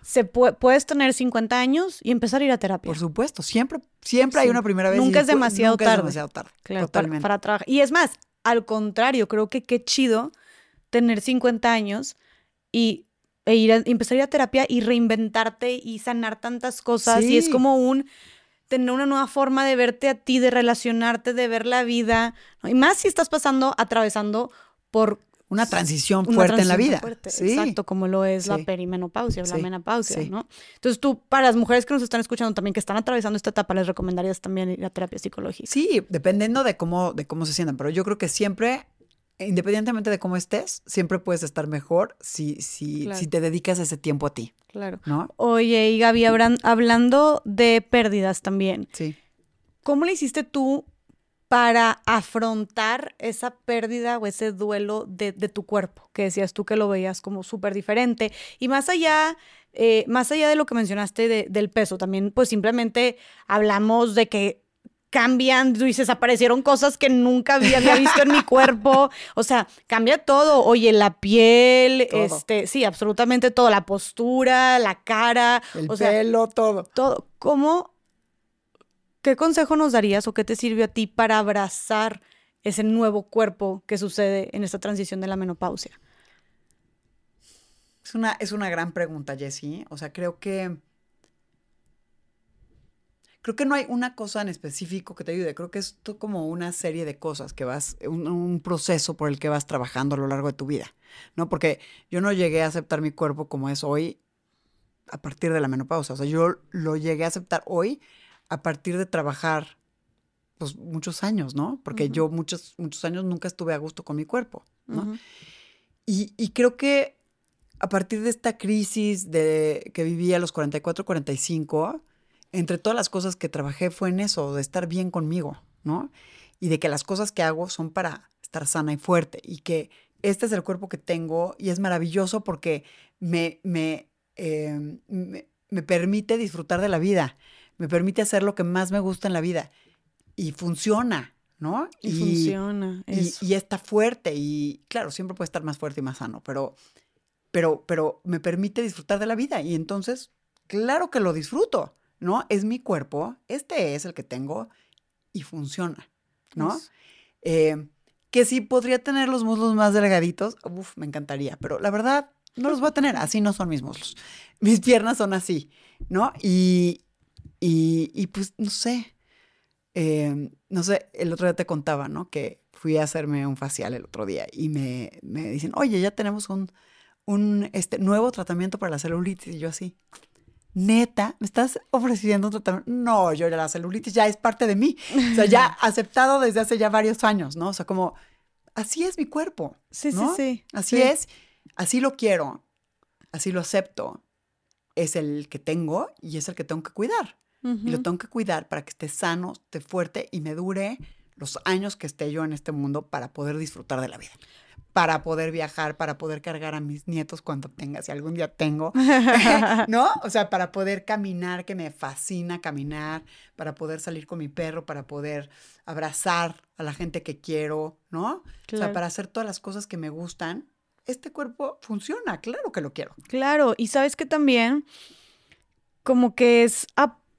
se puedes tener 50 años y empezar a ir a terapia. Por supuesto, siempre siempre hay una primera vez. Nunca es demasiado nunca tarde. Es demasiado tarde. Claro, totalmente. Para, para trabajar. Y es más, al contrario, creo que qué chido tener 50 años y e ir a, empezar a ir a terapia y reinventarte y sanar tantas cosas. Y es como un tener una nueva forma de verte a ti, de relacionarte, de ver la vida. Y más si estás pasando, atravesando por una transición fuerte en la vida. Exacto, como lo es la perimenopausia, la menopausia, ¿no? Entonces tú, para las mujeres que nos están escuchando también, que están atravesando esta etapa, les recomendarías también ir a terapia psicológica. Sí, dependiendo de cómo, de cómo se sientan, pero yo creo que siempre independientemente de cómo estés, siempre puedes estar mejor si, si, si te dedicas ese tiempo a ti. Claro. ¿no? Oye, y Gaby, hablando de pérdidas también. Sí. ¿Cómo le hiciste tú para afrontar esa pérdida o ese duelo de, tu cuerpo? Que decías tú que lo veías como súper diferente. Y más allá, eh, más allá de lo que mencionaste del peso, también pues simplemente hablamos de que cambian, tú dices, aparecieron cosas que nunca había, visto en mi cuerpo. O sea, cambia todo. Oye, la piel, este, sí, absolutamente todo, la postura, la cara, el pelo, todo. Todo. ¿Cómo, qué consejo nos darías o qué te sirvió a ti para abrazar ese nuevo cuerpo que sucede en esta transición de la menopausia? Es una, es una gran pregunta, Jessie. O sea, creo que creo que no hay una cosa en específico que te ayude. Creo que es como una serie de cosas que vas, un, proceso por el que vas trabajando a lo largo de tu vida, ¿no? Porque yo no llegué a aceptar mi cuerpo como es hoy a partir de la menopausa. O sea, yo lo llegué a aceptar hoy a partir de trabajar pues muchos años, ¿no? Porque yo muchos, muchos años nunca estuve a gusto con mi cuerpo, ¿no? y, y, creo que a partir de esta crisis de, que viví a los 44, 45, entre todas las cosas que trabajé fue en eso, de estar bien conmigo, ¿no? Y de que las cosas que hago son para estar sana y fuerte y que este es el cuerpo que tengo y es maravilloso porque me, me, em, me, permite disfrutar de la vida, me permite hacer lo que más me gusta en la vida y funciona, ¿no? Y, funciona. Y, y, está fuerte y claro, siempre puede estar más fuerte y más sano, pero, pero, pero me permite disfrutar de la vida y entonces, claro que lo disfruto, ¿no? Es mi cuerpo, este es el que tengo y funciona, ¿no? Eh, que si podría tener los muslos más delgaditos, uf, me encantaría, pero la verdad no los voy a tener, así no son mis muslos. Mis piernas son así, ¿no? Y, y, pues no sé, em, no sé, el otro día te contaba, ¿no? Que fui a hacerme un facial el otro día y me, me dicen, oye, ya tenemos un, un este, nuevo tratamiento para la celulitis. Y yo así, neta, ¿me estás ofreciendo un tratamiento? No, yo la celulitis ya es parte de mí. O sea, ya aceptado desde hace ya varios años, ¿no? O sea, como, así es mi cuerpo. Sí, sí, sí. Así es, así lo quiero, así lo acepto. Es el que tengo y es el que tengo que cuidar. Y lo tengo que cuidar para que esté sano, esté fuerte y me dure los años que esté yo en este mundo para poder disfrutar de la vida para poder viajar, para poder cargar a mis nietos cuando tenga, si algún día tengo, ¿no? O sea, para poder caminar, que me fascina caminar, para poder salir con mi perro, para poder abrazar a la gente que quiero, ¿no? O sea, para hacer todas las cosas que me gustan. Este cuerpo funciona, claro que lo quiero. Claro, y sabes que también como que es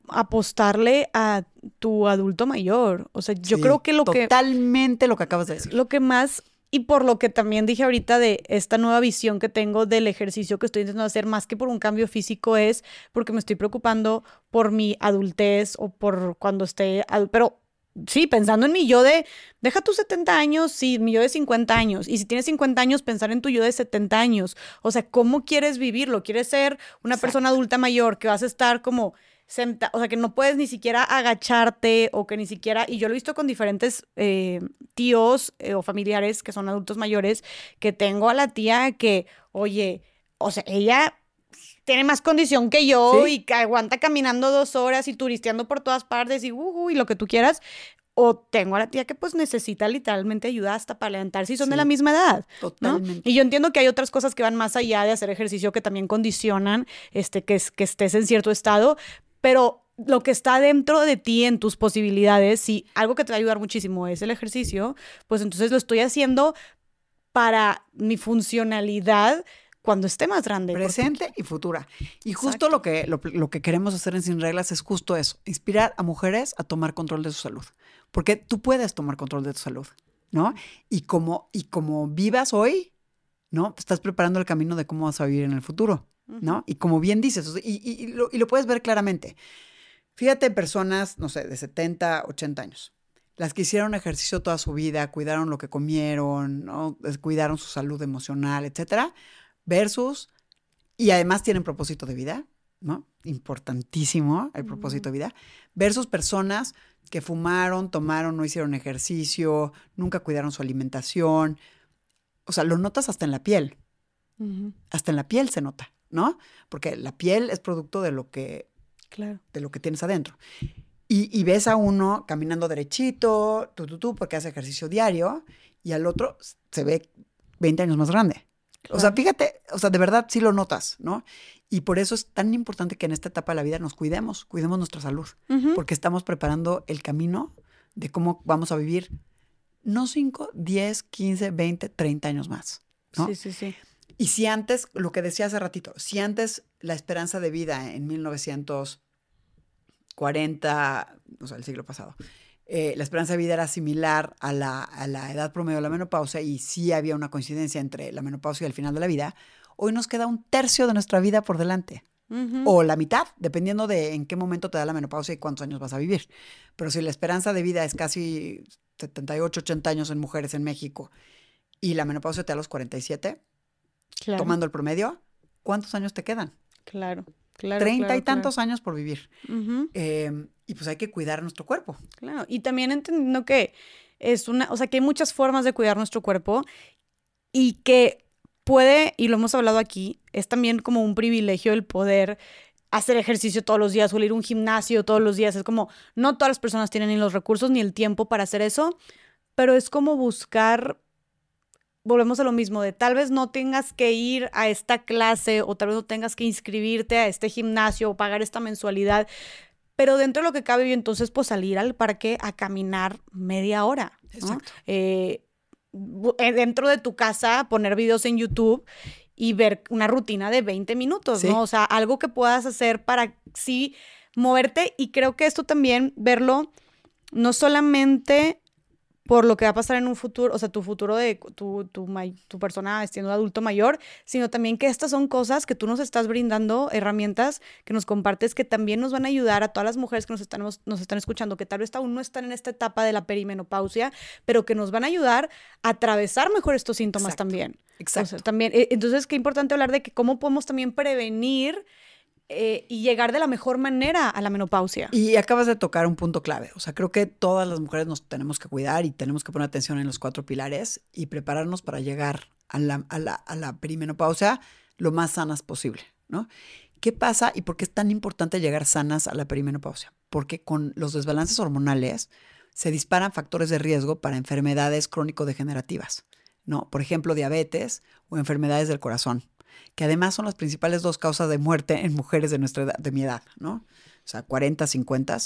apostarle a tu adulto mayor. O sea, yo creo que lo que... Totalmente lo que acabas de decir. Lo que más y por lo que también dije ahorita de esta nueva visión que tengo del ejercicio que estoy intentando hacer, más que por un cambio físico, es porque me estoy preocupando por mi adultez o por cuando esté... Pero sí, pensando en mi yo de, deja tus 70 años, sí, mi yo de 50 años. Y si tienes 50 años, pensar en tu yo de 70 años. O sea, ¿cómo quieres vivirlo? ¿Quieres ser una persona adulta mayor que vas a estar como o sea, que no puedes ni siquiera agacharte o que ni siquiera, y yo lo he visto con diferentes eh, tíos eh, o familiares que son adultos mayores, que tengo a la tía que, oye, o sea, ella tiene más condición que yo y que aguanta caminando dos horas y turisteando por todas partes y, uh, y lo que tú quieras. O tengo a la tía que pues necesita literalmente ayuda hasta para levantarse y son de la misma edad. Totalmente. Y yo entiendo que hay otras cosas que van más allá de hacer ejercicio que también condicionan este, que, que estés en cierto estado, pero lo que está dentro de ti en tus posibilidades, si algo que te va a ayudar muchísimo es el ejercicio, pues entonces lo estoy haciendo para mi funcionalidad cuando esté más grande. Presente y futura. Y justo lo que, lo, que queremos hacer en Sin Reglas es justo eso, inspirar a mujeres a tomar control de su salud. Porque tú puedes tomar control de tu salud, ¿no? Y como, y como vivas hoy, ¿no? Estás preparando el camino de cómo vas a vivir en el futuro. ¿No? Y como bien dices, y, lo, puedes ver claramente. Fíjate personas, no sé, de 70, 80 años, las que hicieron ejercicio toda su vida, cuidaron lo que comieron, ¿no? cuidaron su salud emocional, etcétera, versus, y además tienen propósito de vida, ¿no? Importantísimo el propósito de vida, versus personas que fumaron, tomaron, no hicieron ejercicio, nunca cuidaron su alimentación. O sea, lo notas hasta en la piel. Hasta en la piel se nota. ¿No? Porque la piel es producto de lo que, claro. de lo que tienes adentro. Y, ves a uno caminando derechito, tú, tú, tú, porque hace ejercicio diario, y al otro se ve 20 años más grande. O sea, fíjate, o sea, de verdad sí lo notas, ¿no? Y por eso es tan importante que en esta etapa de la vida nos cuidemos, cuidemos nuestra salud, porque estamos preparando el camino de cómo vamos a vivir no 5, 10, 15, 20, 30 años más. ¿no? Sí, sí, sí. Y si antes, lo que decía hace ratito, si antes la esperanza de vida en 1940, o sea, el siglo pasado, eh, la esperanza de vida era similar a la, a la edad promedio de la menopausia y sí había una coincidencia entre la menopausia y el final de la vida, hoy nos queda un tercio de nuestra vida por delante. O la mitad, dependiendo de en qué momento te da la menopausia y cuántos años vas a vivir. Pero si la esperanza de vida es casi 78, 80 años en mujeres en México y la menopausia te da los 47, tomando el promedio, ¿cuántos años te quedan? Claro, claro. Treinta y tantos años por vivir. Em, y pues hay que cuidar nuestro cuerpo. Claro, y también entendiendo que es una, o sea, que hay muchas formas de cuidar nuestro cuerpo y que puede, y lo hemos hablado aquí, es también como un privilegio el poder hacer ejercicio todos los días o ir a un gimnasio todos los días. Es como, no todas las personas tienen ni los recursos ni el tiempo para hacer eso, pero es como buscar, volvemos a lo mismo, de tal vez no tengas que ir a esta clase o tal vez no tengas que inscribirte a este gimnasio o pagar esta mensualidad, pero dentro de lo que cabe y entonces pues salir al parque a caminar media hora. Exacto. Eh, eh, dentro de tu casa, poner videos en YouTube y ver una rutina de 20 minutos, ¿no? O sea, algo que puedas hacer para sí moverte y creo que esto también verlo no solamente por lo que va a pasar en un futuro, o sea, tu futuro de tu, tu, tu persona siendo adulto mayor, sino también que estas son cosas que tú nos estás brindando, herramientas que nos compartes que también nos van a ayudar a todas las mujeres que nos están, nos están escuchando, que tal vez aún no están en esta etapa de la perimenopausia, pero que nos van a ayudar a atravesar mejor estos síntomas también. Exacto. también, eh, entonces, qué importante hablar de que cómo podemos también prevenir eh, y llegar de la mejor manera a la menopausia. Y acabas de tocar un punto clave. O sea, creo que todas las mujeres nos tenemos que cuidar y tenemos que poner atención en los cuatro pilares y prepararnos para llegar a la, a la, a la perimenopausia lo más sanas posible, ¿no? ¿Qué pasa y por qué es tan importante llegar sanas a la perimenopausia? Porque con los desbalances hormonales se disparan factores de riesgo para enfermedades crónico-degenerativas, ¿no? Por ejemplo, diabetes o enfermedades del corazón que además son las principales dos causas de muerte en mujeres de nuestra edad, de mi edad, ¿no? O sea, 40, 50.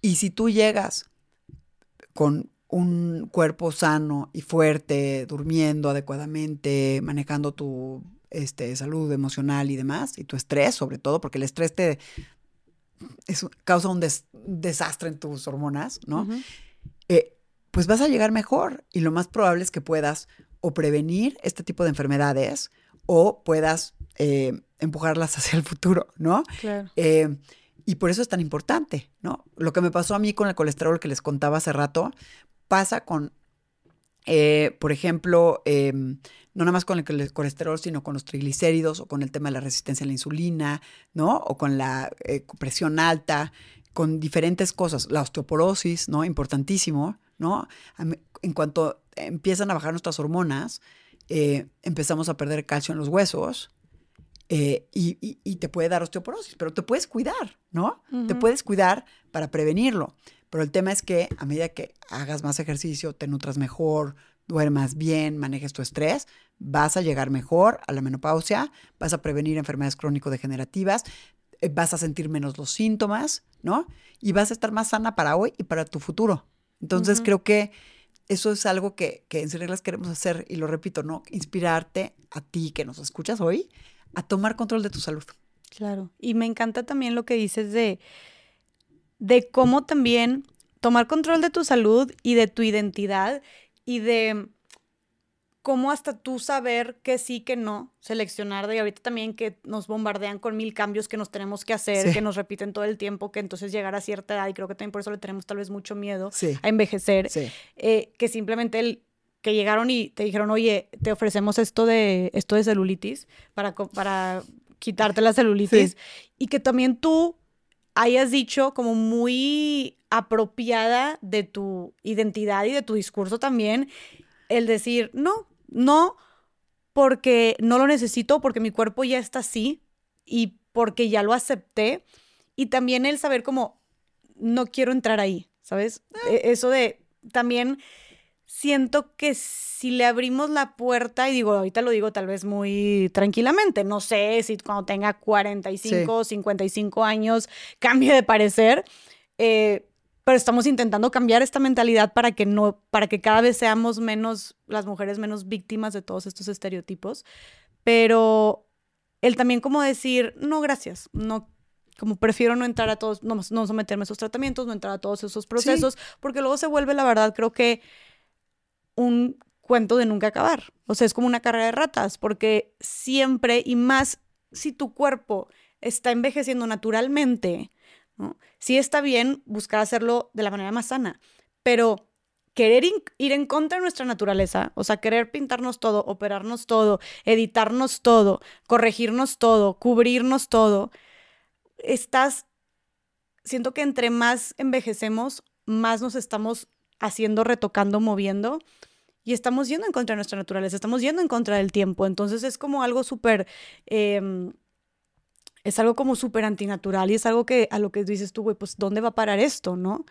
Y si tú llegas con un cuerpo sano y fuerte, durmiendo adecuadamente, manejando tu este, salud emocional y demás, y tu estrés sobre todo, porque el estrés te causa un desastre en tus hormonas, ¿no? Eh, pues vas a llegar mejor y lo más probable es que puedas o prevenir este tipo de enfermedades o puedas eh, empujarlas hacia el futuro, ¿no? Claro. Eh, y por eso es tan importante, ¿no? Lo que me pasó a mí con el colesterol que les contaba hace rato, pasa con, eh, por ejemplo, em, no nada más con el colesterol, sino con los triglicéridos o con el tema de la resistencia a la insulina, ¿no? O con la presión alta, con diferentes cosas. La osteoporosis, ¿no? Importantísimo, ¿no? En cuanto empiezan a bajar nuestras hormonas, eh, empezamos a perder calcio en los huesos eh, y, te puede dar osteoporosis, pero te puedes cuidar, ¿no? Te puedes cuidar para prevenirlo. Pero el tema es que a medida que hagas más ejercicio, te nutras mejor, duermas bien, manejes tu estrés, vas a llegar mejor a la menopausia, vas a prevenir enfermedades crónico-degenerativas, eh, vas a sentir menos los síntomas, ¿no? Y vas a estar más sana para hoy y para tu futuro. Entonces creo que eso es algo que, que en Reglas queremos hacer, y lo repito, ¿no? Inspirarte a ti que nos escuchas hoy a tomar control de tu salud. Claro. Y me encanta también lo que dices de, de cómo también tomar control de tu salud y de tu identidad y de cómo hasta tú saber que sí, que no, seleccionar de ahorita también que nos bombardean con mil cambios que nos tenemos que hacer, que nos repiten todo el tiempo, que entonces llegar a cierta edad, y creo que también por eso le tenemos tal vez mucho miedo a envejecer, eh, que simplemente el que llegaron y te dijeron, oye, te ofrecemos esto de, esto de celulitis para, para quitarte la celulitis, y que también tú hayas dicho como muy apropiada de tu identidad y de tu discurso también, el decir, no, no porque no lo necesito, porque mi cuerpo ya está así y porque ya lo acepté. Y también el saber como, no quiero entrar ahí, ¿sabes? E, eso de, también siento que si le abrimos la puerta, y digo, ahorita lo digo tal vez muy tranquilamente, no sé si cuando tenga 45 o 55 años cambie de parecer, eh, pero estamos intentando cambiar esta mentalidad para que no, para que cada vez seamos menos, las mujeres menos víctimas de todos estos estereotipos. Pero el también como decir, no, gracias, no, como prefiero no entrar a todos, no, no someterme a esos tratamientos, no entrar a todos esos procesos, porque luego se vuelve, la verdad, creo que un cuento de nunca acabar. O sea, es como una carrera de ratas, porque siempre y más si tu cuerpo está envejeciendo naturalmente, Sí está bien buscar hacerlo de la manera más sana, pero querer ir en contra de nuestra naturaleza, o sea, querer pintarnos todo, operarnos todo, editarnos todo, corregirnos todo, cubrirnos todo, estás, siento que entre más envejecemos, más nos estamos haciendo, retocando, moviendo. Y estamos yendo en contra de nuestra naturaleza, estamos yendo en contra del tiempo. Entonces es como algo súper em, es algo como súper antinatural y es algo que a lo que dices tú, güey, pues ¿dónde va a parar esto, no?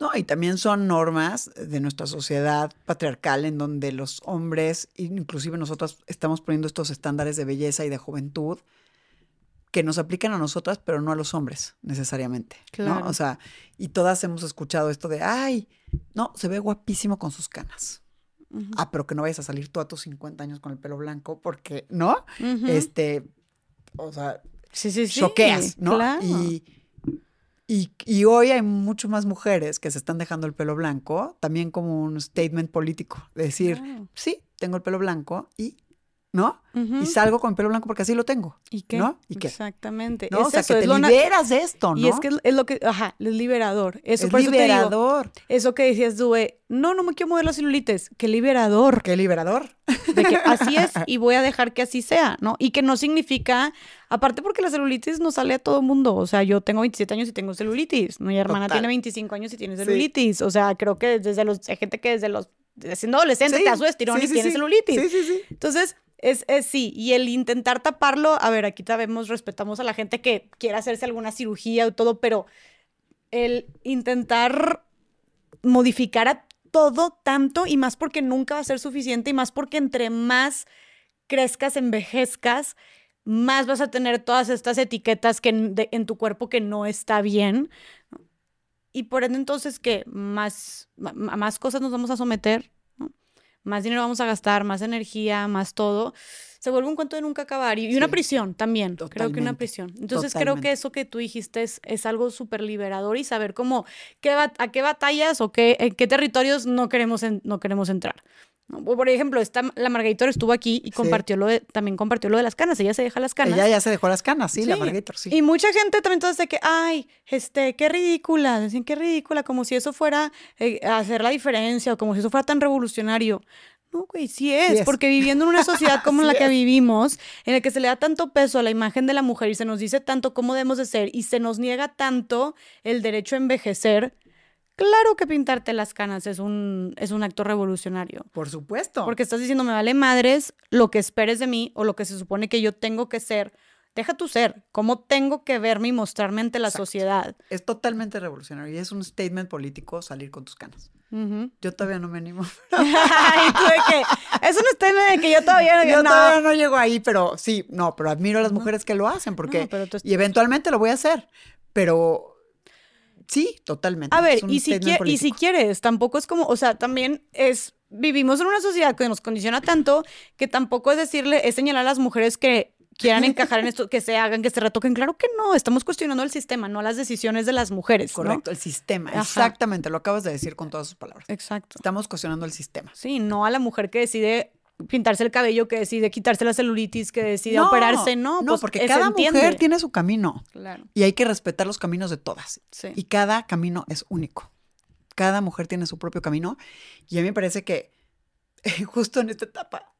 No, y también son normas de nuestra sociedad patriarcal en donde los hombres, inclusive nosotras, estamos poniendo estos estándares de belleza y de juventud que nos aplican a nosotras, pero no a los hombres necesariamente. Claro. ¿no? O sea, y todas hemos escuchado esto de, ay, no, se ve guapísimo con sus canas. Ah, pero que no vayas a salir tú a tus 50 años con el pelo blanco, porque, ¿no? Este, o sea, sí, sí, sí, choqueas, ¿no? Y, y, y, hoy hay mucho más mujeres que se están dejando el pelo blanco, también como un statement político, decir, sí, tengo el pelo blanco y ¿no? Y salgo con el pelo blanco porque así lo tengo. ¿Y qué? ¿No? ¿Y qué? Exactamente. ¿No? o sea, que te liberas de esto, ¿no? Y es que es lo que, ajá, es liberador. Eso, es liberador. Eso, que decías, Due, no, no me quiero mover las celulites. Qué liberador. Qué liberador. De que así es y voy a dejar que así sea, ¿no? Y que no significa, aparte porque la celulitis no sale a todo mundo. O sea, yo tengo 27 años y tengo celulitis. Mi hermana tiene 25 años y tiene celulitis. O sea, creo que desde los, hay gente que desde los, siendo adolescente te hace estirón y tiene celulitis. Sí, sí, sí. Entonces, es, es, sí, y el intentar taparlo, a ver, aquí sabemos, respetamos a la gente que quiera hacerse alguna cirugía o todo, pero el intentar modificar a todo tanto y más porque nunca va a ser suficiente y más porque entre más crezcas, envejezcas, más vas a tener todas estas etiquetas que en, en tu cuerpo que no está bien. Y por ende entonces que más, más cosas nos vamos a someter más dinero vamos a gastar, más energía, más todo, se vuelve un cuento de nunca acabar. Y, una prisión también, creo que una prisión. Entonces creo que eso que tú dijiste es, es algo súper liberador y saber cómo, qué, a qué batallas o qué, en qué territorios no queremos, no queremos entrar. Por ejemplo, esta, la Margarita estuvo aquí y compartió lo de, también compartió lo de las canas. Ella se deja las canas. Ella ya se dejó las canas, sí, la Margarita, sí. Y mucha gente también entonces de que, ay, este, qué ridícula, decían qué ridícula, como si eso fuera eh, hacer la diferencia o como si eso fuera tan revolucionario. No, güey, sí es, porque viviendo en una sociedad como la que vivimos, en la que se le da tanto peso a la imagen de la mujer y se nos dice tanto cómo debemos de ser y se nos niega tanto el derecho a envejecer, Claro que pintarte las canas es un, es un acto revolucionario. Por supuesto. Porque estás diciendo, me vale madres lo que esperes de mí o lo que se supone que yo tengo que ser. Deja tu ser, cómo tengo que verme y mostrarme ante la sociedad. Es totalmente revolucionario y es un statement político salir con tus canas. Yo todavía no me animo. Es un statement de que yo todavía no, yo todavía no llego ahí, pero sí, no, pero admiro a las mujeres que lo hacen porque y eventualmente lo voy a hacer, pero Sí, totalmente. A ver, y si, y si quieres, tampoco es como, o sea, también es, vivimos en una sociedad que nos condiciona tanto que tampoco es decirle, es señalar a las mujeres que quieran encajar en esto, que se hagan, que se retoquen. Claro que no, estamos cuestionando el sistema, no las decisiones de las mujeres. Correcto, el sistema, exactamente, lo acabas de decir con todas sus palabras. Exacto. Estamos cuestionando el sistema. Sí, no a la mujer que decide pintarse el cabello, que decide quitarse la celulitis, que decide operarse, no. No, pues porque cada mujer tiene su camino. Claro. Y hay que respetar los caminos de todas. Sí. Y cada camino es único. Cada mujer tiene su propio camino. Y a mí me parece que justo en esta etapa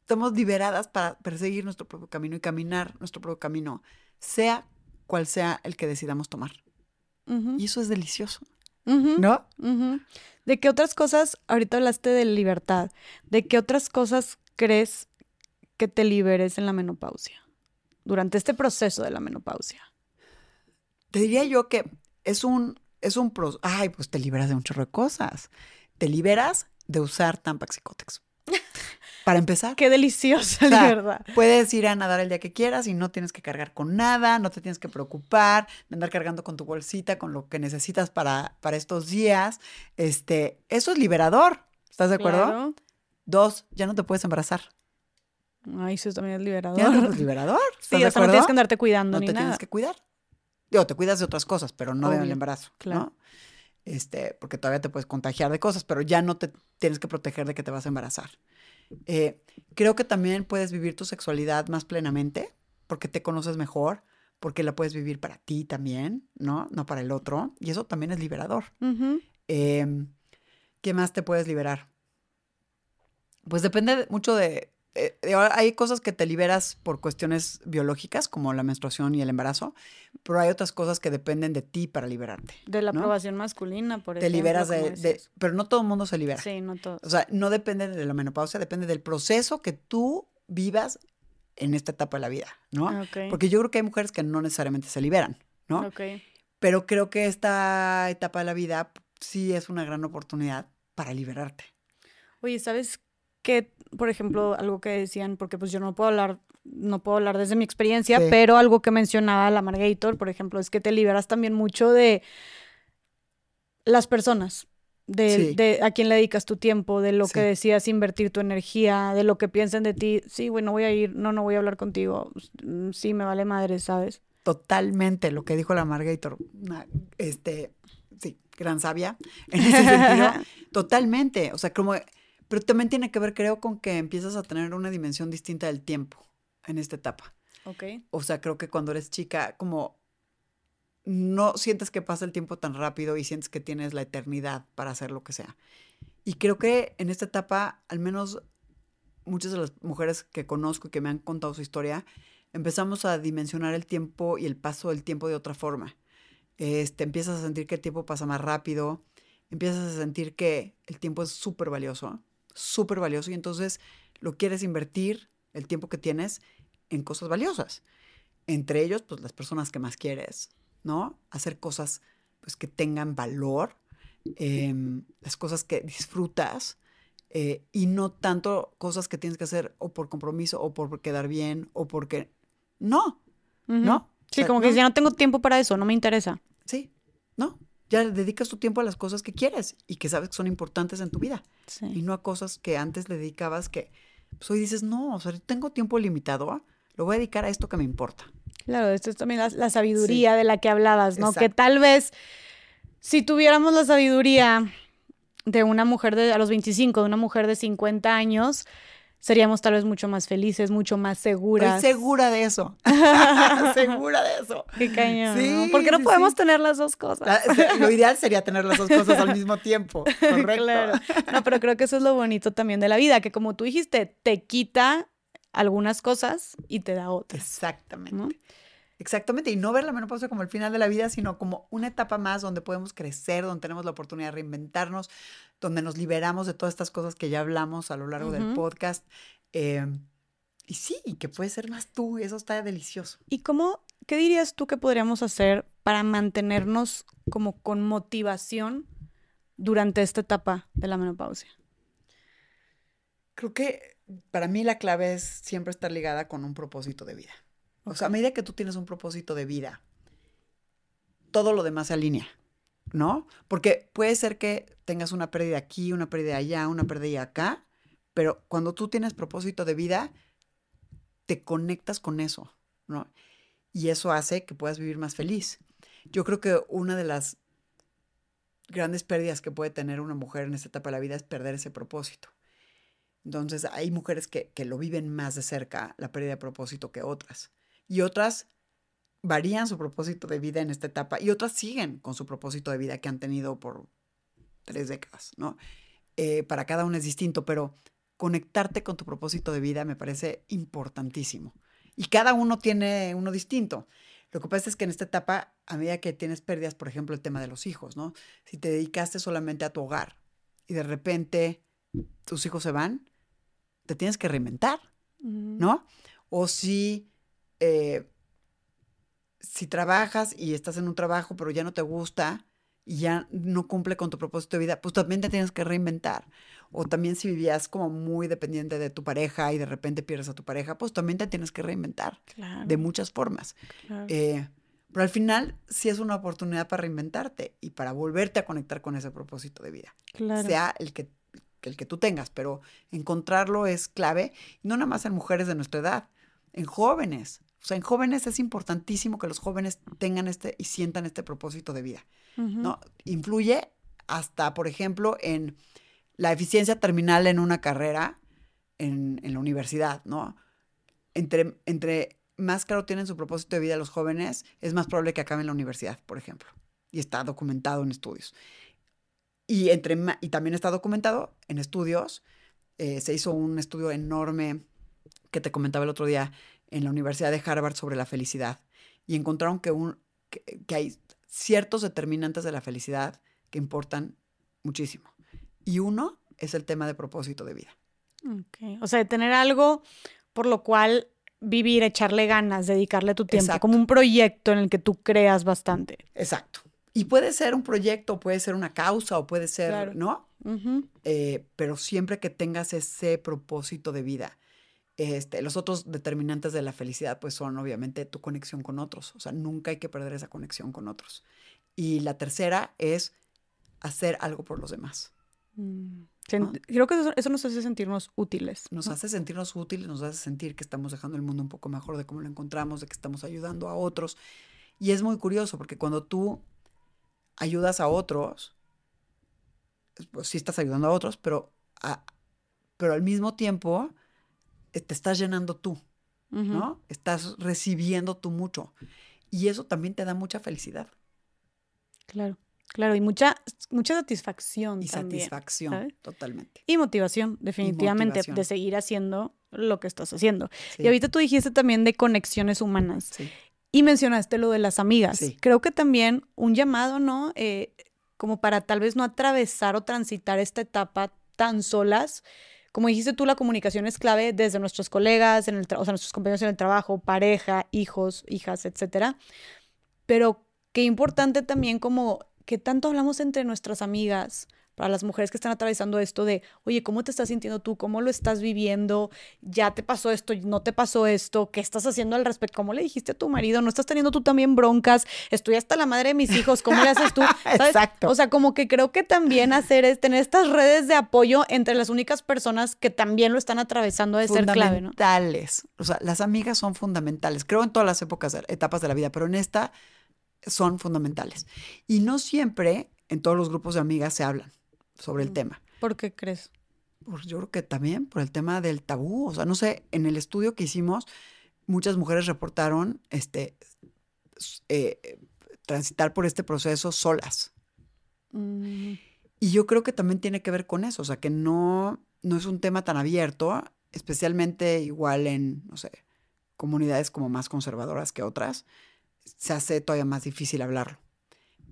estamos liberadas para perseguir nuestro propio camino y caminar nuestro propio camino, sea cual sea el que decidamos tomar. Y eso es delicioso. ¿No? ¿De qué otras cosas, ahorita hablaste de libertad, de qué otras cosas crees que te liberes en la menopausia? Durante este proceso de la menopausia. Te diría yo que es un, es un ay, pues te liberas de un chorro de cosas. Te liberas de usar Tampax y Cotex. Para empezar. Qué deliciosa, de verdad. Puedes ir a nadar el día que quieras y no tienes que cargar con nada, no te tienes que preocupar de andar cargando con tu bolsita, con lo que necesitas para, para estos días. Este, eso es liberador. ¿Estás de acuerdo? Dos, ya no te puedes embarazar. Ay, eso también es liberador. Ya no es liberador. sí, o sea, no tienes que andarte cuidando no ni te tienes que cuidar. Digo, te cuidas de otras cosas, pero no del embarazo. Claro. Este, porque todavía te puedes contagiar de cosas, pero ya no te tienes que proteger de que te vas a embarazar. Eh, creo que también puedes vivir tu sexualidad más plenamente porque te conoces mejor, porque la puedes vivir para ti también, ¿no? No para el otro. Y eso también es liberador. Em, ¿Qué más te puedes liberar? Pues depende mucho de, eh, hay cosas que te liberas por cuestiones biológicas, como la menstruación y el embarazo, pero hay otras cosas que dependen de ti para liberarte. De la aprobación masculina, por ejemplo. Te liberas de, Pero no todo el mundo se libera. Sí, no todo. O sea, no depende de la menopausia, depende del proceso que tú vivas en esta etapa de la vida, ¿no? Ok. Porque yo creo que hay mujeres que no necesariamente se liberan, ¿no? Ok. Pero creo que esta etapa de la vida sí es una gran oportunidad para liberarte. Oye, ¿sabes qué? Por ejemplo, algo que decían, porque pues yo no puedo hablar, no puedo hablar desde mi experiencia, Sí. pero algo que mencionaba la Margator, por ejemplo, es que te liberas también mucho de las personas, de, Sí. de a quién le dedicas tu tiempo, de lo que Sí. decidas invertir tu energía, de lo que piensen de ti. Sí, güey, no voy a ir, no, no voy a hablar contigo. Sí, me vale madre, ¿sabes? Totalmente lo que dijo la Margator, este, sí, gran sabia en ese sentido. Totalmente, o sea, como, pero también tiene que ver, creo, con que empiezas a tener una dimensión distinta del tiempo en esta etapa. Ok. O sea, creo que cuando eres chica, como no sientes que pasa el tiempo tan rápido y sientes que tienes la eternidad para hacer lo que sea. Y creo que en esta etapa, al menos muchas de las mujeres que conozco y que me han contado su historia, empezamos a dimensionar el tiempo y el paso del tiempo de otra forma. Este, empiezas a sentir que el tiempo pasa más rápido, empiezas a sentir que el tiempo es súper valioso, súper valioso, y entonces lo quieres invertir, el tiempo que tienes, en cosas valiosas. Entre ellos, pues las personas que más quieres, ¿no? Hacer cosas pues, que tengan valor, em, las cosas que disfrutas, eh, y no tanto cosas que tienes que hacer o por compromiso o por quedar bien o porque... No. ¿no? Sí, O sea, como que no. ya no tengo tiempo para eso, no me interesa. Sí, ¿no? Ya dedicas tu tiempo a las cosas que quieres y que sabes que son importantes en tu vida y no a cosas que antes le dedicabas que pues hoy dices, no, o sea, tengo tiempo limitado, lo voy a dedicar a esto que me importa. Claro, esto es también la, la sabiduría de la que hablabas, ¿no? Que tal vez si tuviéramos la sabiduría de una mujer de a los 25, de una mujer de 50 años, seríamos tal vez mucho más felices, mucho más seguras. Estoy segura de eso. segura de eso. Qué cañón, ¿no? Sí, ¿Por qué no sí, podemos sí. tener las dos cosas? Sea, Lo ideal sería tener las dos cosas al mismo tiempo. Correcto. Claro. No, pero creo que eso es lo bonito también de la vida, que como tú dijiste, te quita algunas cosas y te da otras. Exactamente. ¿no? Exactamente. Y no ver la menopausia como el final de la vida, sino como una etapa más donde podemos crecer, donde tenemos la oportunidad de reinventarnos, donde nos liberamos de todas estas cosas que ya hablamos a lo largo del podcast. Eh, y sí, y que puedes ser más tú. Eso está delicioso. ¿Y cómo, qué dirías tú que podríamos hacer para mantenernos como con motivación durante esta etapa de la menopausia? Creo que para mí la clave es siempre estar ligada con un propósito de vida. O sea, a medida que tú tienes un propósito de vida, todo lo demás se alinea, ¿no? Porque puede ser que tengas una pérdida aquí, una pérdida allá, una pérdida acá, pero cuando tú tienes propósito de vida, te conectas con eso, ¿no? Y eso hace que puedas vivir más feliz. Yo creo que una de las grandes pérdidas que puede tener una mujer en esta etapa de la vida es perder ese propósito. Entonces, hay mujeres que, que lo viven más de cerca, la pérdida de propósito, que otras. Y otras varían su propósito de vida en esta etapa y otras siguen con su propósito de vida que han tenido por tres décadas, ¿no? Eh, para cada uno es distinto, pero conectarte con tu propósito de vida me parece importantísimo. Y cada uno tiene uno distinto. Lo que pasa es que en esta etapa, a medida que tienes pérdidas, por ejemplo, el tema de los hijos, ¿no? Si te dedicaste solamente a tu hogar y de repente tus hijos se van, te tienes que reinventar, ¿no? O si, eh, si trabajas y estás en un trabajo pero ya no te gusta y ya no cumple con tu propósito de vida, pues también te tienes que reinventar. O también si vivías como muy dependiente de tu pareja y de repente pierdes a tu pareja, pues también te tienes que reinventar Claro, de muchas formas. claro. Eh, pero al final sí es una oportunidad para reinventarte y para volverte a conectar con ese propósito de vida claro. sea el que, el que tú tengas, pero encontrarlo es clave, no nada más en mujeres de nuestra edad, en jóvenes. O sea, en jóvenes es importantísimo que los jóvenes tengan este y sientan este propósito de vida. ¿no? Influye hasta, por ejemplo, en la eficiencia terminal en una carrera en, en la universidad, ¿no? Entre, entre más claro tienen su propósito de vida los jóvenes, es más probable que acaben la universidad, por ejemplo. Y está documentado en estudios. Y, entre, y también está documentado en estudios. eh, se hizo un estudio enorme que te comentaba el otro día en la Universidad de Harvard sobre la felicidad. Y encontraron que, un, que, que hay ciertos determinantes de la felicidad que importan muchísimo. Y uno es el tema de propósito de vida. Ok. O sea, de tener algo por lo cual vivir, echarle ganas, dedicarle tu tiempo, Exacto. como un proyecto en el que tú creas bastante. Exacto. Y puede ser un proyecto, puede ser una causa o puede ser, Claro. ¿no? Eh, pero siempre que tengas ese propósito de vida. Este, los otros determinantes de la felicidad, pues son obviamente tu conexión con otros. O sea, nunca hay que perder esa conexión con otros. Y la tercera es hacer algo por los demás. Mm. Sen- Creo que eso, eso nos hace sentirnos útiles. Nos ¿no? hace sentirnos útiles, nos hace sentir que estamos dejando el mundo un poco mejor de cómo lo encontramos, de que estamos ayudando a otros. Y es muy curioso porque cuando tú ayudas a otros, pues sí estás ayudando a otros, pero, a- pero al mismo tiempo te estás llenando tú. ¿no? Estás recibiendo tú mucho. Y eso también te da mucha felicidad Claro, claro, y mucha, mucha satisfacción y también. satisfacción, ¿sabes? totalmente. Y motivación, definitivamente, motivación. de seguir haciendo lo que estás haciendo. Sí, Y ahorita tú dijiste también de conexiones humanas sí, y mencionaste lo de las amigas. Sí. Creo que también un llamado, ¿no? Eh, como para tal vez no atravesar o transitar esta etapa tan solas. Como dijiste tú, la comunicación es clave desde nuestros colegas, en el o sea, nuestros compañeros en el trabajo, pareja, hijos, hijas, etcétera. Pero qué importante también como que tanto hablamos entre nuestras amigas, para las mujeres que están atravesando esto de, oye, ¿cómo te estás sintiendo tú? ¿Cómo lo estás viviendo? ¿Ya te pasó esto? ¿No te pasó esto? ¿Qué estás haciendo al respecto? ¿Cómo le dijiste a tu marido? ¿No estás teniendo tú también broncas? Estoy hasta la madre de mis hijos, ¿cómo le haces tú? ¿Sabes? Exacto. O sea, como que creo que también hacer es tener estas redes de apoyo entre las únicas personas que también lo están atravesando de ser clave, ¿no? fundamentales. O sea, las amigas son fundamentales. Creo en todas las épocas, etapas de la vida, pero en esta son fundamentales. Y no siempre en todos los grupos de amigas se hablan sobre el Mm. tema. ¿Por qué crees? Pues yo creo que también por el tema del tabú. O sea, no sé, en el estudio que hicimos, muchas mujeres reportaron este, eh, eh, transitar por este proceso solas. Mm, Y yo creo que también tiene que ver con eso, o sea, que no, no es un tema tan abierto, especialmente igual en, no sé, comunidades como más conservadoras que otras, se hace todavía más difícil hablarlo.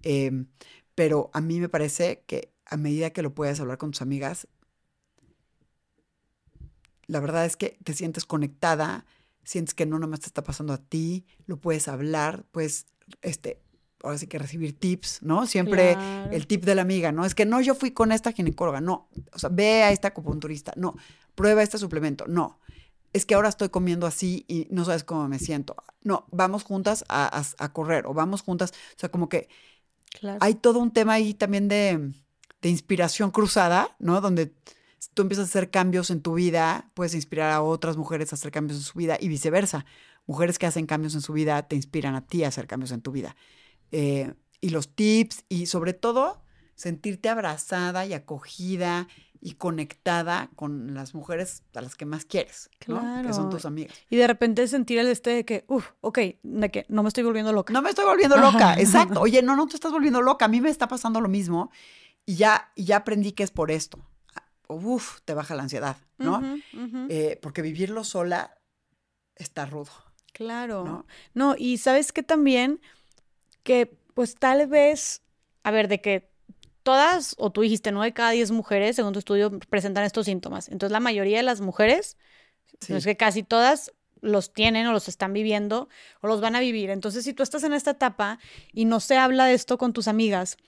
Em, pero a mí me parece que a medida que lo puedes hablar con tus amigas, la verdad es que te sientes conectada, sientes que no nomás te está pasando a ti, lo puedes hablar, puedes, este, ahora sí que recibir tips, ¿no? Siempre claro. el tip de la amiga, ¿no? Es que no, yo fui con esta ginecóloga, no. O sea, ve a esta acupunturista, no. Prueba este suplemento, no. Es que ahora estoy comiendo así y no sabes cómo me siento. No, vamos juntas a, a- a correr o vamos juntas. O sea, como que Claro. hay todo un tema ahí también de, de inspiración cruzada, ¿no? Donde tú empiezas a hacer cambios en tu vida, puedes inspirar a otras mujeres a hacer cambios en su vida y viceversa. Mujeres que hacen cambios en su vida te inspiran a ti a hacer cambios en tu vida. Eh, y los tips y sobre todo sentirte abrazada y acogida y conectada con las mujeres a las que más quieres, ¿no? Que son tus amigas. Y de repente sentir el este de que, uff, ok, de que no me estoy volviendo loca. No me estoy volviendo loca, exacto. Oye, no, no te estás volviendo loca. A mí me está pasando lo mismo y ya, y ya aprendí que es por esto. Uf, te baja la ansiedad, ¿no? Eh, porque vivirlo sola está rudo. Claro. ¿no? No, y sabes que también que pues tal vez, a ver, de que todas, o tú dijiste, nueve de cada diez mujeres, según tu estudio, presentan estos síntomas. Entonces la mayoría de las mujeres, Sí. no es que casi todas los tienen o los están viviendo o los van a vivir. Entonces si tú estás en esta etapa y no se habla de esto con tus amigas,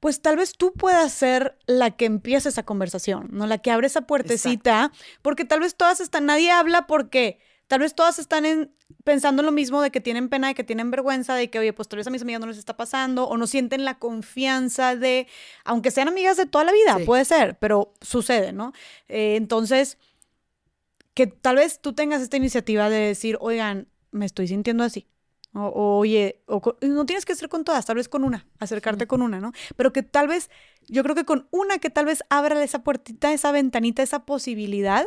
pues tal vez tú puedas ser la que empiece esa conversación, ¿no? La que abre esa puertecita, porque tal vez todas están, nadie habla porque tal vez todas están en, pensando lo mismo de que tienen pena, de que tienen vergüenza, de que, oye, pues tal vez a mis amigas no les está pasando, o no sienten la confianza de, aunque sean amigas de toda la vida, Sí. puede ser, pero sucede, ¿no? Eh, entonces, que tal vez tú tengas esta iniciativa de decir, oigan, me estoy sintiendo así. O, o, oye, o con- no tienes que ser con todas, tal vez con una, acercarte con una, ¿no? Pero que tal vez, yo creo que con una que tal vez abra esa puertita, esa ventanita, esa posibilidad,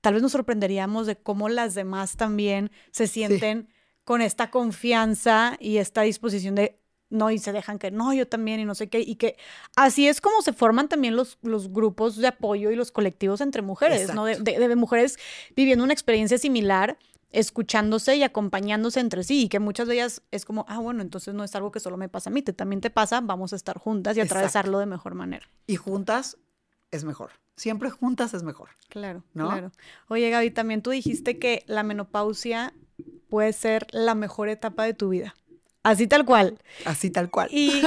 tal vez nos sorprenderíamos de cómo las demás también se sienten con esta confianza y esta disposición de no y se dejan que no, yo también y no sé qué y que así es como se forman también los, los grupos de apoyo y los colectivos entre mujeres, ¿no? De, Exacto. de- de mujeres viviendo una experiencia similar, escuchándose y acompañándose entre sí y que muchas de ellas es como, ah, bueno, entonces no es algo que solo me pasa a mí, te, también te pasa, vamos a estar juntas y Exacto. atravesarlo de mejor manera. Y juntas es mejor. Siempre juntas es mejor. Claro, claro. Oye, Gaby, también tú dijiste que la menopausia puede ser la mejor etapa de tu vida. Así tal cual. Así tal cual. Y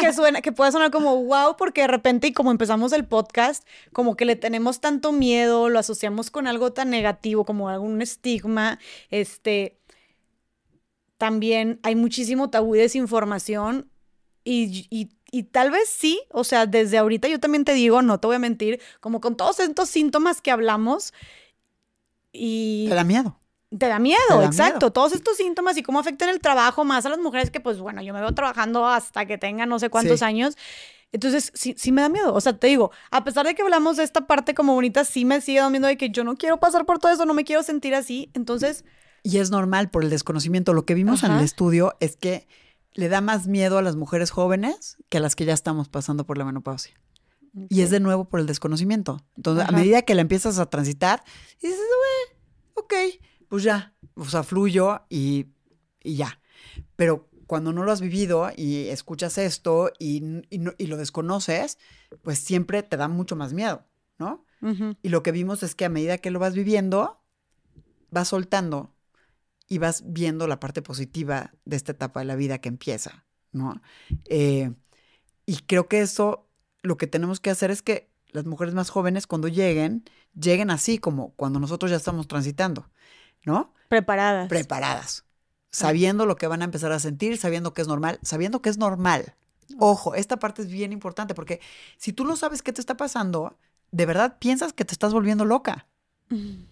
que suena, que puede sonar como wow, porque de repente, y como empezamos el podcast, como que le tenemos tanto miedo, lo asociamos con algo tan negativo, como algún estigma. Este. También hay muchísimo tabú y desinformación. Y, y, y tal vez sí, o sea, desde ahorita yo también te digo, no te voy a mentir, como con todos estos síntomas que hablamos. Y. Te da miedo. Te da miedo, exacto. Todos estos síntomas y cómo afectan el trabajo, más a las mujeres que, pues bueno, yo me veo trabajando hasta que tenga no sé cuántos años. Entonces, sí, sí me da miedo. O sea, te digo, a pesar de que hablamos de esta parte como bonita, sí me sigue dando miedo de que yo no quiero pasar por todo eso, no me quiero sentir así. Entonces. Y es normal por el desconocimiento. Lo que vimos en el estudio es que le da más miedo a las mujeres jóvenes que a las que ya estamos pasando por la menopausia. Y es de nuevo por el desconocimiento. Entonces, a medida que la empiezas a transitar, dices, güey, ok pues ya, o sea, fluyo y, ya. Pero cuando no lo has vivido y escuchas esto y, lo desconoces, pues siempre te da mucho más miedo, ¿no? Y lo que vimos es que a medida que lo vas viviendo, vas soltando y vas viendo la parte positiva de esta etapa de la vida que empieza, ¿no? Eh, y creo que eso, lo que tenemos que hacer es que las mujeres más jóvenes cuando lleguen, lleguen así como cuando nosotros ya estamos transitando. ¿No? Preparadas. Preparadas. Sabiendo lo que van a empezar a sentir, sabiendo que es normal, sabiendo que es normal. Ojo, esta parte es bien importante porque si tú no sabes qué te está pasando, de verdad piensas que te estás volviendo loca.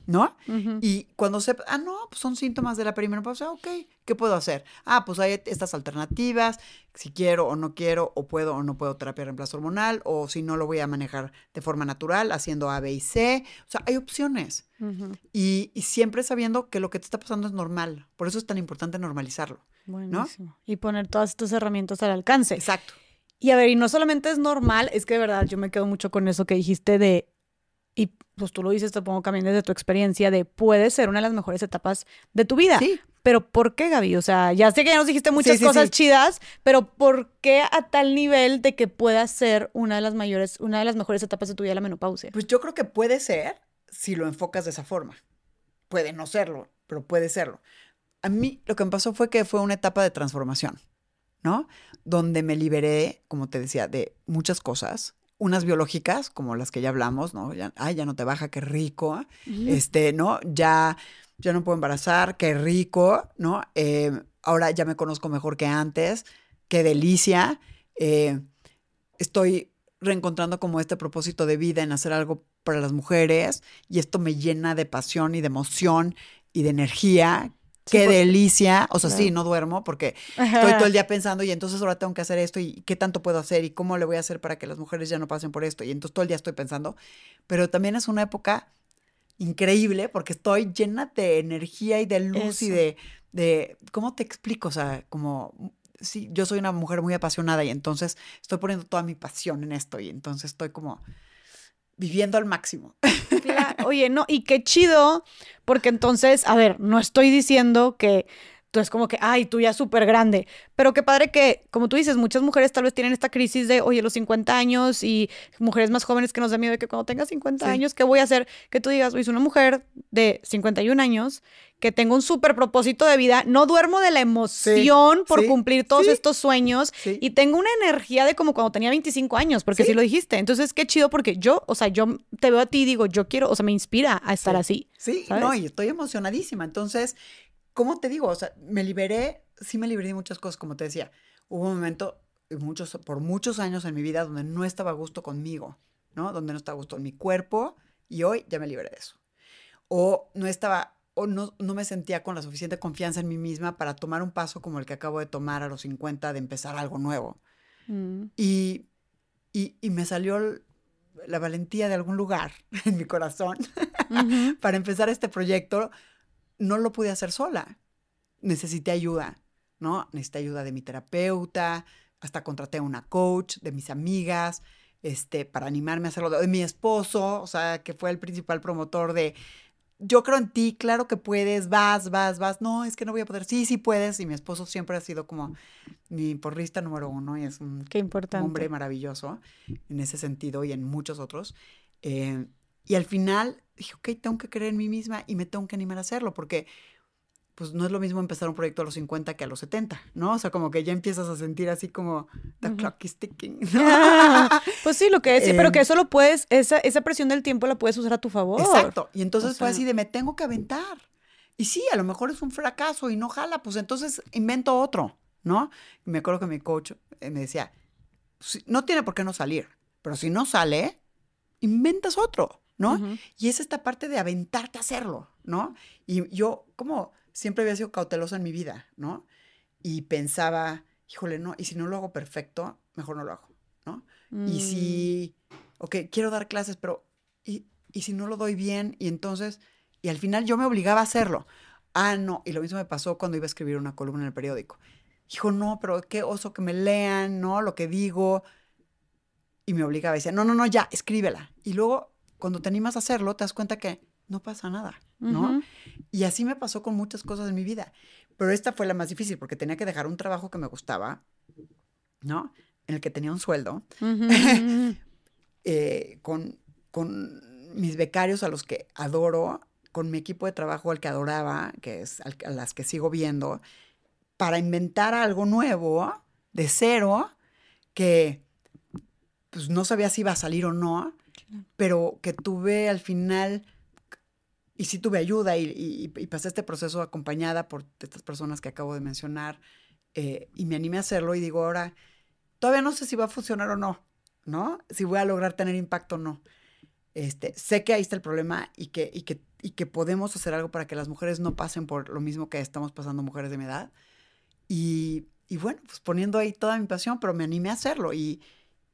¿No? Y cuando se, ah, no, pues son síntomas de la perimenopausia, ok, ¿qué puedo hacer? Ah, pues hay estas alternativas, si quiero o no quiero, o puedo o no puedo terapia de reemplazo hormonal, o si no lo voy a manejar de forma natural, haciendo A, B y C, o sea, hay opciones. y, siempre sabiendo que lo que te está pasando es normal, por eso es tan importante normalizarlo. Buenísimo. Y poner todas estas herramientas al alcance. Exacto. Y a ver, y no solamente es normal, es que de verdad yo me quedo mucho con eso que dijiste de y pues tú lo dices, te pongo también desde tu experiencia, de puede ser una de las mejores etapas de tu vida. Sí. Pero ¿por qué, Gaby? O sea, ya sé que ya nos dijiste muchas cosas chidas, pero ¿por qué a tal nivel de que pueda ser una de las mayores, una de las mejores etapas de tu vida la menopausia? Pues yo creo que puede ser si lo enfocas de esa forma. Puede no serlo, pero puede serlo. A mí lo que me pasó fue que fue una etapa de transformación, ¿no? Donde me liberé, como te decía, de muchas cosas unas biológicas, como las que ya hablamos, ¿no? Ya, ay, ya no te baja, qué rico. Este, ¿no? Ya, ya no puedo embarazar, qué rico, ¿no? Eh, ahora ya me conozco mejor que antes, qué delicia. Eh, estoy reencontrando como este propósito de vida en hacer algo para las mujeres y esto me llena de pasión y de emoción y de energía qué delicia. O sea, sí, no duermo porque estoy todo el día pensando y entonces ahora tengo que hacer esto y qué tanto puedo hacer y cómo le voy a hacer para que las mujeres ya no pasen por esto. Y entonces todo el día estoy pensando. Pero también es una época increíble porque estoy llena de energía y de luz y de, de, ¿cómo te explico? O sea, como, sí, yo soy una mujer muy apasionada y entonces estoy poniendo toda mi pasión en esto y entonces estoy como viviendo al máximo. Oye, no, y qué chido, porque entonces, a ver, no estoy diciendo que tú es como que, ay, tú ya súper grande. Pero qué padre que, como tú dices, muchas mujeres tal vez tienen esta crisis de, oye, los 50 años y mujeres más jóvenes que nos da miedo de que cuando tenga 50 años, ¿qué voy a hacer? Que tú digas, oye, soy una mujer de 51 años que tengo un súper propósito de vida, no duermo de la emoción por cumplir todos estos sueños y tengo una energía de como cuando tenía 25 años, porque sí. lo dijiste. Entonces, qué chido porque yo, o sea, yo te veo a ti y digo, yo quiero, o sea, me inspira a estar así. Sí, no, y estoy emocionadísima. Entonces, ¿cómo te digo? O sea, me liberé, sí me liberé de muchas cosas, como te decía. Hubo un momento, muchos, por muchos años en mi vida, donde no estaba a gusto conmigo, ¿no? Donde no estaba a gusto en mi cuerpo y hoy ya me liberé de eso. O no estaba, o no, no me sentía con la suficiente confianza en mí misma para tomar un paso como el que acabo de tomar a los 50 de empezar algo nuevo. Mm. Y, y, y, me salió la valentía de algún lugar en mi corazón para empezar este proyecto no lo pude hacer sola. Necesité ayuda, ¿no? Necesité ayuda de mi terapeuta, hasta contraté a una coach, de mis amigas, este, para animarme a hacerlo, de mi esposo, o sea, que fue el principal promotor de, yo creo en ti, claro que puedes, vas, vas, vas. No, es que no voy a poder. Sí, sí puedes. Y mi esposo siempre ha sido como mi porrista número uno y es un Qué importante. hombre maravilloso en ese sentido y en muchos otros. Eh, y al final dije, ok, tengo que creer en mí misma y me tengo que animar a hacerlo porque pues no es lo mismo empezar un proyecto a los 50 que a los 70, ¿no? O sea, como que ya empiezas a sentir así como the clock is ticking. pues sí, lo que es, pero que em, eso lo puedes, esa, esa presión del tiempo la puedes usar a tu favor. Exacto. Y entonces fue así de me tengo que aventar. Y sí, a lo mejor es un fracaso y no jala, pues entonces invento otro, ¿no? Y me acuerdo que mi coach eh, me decía, no tiene por qué no salir, pero si no sale, inventas otro, ¿no? Y es esta parte de aventarte a hacerlo, ¿no? Y yo como siempre había sido cautelosa en mi vida, ¿no? Y pensaba, híjole, no, y si no lo hago perfecto, mejor no lo hago, ¿no? Y si, mm. ok, quiero dar clases, pero, y, y si no lo doy bien? Y entonces, y al final yo me obligaba a hacerlo. Ah, no, y lo mismo me pasó cuando iba a escribir una columna en el periódico. Dijo, no, pero qué oso que me lean, ¿no? Lo que digo. Y me obligaba, decía, no, no, no, ya, escríbela. Y luego, cuando te animas a hacerlo, te das cuenta que no pasa nada, ¿no? Y así me pasó con muchas cosas en mi vida. Pero esta fue la más difícil porque tenía que dejar un trabajo que me gustaba, ¿no? En el que tenía un sueldo, eh, con, con mis becarios a los que adoro, con mi equipo de trabajo al que adoraba, que es a las que sigo viendo, para inventar algo nuevo, de cero, que pues no sabía si iba a salir o no, pero que tuve al final y sí tuve ayuda y, pasé este proceso acompañada por estas personas que acabo de mencionar eh, y me animé a hacerlo y digo ahora, todavía no sé si va a funcionar o no, ¿no? Si voy a lograr tener impacto o no. Este, sé que ahí está el problema y que, y, que, y que podemos hacer algo para que las mujeres no pasen por lo mismo que estamos pasando mujeres de mi edad. Y, y bueno, pues poniendo ahí toda mi pasión, pero me animé a hacerlo y,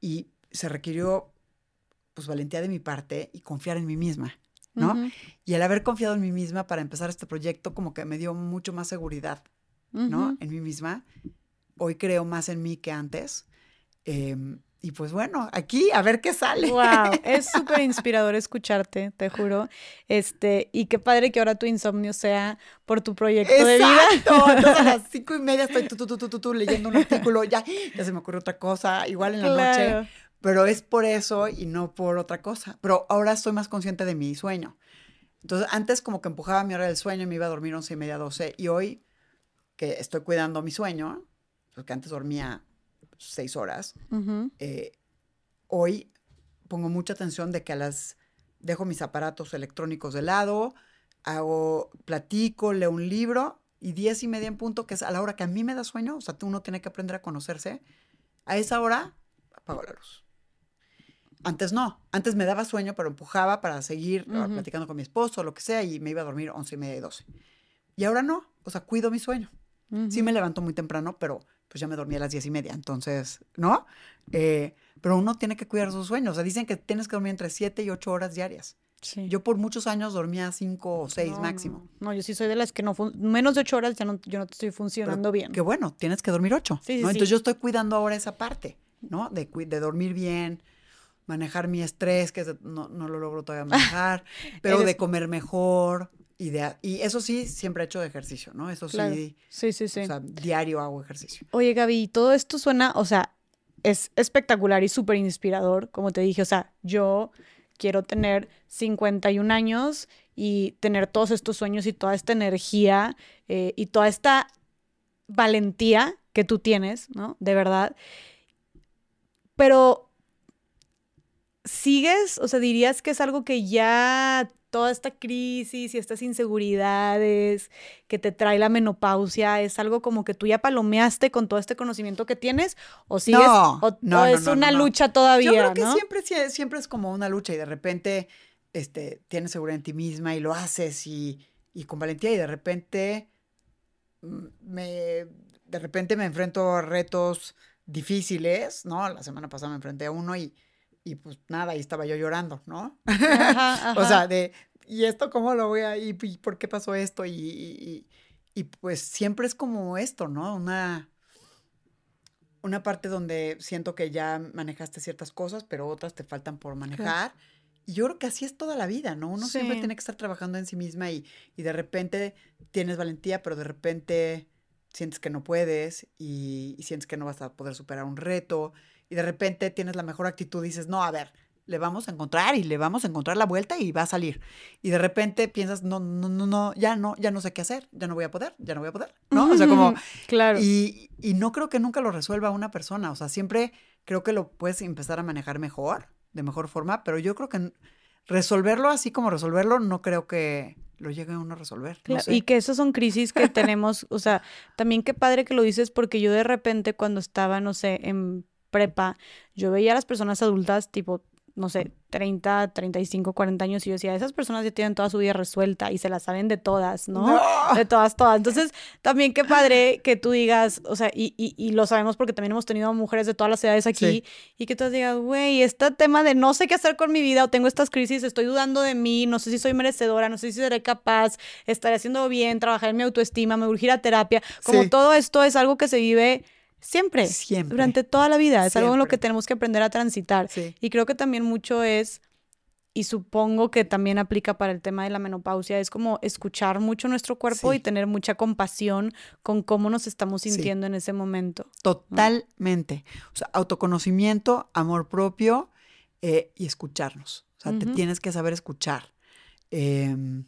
y se requirió pues valentía de mi parte y confiar en mí misma. ¿no? Y el haber confiado en mí misma para empezar este proyecto como que me dio mucho más seguridad, ¿no? En mí misma. Hoy creo más en mí que antes. Em, y pues bueno, aquí a ver qué sale. Wow, es súper inspirador escucharte, te juro. Este, y qué padre que ahora tu insomnio sea por tu proyecto de vida. Entonces a las cinco y media estoy tú, leyendo un artículo, ya, ya se me ocurre otra cosa, igual en la noche pero es por eso y no por otra cosa. Pero ahora estoy más consciente de mi sueño. Entonces, antes como que empujaba mi hora del sueño y me iba a dormir once y media, doce. Y hoy que estoy cuidando mi sueño, porque antes dormía seis horas, eh, hoy pongo mucha atención de que a las dejo mis aparatos electrónicos de lado, hago, platico, leo un libro y diez y media en punto, que es a la hora que a mí me da sueño, o sea, uno tiene que aprender a conocerse, a esa hora apago la luz. Antes no, antes me daba sueño, pero empujaba para seguir ah, platicando con mi esposo o lo que sea y me iba a dormir once y media y doce. Y ahora no, o sea, cuido mi sueño. Sí me levanto muy temprano, pero pues ya me dormí a las diez y media, entonces, ¿no? Eh, pero uno tiene que cuidar sus sueños. O sea, dicen que tienes que dormir entre siete y ocho horas diarias. Sí. Yo por muchos años dormía cinco o seis máximo. No. yo sí soy de las que no, menos de ocho horas ya no, yo no estoy funcionando bien. Qué bueno, tienes que dormir ocho. Sí, Entonces yo estoy cuidando ahora esa parte, ¿no? De, de dormir bien, manejar mi estrés, que no, no lo logro todavía manejar, pero de comer mejor. Y, de, y eso sí, siempre he hecho de ejercicio, ¿no? Eso sí. Sí, sí, sí. O sea, diario hago ejercicio. Oye, Gaby, todo esto suena, o sea, es espectacular y súper inspirador, como te dije, o sea, yo quiero tener 51 años y tener todos estos sueños y toda esta energía eh, y toda esta valentía que tú tienes, ¿no? De verdad. Pero ¿sigues? O sea, dirías que es algo que ya toda esta crisis y estas inseguridades que te trae la menopausia es algo como que tú ya palomeaste con todo este conocimiento que tienes o sigues no, o, no, es una lucha todavía yo creo que siempre siempre es como una lucha y de repente este tienes seguridad en ti misma y lo haces y, y con valentía y de repente mm, me de repente me enfrento a retos difíciles no la semana pasada me enfrenté a uno y y pues nada, ahí estaba yo llorando, ¿no? o sea, de, ¿y esto cómo lo voy a, y, por qué pasó esto? Y, y, pues siempre es como esto, ¿no? Una, una parte donde siento que ya manejaste ciertas cosas, pero otras te faltan por manejar. Y yo creo que así es toda la vida, ¿no? Uno siempre tiene que estar trabajando en sí misma y, y de repente tienes valentía, pero de repente sientes que no puedes y, y sientes que no vas a poder superar un reto y de repente tienes la mejor actitud y dices, no, a ver, le vamos a encontrar y le vamos a encontrar la vuelta y va a salir. Y de repente piensas, no, no, no, no, ya no, ya no sé qué hacer, ya no voy a poder, ya no voy a poder, ¿no? O sea, como, Claro. y, y no creo que nunca lo resuelva una persona. O sea, siempre creo que lo puedes empezar a manejar mejor, de mejor forma, pero yo creo que resolverlo así como resolverlo, no creo que lo llegue uno a resolver. no Claro, sé. Y que esas son crisis que tenemos, o sea, también qué padre que lo dices porque yo de repente cuando estaba, no sé, en prepa, yo veía a las personas adultas tipo, no sé, 30, 35, 40 años y yo decía, esas personas ya tienen toda su vida resuelta y se la saben de todas, ¿no? ¡No! De todas, todas. Entonces, también qué padre que tú digas, o sea, y, y, y lo sabemos porque también hemos tenido mujeres de todas las edades aquí, Sí. y que tú digas, güey, este tema de no sé qué hacer con mi vida o tengo estas crisis, estoy dudando de mí, no sé si soy merecedora, no sé si seré capaz, estaré haciendo bien, trabajar en mi autoestima, me urgir a terapia, como Sí. todo esto es algo que se vive siempre, Siempre. durante toda la vida, es algo en lo que tenemos que aprender a transitar. Sí. Y creo que también mucho es, y supongo que también aplica para el tema de la menopausia, es como escuchar mucho nuestro cuerpo y tener mucha compasión con cómo nos estamos Sí. sintiendo en ese momento. Totalmente. O sea, autoconocimiento, amor propio eh, y escucharnos. O sea, te tienes que saber escuchar em,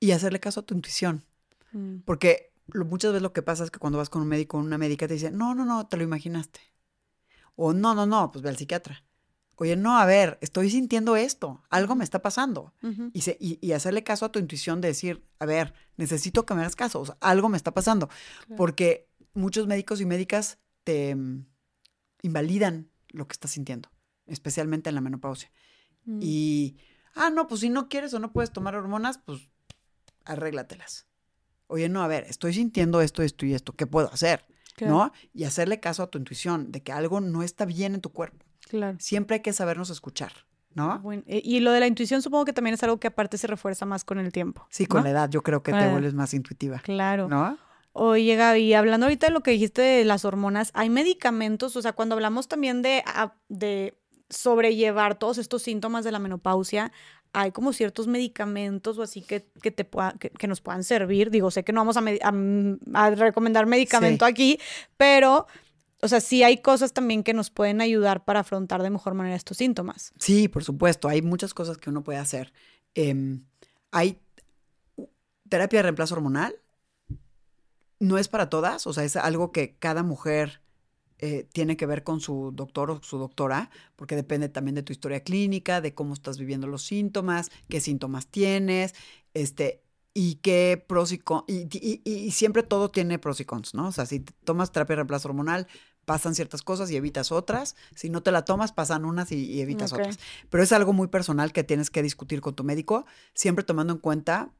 y hacerle caso a tu intuición. Mm. Porque lo- muchas veces lo que pasa es que cuando vas con un médico o una médica te dice, no, no, no, te lo imaginaste. O no, no, no, pues ve al psiquiatra. Oye, no, a ver, estoy sintiendo esto, algo me está pasando. Y, se- y- y hacerle caso a tu intuición de decir, a ver, necesito que me hagas caso, o sea, algo me está pasando. Claro. Porque muchos médicos y médicas te mm, invalidan lo que estás sintiendo, especialmente en la menopausia. Mm. Y, ah, no, pues si no quieres o no puedes tomar hormonas, pues arréglatelas. Oye, no, a ver, estoy sintiendo esto, esto y esto, ¿qué puedo hacer? Claro, ¿No? Y hacerle caso a tu intuición de que algo no está bien en tu cuerpo. Claro. Siempre hay que sabernos escuchar, ¿no? Bueno, eh, y lo de la intuición supongo que también es algo que aparte se refuerza más con el tiempo. Sí, con ¿no? la edad yo creo que Con te vuelves más intuitiva, Claro. ¿no? Oye, Gaby, hablando ahorita de lo que dijiste de las hormonas, ¿hay medicamentos? O sea, cuando hablamos también de, ah, de sobrellevar todos estos síntomas de la menopausia, hay como ciertos medicamentos o así que, que, te pueda- que, que nos puedan servir. Digo, sé que no vamos a, medi- a m- a recomendar medicamento aquí, pero, o sea, sí hay cosas también que nos pueden ayudar para afrontar de mejor manera estos síntomas. Sí, por supuesto, hay muchas cosas que uno puede hacer. Em, hay terapia de reemplazo hormonal, no es para todas, o sea, es algo que cada mujer eh, tiene que ver con su doctor o su doctora, porque depende también de tu historia clínica, de cómo estás viviendo los síntomas, qué síntomas tienes, este, y qué pros y cons, y, y- y- y siempre todo tiene pros y cons, ¿no? O sea, si tomas terapia de reemplazo hormonal, pasan ciertas cosas y evitas otras, si no te la tomas, pasan unas y, y evitas otras. Pero es algo muy personal que tienes que discutir con tu médico, siempre tomando en cuenta,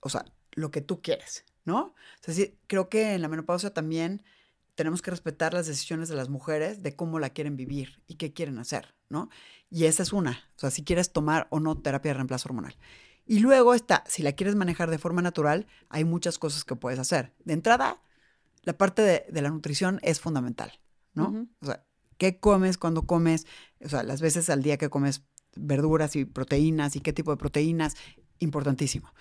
o sea, lo que tú quieres, ¿no? O sea, sí, creo que en la menopausia también tenemos que respetar las decisiones de las mujeres de cómo la quieren vivir y qué quieren hacer, ¿no? Y esa es una, o sea, si quieres tomar o no terapia de reemplazo hormonal. Y luego está, si la quieres manejar de forma natural, hay muchas cosas que puedes hacer. De entrada, la parte de, de la nutrición es fundamental, ¿no? O sea, ¿qué comes cuando comes? O sea, las veces al día que comes verduras y proteínas y qué tipo de proteínas, importantísimo.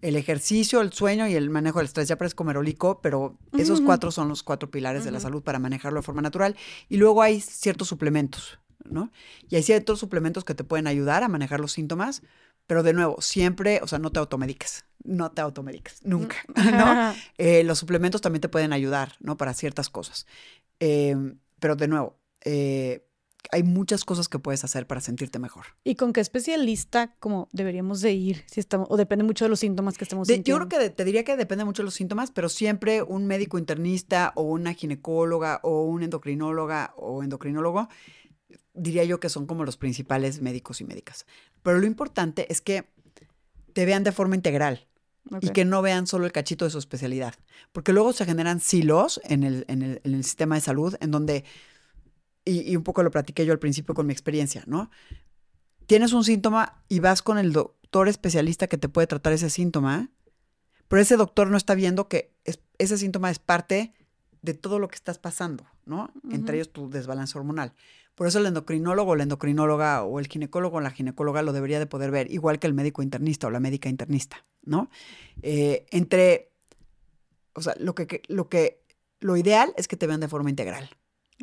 El ejercicio, el sueño y el manejo del estrés, ya parezco merolico, pero esos cuatro son los cuatro pilares de la salud para manejarlo de forma natural. Y luego hay ciertos suplementos, ¿no? Y hay ciertos suplementos que te pueden ayudar a manejar los síntomas, pero de nuevo, siempre, o sea, no te automediques, no te automediques, nunca, ¿no? Eh, los suplementos también te pueden ayudar, ¿no? Para ciertas cosas. Eh, pero de nuevo, eh, hay muchas cosas que puedes hacer para sentirte mejor. ¿Y con qué especialista como deberíamos de ir? Si estamos, o depende mucho de los síntomas que estemos De- yo sintiendo. creo que de- te diría que depende mucho de los síntomas, pero siempre un médico internista o una ginecóloga o un endocrinóloga o endocrinólogo, diría yo que son como los principales médicos y médicas. Pero lo importante es que te vean de forma integral. y que no vean solo el cachito de su especialidad. Porque luego se generan silos en el, en el, en el sistema de salud, en donde, y, y un poco lo platiqué yo al principio con mi experiencia, ¿no? Tienes un síntoma y vas con el doctor especialista que te puede tratar ese síntoma, pero ese doctor no está viendo que es- ese síntoma es parte de todo lo que estás pasando, ¿no? Entre ellos tu desbalance hormonal. Por eso el endocrinólogo, la endocrinóloga o el ginecólogo o la ginecóloga lo debería de poder ver, igual que el médico internista o la médica internista, ¿no? Eh, entre, o sea, lo que, lo que, lo ideal es que te vean de forma integral.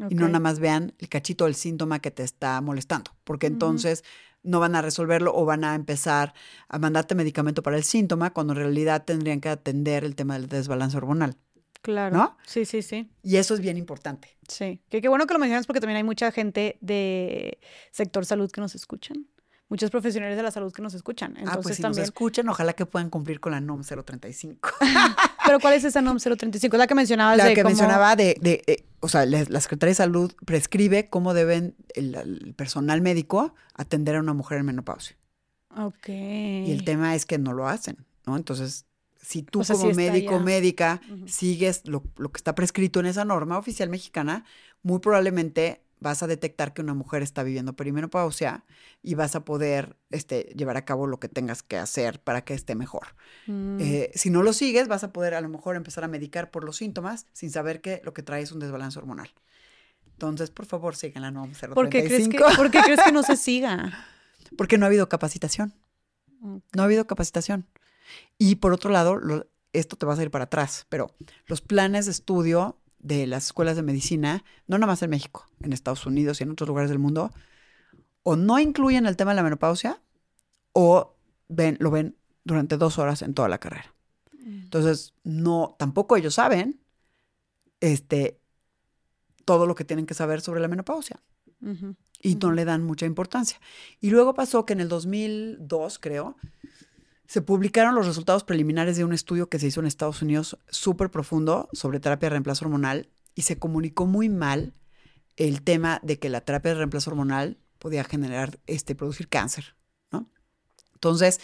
Y no nada más vean el cachito del síntoma que te está molestando, porque entonces no van a resolverlo o van a empezar a mandarte medicamento para el síntoma cuando en realidad tendrían que atender el tema del desbalance hormonal. Claro. ¿No? Sí, sí, sí. Y eso es bien importante. Sí. Que qué bueno que lo mencionas porque también hay mucha gente de sector salud que nos escuchan muchos profesionales de la salud que nos escuchan. Entonces, ah, pues si nos escuchan, ojalá que puedan cumplir con la NOM 035. Pero ¿cuál es esa NOM 035? La que mencionabas la que mencionaba de, de, eh, o sea, la, Secretaría de Salud prescribe cómo deben el, personal médico atender a una mujer en menopausia. Ok. Y el tema es que no lo hacen, ¿no? Entonces, si tú como médico o médica sigues lo, lo que está prescrito en esa norma oficial mexicana, muy probablemente vas a detectar que una mujer está viviendo perimenopausia y vas a poder este, llevar a cabo lo que tengas que hacer para que esté mejor. Mm. Eh, si no lo sigues, vas a poder a lo mejor empezar a medicar por los síntomas sin saber que lo que trae es un desbalance hormonal. Entonces, por favor, síganla, no 035. ¿Por qué crees que, ¿por qué crees que no se siga? Porque no ha habido capacitación. No ha habido capacitación. Y por otro lado, esto te va a ir para atrás, pero los planes de estudio de las escuelas de medicina, no nada más en México, en Estados Unidos y en otros lugares del mundo, o no incluyen el tema de la menopausia o ven, lo ven durante dos horas en toda la carrera. Entonces, no, tampoco ellos saben este, todo lo que tienen que saber sobre la menopausia. Y no le dan mucha importancia. Y luego pasó que en el 2002, creo, se publicaron los resultados preliminares de un estudio que se hizo en Estados Unidos súper profundo sobre terapia de reemplazo hormonal y se comunicó muy mal el tema de que la terapia de reemplazo hormonal podía generar, este, producir cáncer, ¿no? Entonces,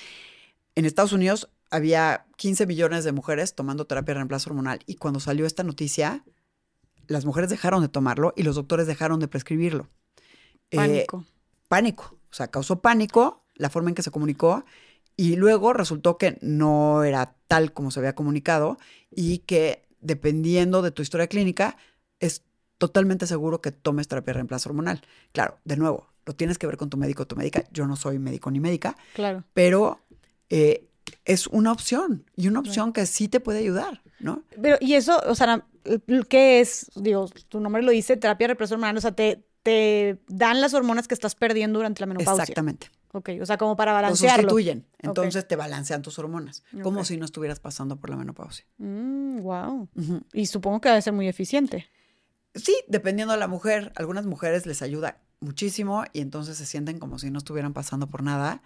en Estados Unidos había 15 millones de mujeres tomando terapia de reemplazo hormonal y cuando salió esta noticia, las mujeres dejaron de tomarlo y los doctores dejaron de prescribirlo. Eh, pánico. pánico, o sea, causó pánico la forma en que se comunicó y luego resultó que no era tal como se había comunicado y que dependiendo de tu historia clínica, es totalmente seguro que tomes terapia de reemplazo hormonal. Claro, de nuevo, lo tienes que ver con tu médico o tu médica. Yo no soy médico ni médica. Claro. Pero eh, es una opción y una opción que sí te puede ayudar, ¿no? Pero, y eso, o sea, ¿qué es? Digo, tu nombre lo dice, terapia de reemplazo hormonal. O sea, te, te dan las hormonas que estás perdiendo durante la menopausia. Exactamente. Ok, o sea, como para balancearlo. Lo sustituyen. Entonces te balancean tus hormonas. Como si no estuvieras pasando por la menopausia. wow. Mm, y supongo que debe ser muy eficiente. Sí, dependiendo de la mujer. Algunas mujeres les ayuda muchísimo y entonces se sienten como si no estuvieran pasando por nada.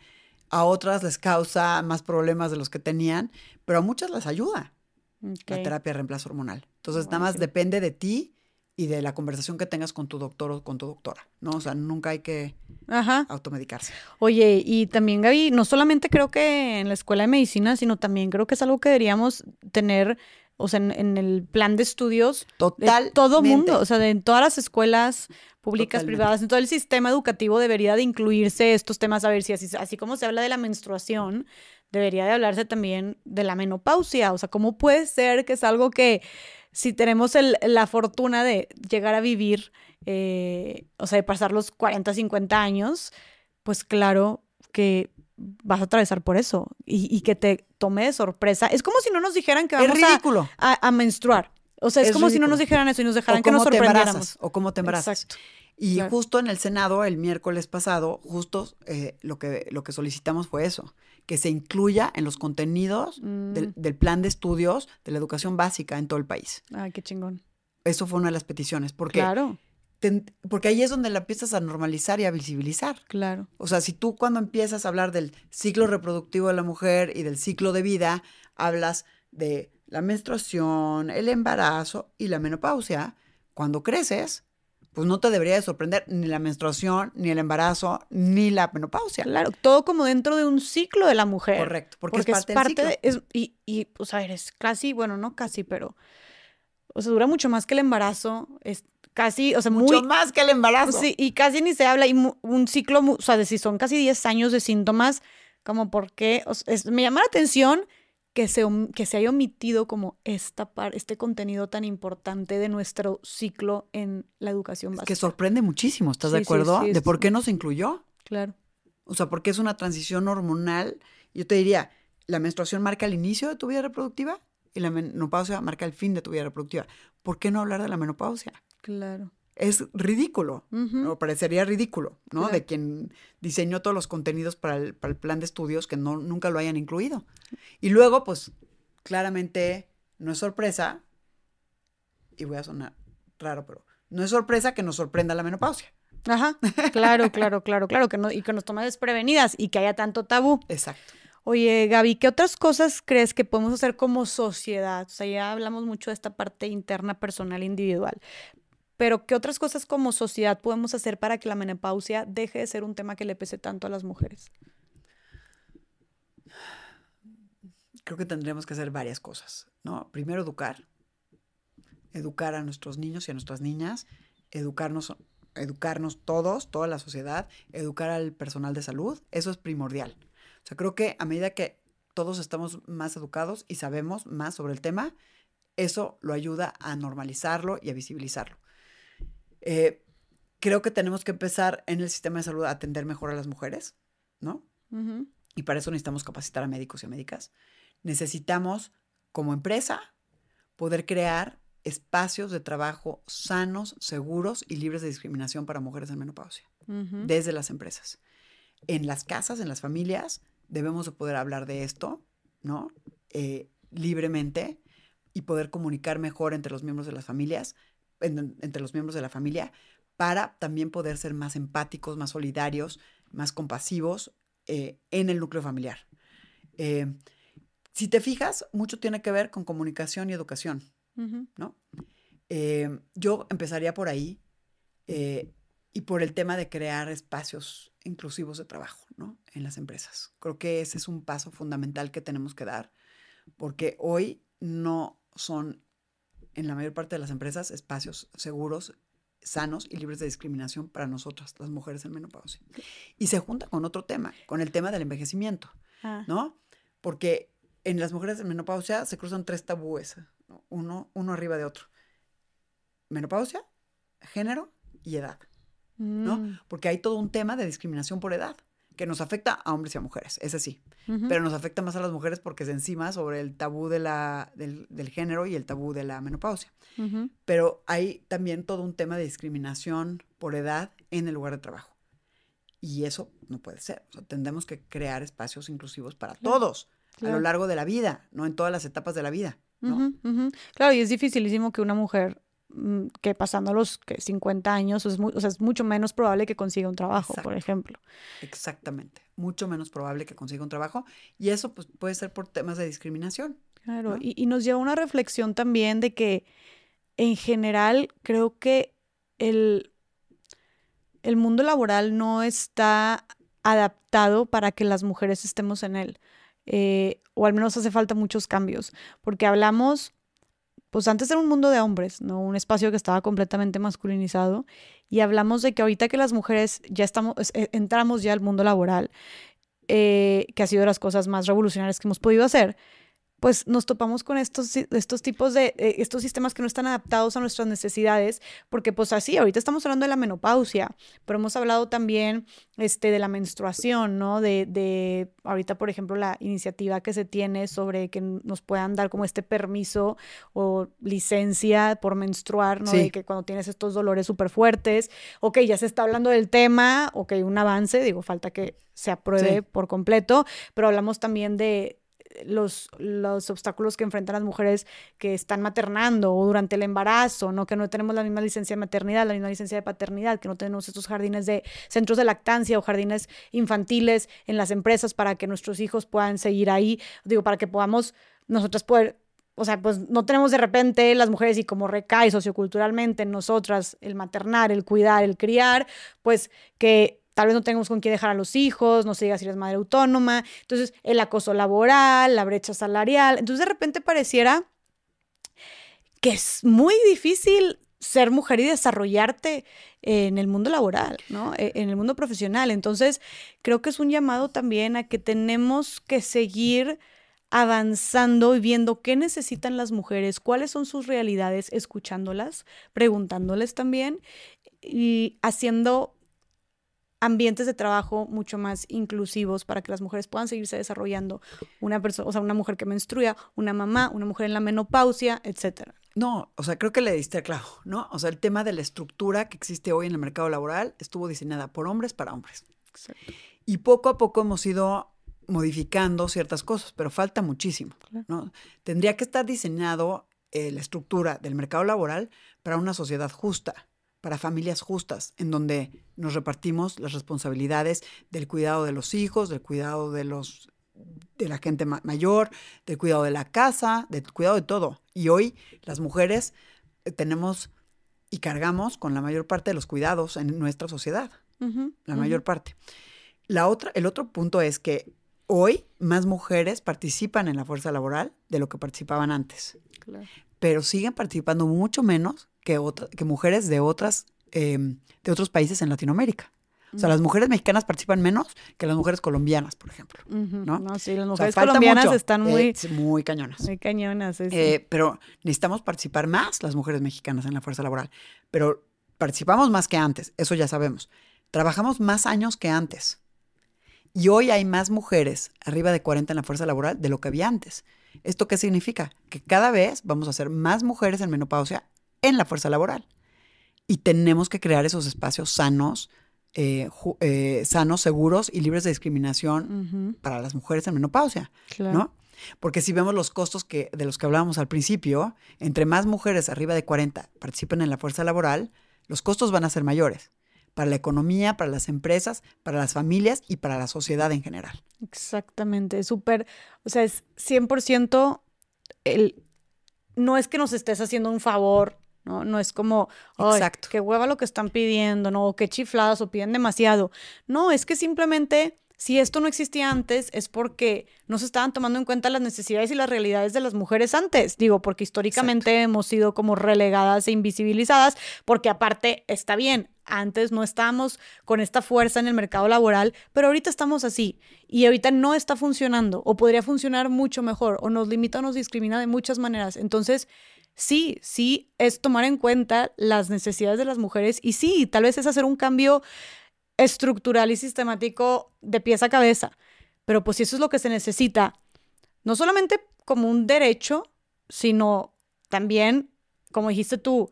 A otras les causa más problemas de los que tenían, pero a muchas les ayuda la terapia de reemplazo hormonal. Entonces, nada más depende de ti y de la conversación que tengas con tu doctor o con tu doctora, ¿no? O sea, nunca hay que automedicarse. Oye, y también Gaby, no solamente creo que en la escuela de medicina, sino también creo que es algo que deberíamos tener, o sea, en, el plan de estudios Total. todo mundo, o sea, de, en todas las escuelas públicas, privadas, en todo el sistema educativo debería de incluirse estos temas, a ver si así, así como se habla de la menstruación, debería de hablarse también de la menopausia, o sea, ¿cómo puede ser que es algo que si tenemos la fortuna de llegar a vivir, eh, o sea, de pasar los 40, 50 años, pues claro que vas a atravesar por eso y, que te tome de sorpresa. Es como si no nos dijeran que vamos a, menstruar. O sea, es, como si no nos dijeran eso y nos dejaran que nos sorprendiéramos. o cómo te embarazas. Exacto. Y justo en el Senado, el miércoles pasado, justo eh, lo, que, lo que solicitamos fue eso, que se incluya en los contenidos mm. del, plan de estudios de la educación básica en todo el país. Ay, qué chingón. Eso fue una de las peticiones, porque, claro. porque ahí es donde la empiezas a normalizar y a visibilizar. Claro. O sea, si tú cuando empiezas a hablar del ciclo reproductivo de la mujer y del ciclo de vida, hablas de la menstruación, el embarazo y la menopausia, cuando creces, pues no te debería de sorprender ni la menstruación, ni el embarazo, ni la menopausia. Claro, todo como dentro de un ciclo de la mujer. Correcto, porque, es parte, del ciclo. De, y, y, pues a ver, es casi, bueno, no casi, pero, o sea, dura mucho más que el embarazo, es casi, o sea, mucho más que el embarazo. Sí, y casi ni se habla, y un ciclo, o sea, de si son casi 10 años de síntomas, como porque, me llama la atención que se, que se haya omitido como esta este contenido tan importante de nuestro ciclo en la educación básica. que sorprende muchísimo, ¿estás de acuerdo? de por qué no se incluyó. Claro. O sea, porque es una transición hormonal. Yo te diría, la menstruación marca el inicio de tu vida reproductiva y la menopausia marca el fin de tu vida reproductiva. ¿Por qué no hablar de la menopausia? Claro. Es ridículo, o parecería ridículo, ¿no? De quien diseñó todos los contenidos para el, para el plan de estudios que no, nunca lo hayan incluido. Y luego, pues, claramente no es sorpresa, y voy a sonar raro, pero no es sorpresa que nos sorprenda la menopausia. Ajá, claro, claro, claro, claro, que no, y que nos tome desprevenidas y que haya tanto tabú. Exacto. Oye, Gaby, ¿qué otras cosas crees que podemos hacer como sociedad? O sea, ya hablamos mucho de esta parte interna, personal, individual. Pero, ¿qué otras cosas como sociedad podemos hacer para que la menopausia deje de ser un tema que le pese tanto a las mujeres? Creo que tendríamos que hacer varias cosas, ¿no? Primero, educar. Educar a nuestros niños y a nuestras niñas, educarnos, educarnos todos, toda la sociedad, educar al personal de salud, eso es primordial. O sea, creo que a medida que todos estamos más educados y sabemos más sobre el tema, eso lo ayuda a normalizarlo y a visibilizarlo. Eh, creo que tenemos que empezar en el sistema de salud a atender mejor a las mujeres, ¿no? Y para eso necesitamos capacitar a médicos y a médicas. Necesitamos, como empresa, poder crear espacios de trabajo sanos, seguros y libres de discriminación para mujeres en menopausia, desde las empresas. En las casas, en las familias, debemos de poder hablar de esto, ¿no? Eh, libremente y poder comunicar mejor entre los miembros de las familias, entre los miembros de la familia, para también poder ser más empáticos, más solidarios, más compasivos eh, en el núcleo familiar. Eh, si te fijas, mucho tiene que ver con comunicación y educación, ¿no? yo empezaría por ahí y por el tema de crear espacios inclusivos de trabajo ¿no? en las empresas. Creo que ese es un paso fundamental que tenemos que dar, porque hoy no son, en la mayor parte de las empresas, espacios seguros, sanos y libres de discriminación para nosotras, las mujeres en menopausia. Y se junta con otro tema, con el tema del envejecimiento, ah. ¿no? Porque en las mujeres en menopausia se cruzan tres tabúes, uno, uno arriba de otro. Menopausia, género y edad. ¿no? Mm. Porque hay todo un tema de discriminación por edad que nos afecta a hombres y a mujeres, es así. Pero nos afecta más a las mujeres porque es encima sobre el tabú de la, del, género y el tabú de la menopausia. Pero hay también todo un tema de discriminación por edad en el lugar de trabajo. Y eso no puede ser. O sea, tendremos que crear espacios inclusivos para todos a lo largo de la vida, no en todas las etapas de la vida. Claro, y es dificilísimo que una mujer que pasando los 50 años, es, o sea, es mucho menos probable que consiga un trabajo, por ejemplo. Exactamente, mucho menos probable que consiga un trabajo y eso pues, puede ser por temas de discriminación. Claro, y, nos lleva a una reflexión también de que en general creo que el, el mundo laboral no está adaptado para que las mujeres estemos en él. Eh, o al menos hace falta muchos cambios, porque hablamos pues antes era un mundo de hombres, ¿no? Un espacio que estaba completamente masculinizado. Y hablamos de que ahorita que las mujeres ya estamos, eh, entramos ya al mundo laboral, eh, que ha sido de las cosas más revolucionarias que hemos podido hacer, pues nos topamos con estos, estos tipos de, eh, estos sistemas que no están adaptados a nuestras necesidades, porque pues así, ahorita estamos hablando de la menopausia, pero hemos hablado también este, de la menstruación, ¿no? De, de ahorita, por ejemplo, la iniciativa que se tiene sobre que nos puedan dar como este permiso o licencia por menstruar, ¿no? De que cuando tienes estos dolores súper fuertes, ok, ya se está hablando del tema, ok, un avance, digo, falta que se apruebe por completo, pero hablamos también de los, los obstáculos que enfrentan las mujeres que están maternando o durante el embarazo, ¿no? Que no tenemos la misma licencia de maternidad, la misma licencia de paternidad, que no tenemos estos jardines de centros de lactancia o jardines infantiles en las empresas para que nuestros hijos puedan seguir ahí, digo, para que podamos nosotras poder o sea, pues no tenemos de repente las mujeres y como recae socioculturalmente en nosotras el maternar, el cuidar, el criar, pues que tal vez no tengamos con quién dejar a los hijos, no se diga si eres madre autónoma, entonces el acoso laboral, la brecha salarial, entonces de repente pareciera que es muy difícil ser mujer y desarrollarte en el mundo laboral, ¿no? E, en el mundo profesional. Entonces, creo que es un llamado también a que tenemos que seguir avanzando y viendo qué necesitan las mujeres, cuáles son sus realidades, escuchándolas, preguntándoles también y haciendo ambientes de trabajo mucho más inclusivos para que las mujeres puedan seguirse desarrollando. Una persona, o sea, una mujer que menstrua, una mamá, una mujer en la menopausia, etcétera. No, o sea, creo que le diste claro, ¿no? O sea, el tema de la estructura que existe hoy en el mercado laboral estuvo diseñada por hombres para hombres. Exacto. Y poco a poco hemos ido modificando ciertas cosas, pero falta muchísimo, ¿no? Tendría que estar diseñado eh, la estructura del mercado laboral para una sociedad justa, para familias justas, en donde nos repartimos las responsabilidades del cuidado de los hijos, del cuidado de los de la gente mayor, del cuidado de la casa, del cuidado de todo. Y hoy las mujeres eh, tenemos y cargamos con la mayor parte de los cuidados en nuestra sociedad, la mayor parte. La otra, el otro punto es que hoy más mujeres participan en la fuerza laboral de lo que participaban antes, pero siguen participando mucho menos que, que mujeres de otras em, de otros países en Latinoamérica. O sea, las mujeres mexicanas participan menos que las mujeres colombianas, por ejemplo. ¿no? no, sí, las mujeres colombianas están muy... Eh, muy cañonas. Muy cañonas, sí. Eh, pero necesitamos participar más las mujeres mexicanas en la fuerza laboral. Pero participamos más que antes, eso ya sabemos. Trabajamos más años que antes. Y hoy hay más mujeres arriba de 40 en la fuerza laboral de lo que había antes. ¿Esto qué significa? Que cada vez vamos a ser más mujeres en menopausia en la fuerza laboral. Y tenemos que crear esos espacios sanos, eh, eh, sanos, seguros y libres de discriminación para las mujeres en menopausia, ¿no? Porque si vemos los costos que, de los que hablábamos al principio, entre más mujeres arriba de 40 participen en la fuerza laboral, los costos van a ser mayores para la economía, para las empresas, para las familias y para la sociedad en general. Exactamente, súper, o sea, es 100% el, no es que nos estés haciendo un favor ¿no? No es como, Exacto. qué hueva lo que están pidiendo, ¿no? O qué chifladas o piden demasiado. No, es que simplemente si esto no existía antes es porque no se estaban tomando en cuenta las necesidades y las realidades de las mujeres antes. Digo, porque históricamente hemos sido como relegadas e invisibilizadas, porque aparte está bien, antes no estábamos con esta fuerza en el mercado laboral, pero ahorita estamos así y ahorita no está funcionando o podría funcionar mucho mejor o nos limita o nos discrimina de muchas maneras. Entonces, sí, sí es tomar en cuenta las necesidades de las mujeres y sí, tal vez es hacer un cambio estructural y sistemático de pies a cabeza. Pero pues si eso es lo que se necesita, no solamente como un derecho, sino también, como dijiste tú,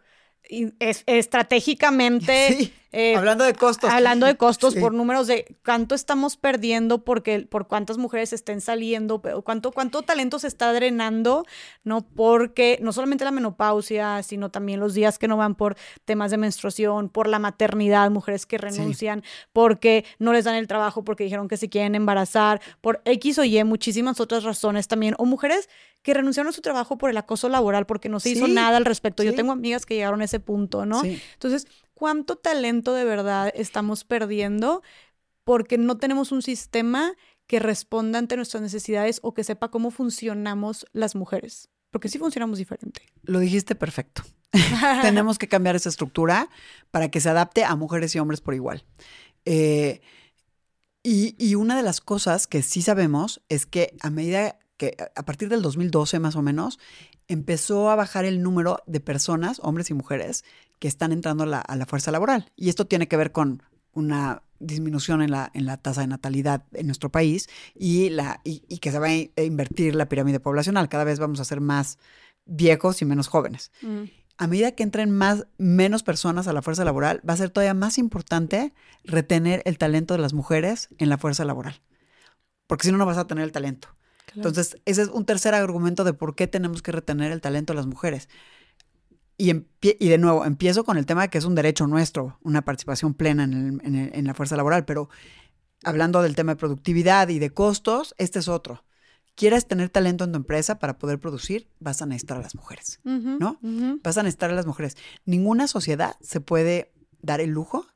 es, estratégicamente eh, hablando de costos. Hablando de costos por números de cuánto estamos perdiendo porque por cuántas mujeres estén saliendo, cuánto, cuánto talento se está drenando, ¿no? Porque no solamente la menopausia, sino también los días que no van por temas de menstruación, por la maternidad, mujeres que renuncian, porque no les dan el trabajo porque dijeron que se quieren embarazar, por X o Y, muchísimas otras razones también, o mujeres que renunciaron a su trabajo por el acoso laboral porque no se hizo nada al respecto. Yo tengo amigas que llegaron a ese punto, ¿no? Entonces, cuánto talento de verdad estamos perdiendo porque no tenemos un sistema que responda ante nuestras necesidades o que sepa cómo funcionamos las mujeres. Porque sí funcionamos diferente. Lo dijiste perfecto. tenemos que cambiar esa estructura para que se adapte a mujeres y hombres por igual. Eh, y, y, una de las cosas que sí sabemos es que a medida que a partir del 2012 más o menos, empezó a bajar el número de personas, hombres y mujeres, que están entrando a la, fuerza laboral. Y esto tiene que ver con una disminución en la, en la tasa de natalidad en nuestro país y, la, y, que se va a invertir la pirámide poblacional. Cada vez vamos a ser más viejos y menos jóvenes. Mm. A medida que entren más, menos personas a la fuerza laboral, va a ser todavía más importante retener el talento de las mujeres en la fuerza laboral. Porque si no, no vas a tener el talento. Entonces, ese es un tercer argumento de por qué tenemos que retener el talento de las mujeres. Y, y de nuevo, empiezo con el tema de que es un derecho nuestro, una participación plena en, la fuerza laboral, pero hablando del tema de productividad y de costos, este es otro. Quieres tener talento en tu empresa para poder producir, vas a necesitar a las mujeres, ¿no? Vas a necesitar a las mujeres. Ninguna sociedad se puede dar el lujo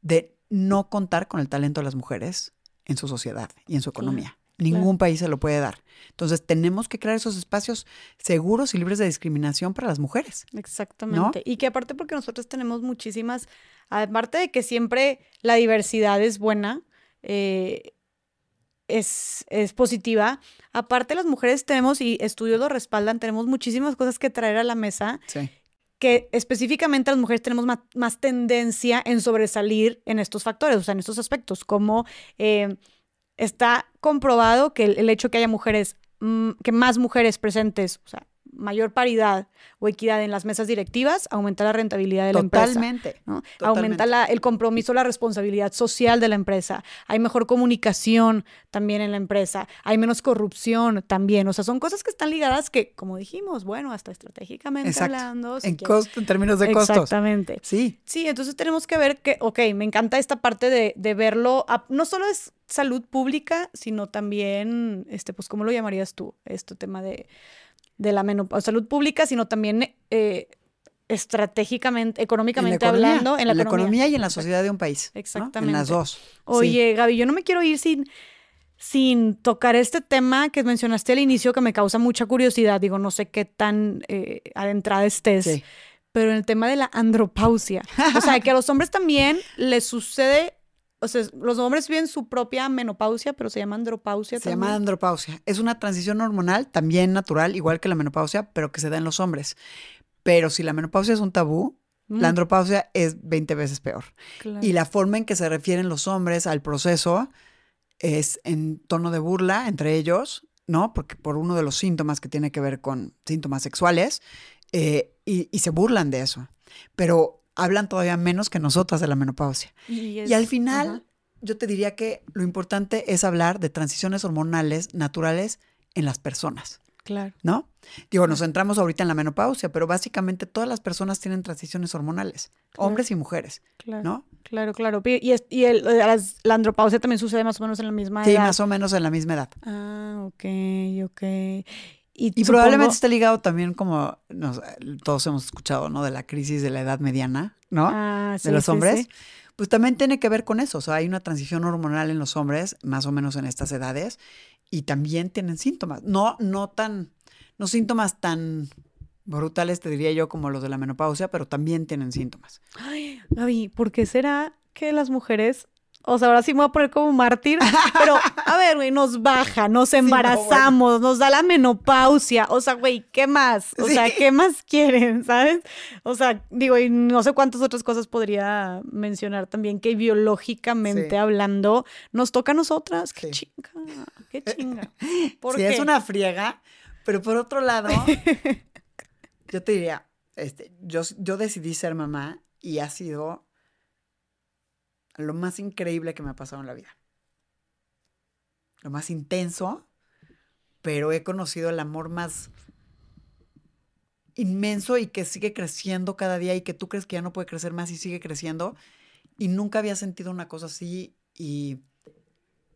de no contar con el talento de las mujeres en su sociedad y en su economía. Ningún país se lo puede dar. Entonces, tenemos que crear esos espacios seguros y libres de discriminación para las mujeres. Exactamente. Y que aparte porque nosotros tenemos muchísimas, aparte de que siempre la diversidad es buena, eh, es, es positiva. Aparte, las mujeres tenemos, y estudios lo respaldan, tenemos muchísimas cosas que traer a la mesa. Sí. que específicamente las mujeres tenemos ma- más, tendencia en sobresalir en estos factores, o sea, en estos aspectos, como eh, está comprobado que el, hecho que haya mujeres, mm, que más mujeres presentes, o sea, mayor paridad o equidad en las mesas directivas, aumenta la rentabilidad de la empresa. Totalmente. ¿no? Totalmente. Aumenta la- el compromiso, la responsabilidad social de la empresa. Hay mejor comunicación también en la empresa. Hay menos corrupción también. O sea, son cosas que están ligadas que, como dijimos, bueno, hasta estratégicamente Exacto. hablando. si En, quieres- costo, en términos de costos. Exactamente. Sí. Sí, entonces tenemos que ver que, ok, me encanta esta parte de, de verlo, a- no solo es salud pública, sino también, este, pues, ¿cómo lo llamarías tú? Este tema de, de la menopausia, salud pública, sino también eh, estratégicamente, económicamente economía, hablando, en la, economía. y en la sociedad de un país. ¿no? En Exactamente. las dos. Sí. Oye, Gaby, yo no me quiero ir sin, sin tocar este tema que mencionaste al inicio que me causa mucha curiosidad. Digo, no sé qué tan eh, adentrada estés, Sí. pero en el tema de la andropausia. O sea, que a los hombres también les sucede, o sea, los hombres viven su propia menopausia, pero se llama andropausia Se también. llama andropausia. Es una transición hormonal también natural, igual que la menopausia, pero que se da en los hombres. Pero si la menopausia es un tabú, Mm, la andropausia es 20 veces peor. claro. Y la forma en que se refieren los hombres al proceso es en tono de burla entre ellos, ¿no? Porque por uno de los síntomas que tiene que ver con síntomas sexuales, eh, y, y se burlan de eso. Pero hablan todavía menos que nosotras de la menopausia. Y, Y al final, yo te diría que lo importante es hablar de transiciones hormonales naturales en las personas, Claro. ¿no? Digo, nos centramos ahorita en la menopausia, pero básicamente todas las personas tienen transiciones hormonales, Claro. hombres y mujeres, Claro. ¿no? Claro, claro. Y, es- y el- las- la andropausia también sucede más o menos en la misma Sí, edad. más o menos en la misma edad. Ah, ok, ok. Y, Y supongo- probablemente esté ligado también como nos- todos hemos escuchado, ¿no? De la crisis de la edad mediana, ¿no? Ah, sí, de los sí, hombres. sí. Pues también tiene que ver con eso. O sea, hay una transición hormonal en los hombres, más o menos en estas edades, y también tienen síntomas. No, no tan, no síntomas tan brutales, te diría yo, como los de la menopausia, pero también tienen síntomas. Ay, Gaby, ¿por qué será que las mujeres, o sea, ahora sí me voy a poner como mártir, pero a ver, güey, nos baja, nos no, embarazamos, nos da la menopausia, o sea, güey, ¿qué más? O sea. ¿qué más quieren, sabes? O sea, digo, y no sé cuántas otras cosas podría mencionar también que biológicamente Sí. hablando nos toca a nosotras. Qué chinga, qué chinga. ¿Por qué? es una friega, pero por otro lado, yo te diría, este, yo, yo decidí ser mamá y ha sido lo más increíble que me ha pasado en la vida. Lo más intenso, pero he conocido el amor más inmenso y que sigue creciendo cada día y que tú crees que ya no puede crecer más y sigue creciendo. Y nunca había sentido una cosa así y,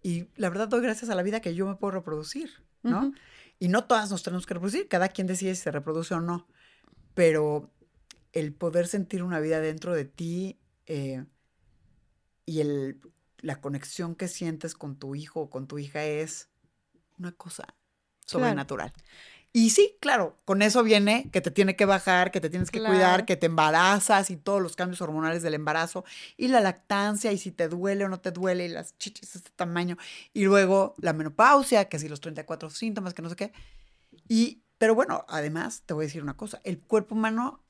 y la verdad doy gracias a la vida que yo me puedo reproducir, ¿no? Y no todas nos tenemos que reproducir, cada quien decide si se reproduce o no, pero el poder sentir una vida dentro de ti eh, y el, la conexión que sientes con tu hijo o con tu hija es una cosa sobrenatural. Y sí, claro, con eso viene que te tiene que bajar, que te tienes que Claro. cuidar, que te embarazas y todos los cambios hormonales del embarazo y la lactancia y si te duele o no te duele y las chichis de este tamaño y luego la menopausia, que si los 34 síntomas, que no sé qué. Y, pero bueno, además te voy a decir una cosa, el cuerpo humano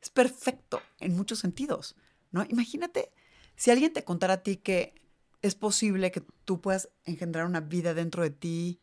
es perfecto en muchos sentidos, ¿no? Imagínate si alguien te contara a ti que es posible que tú puedas engendrar una vida dentro de ti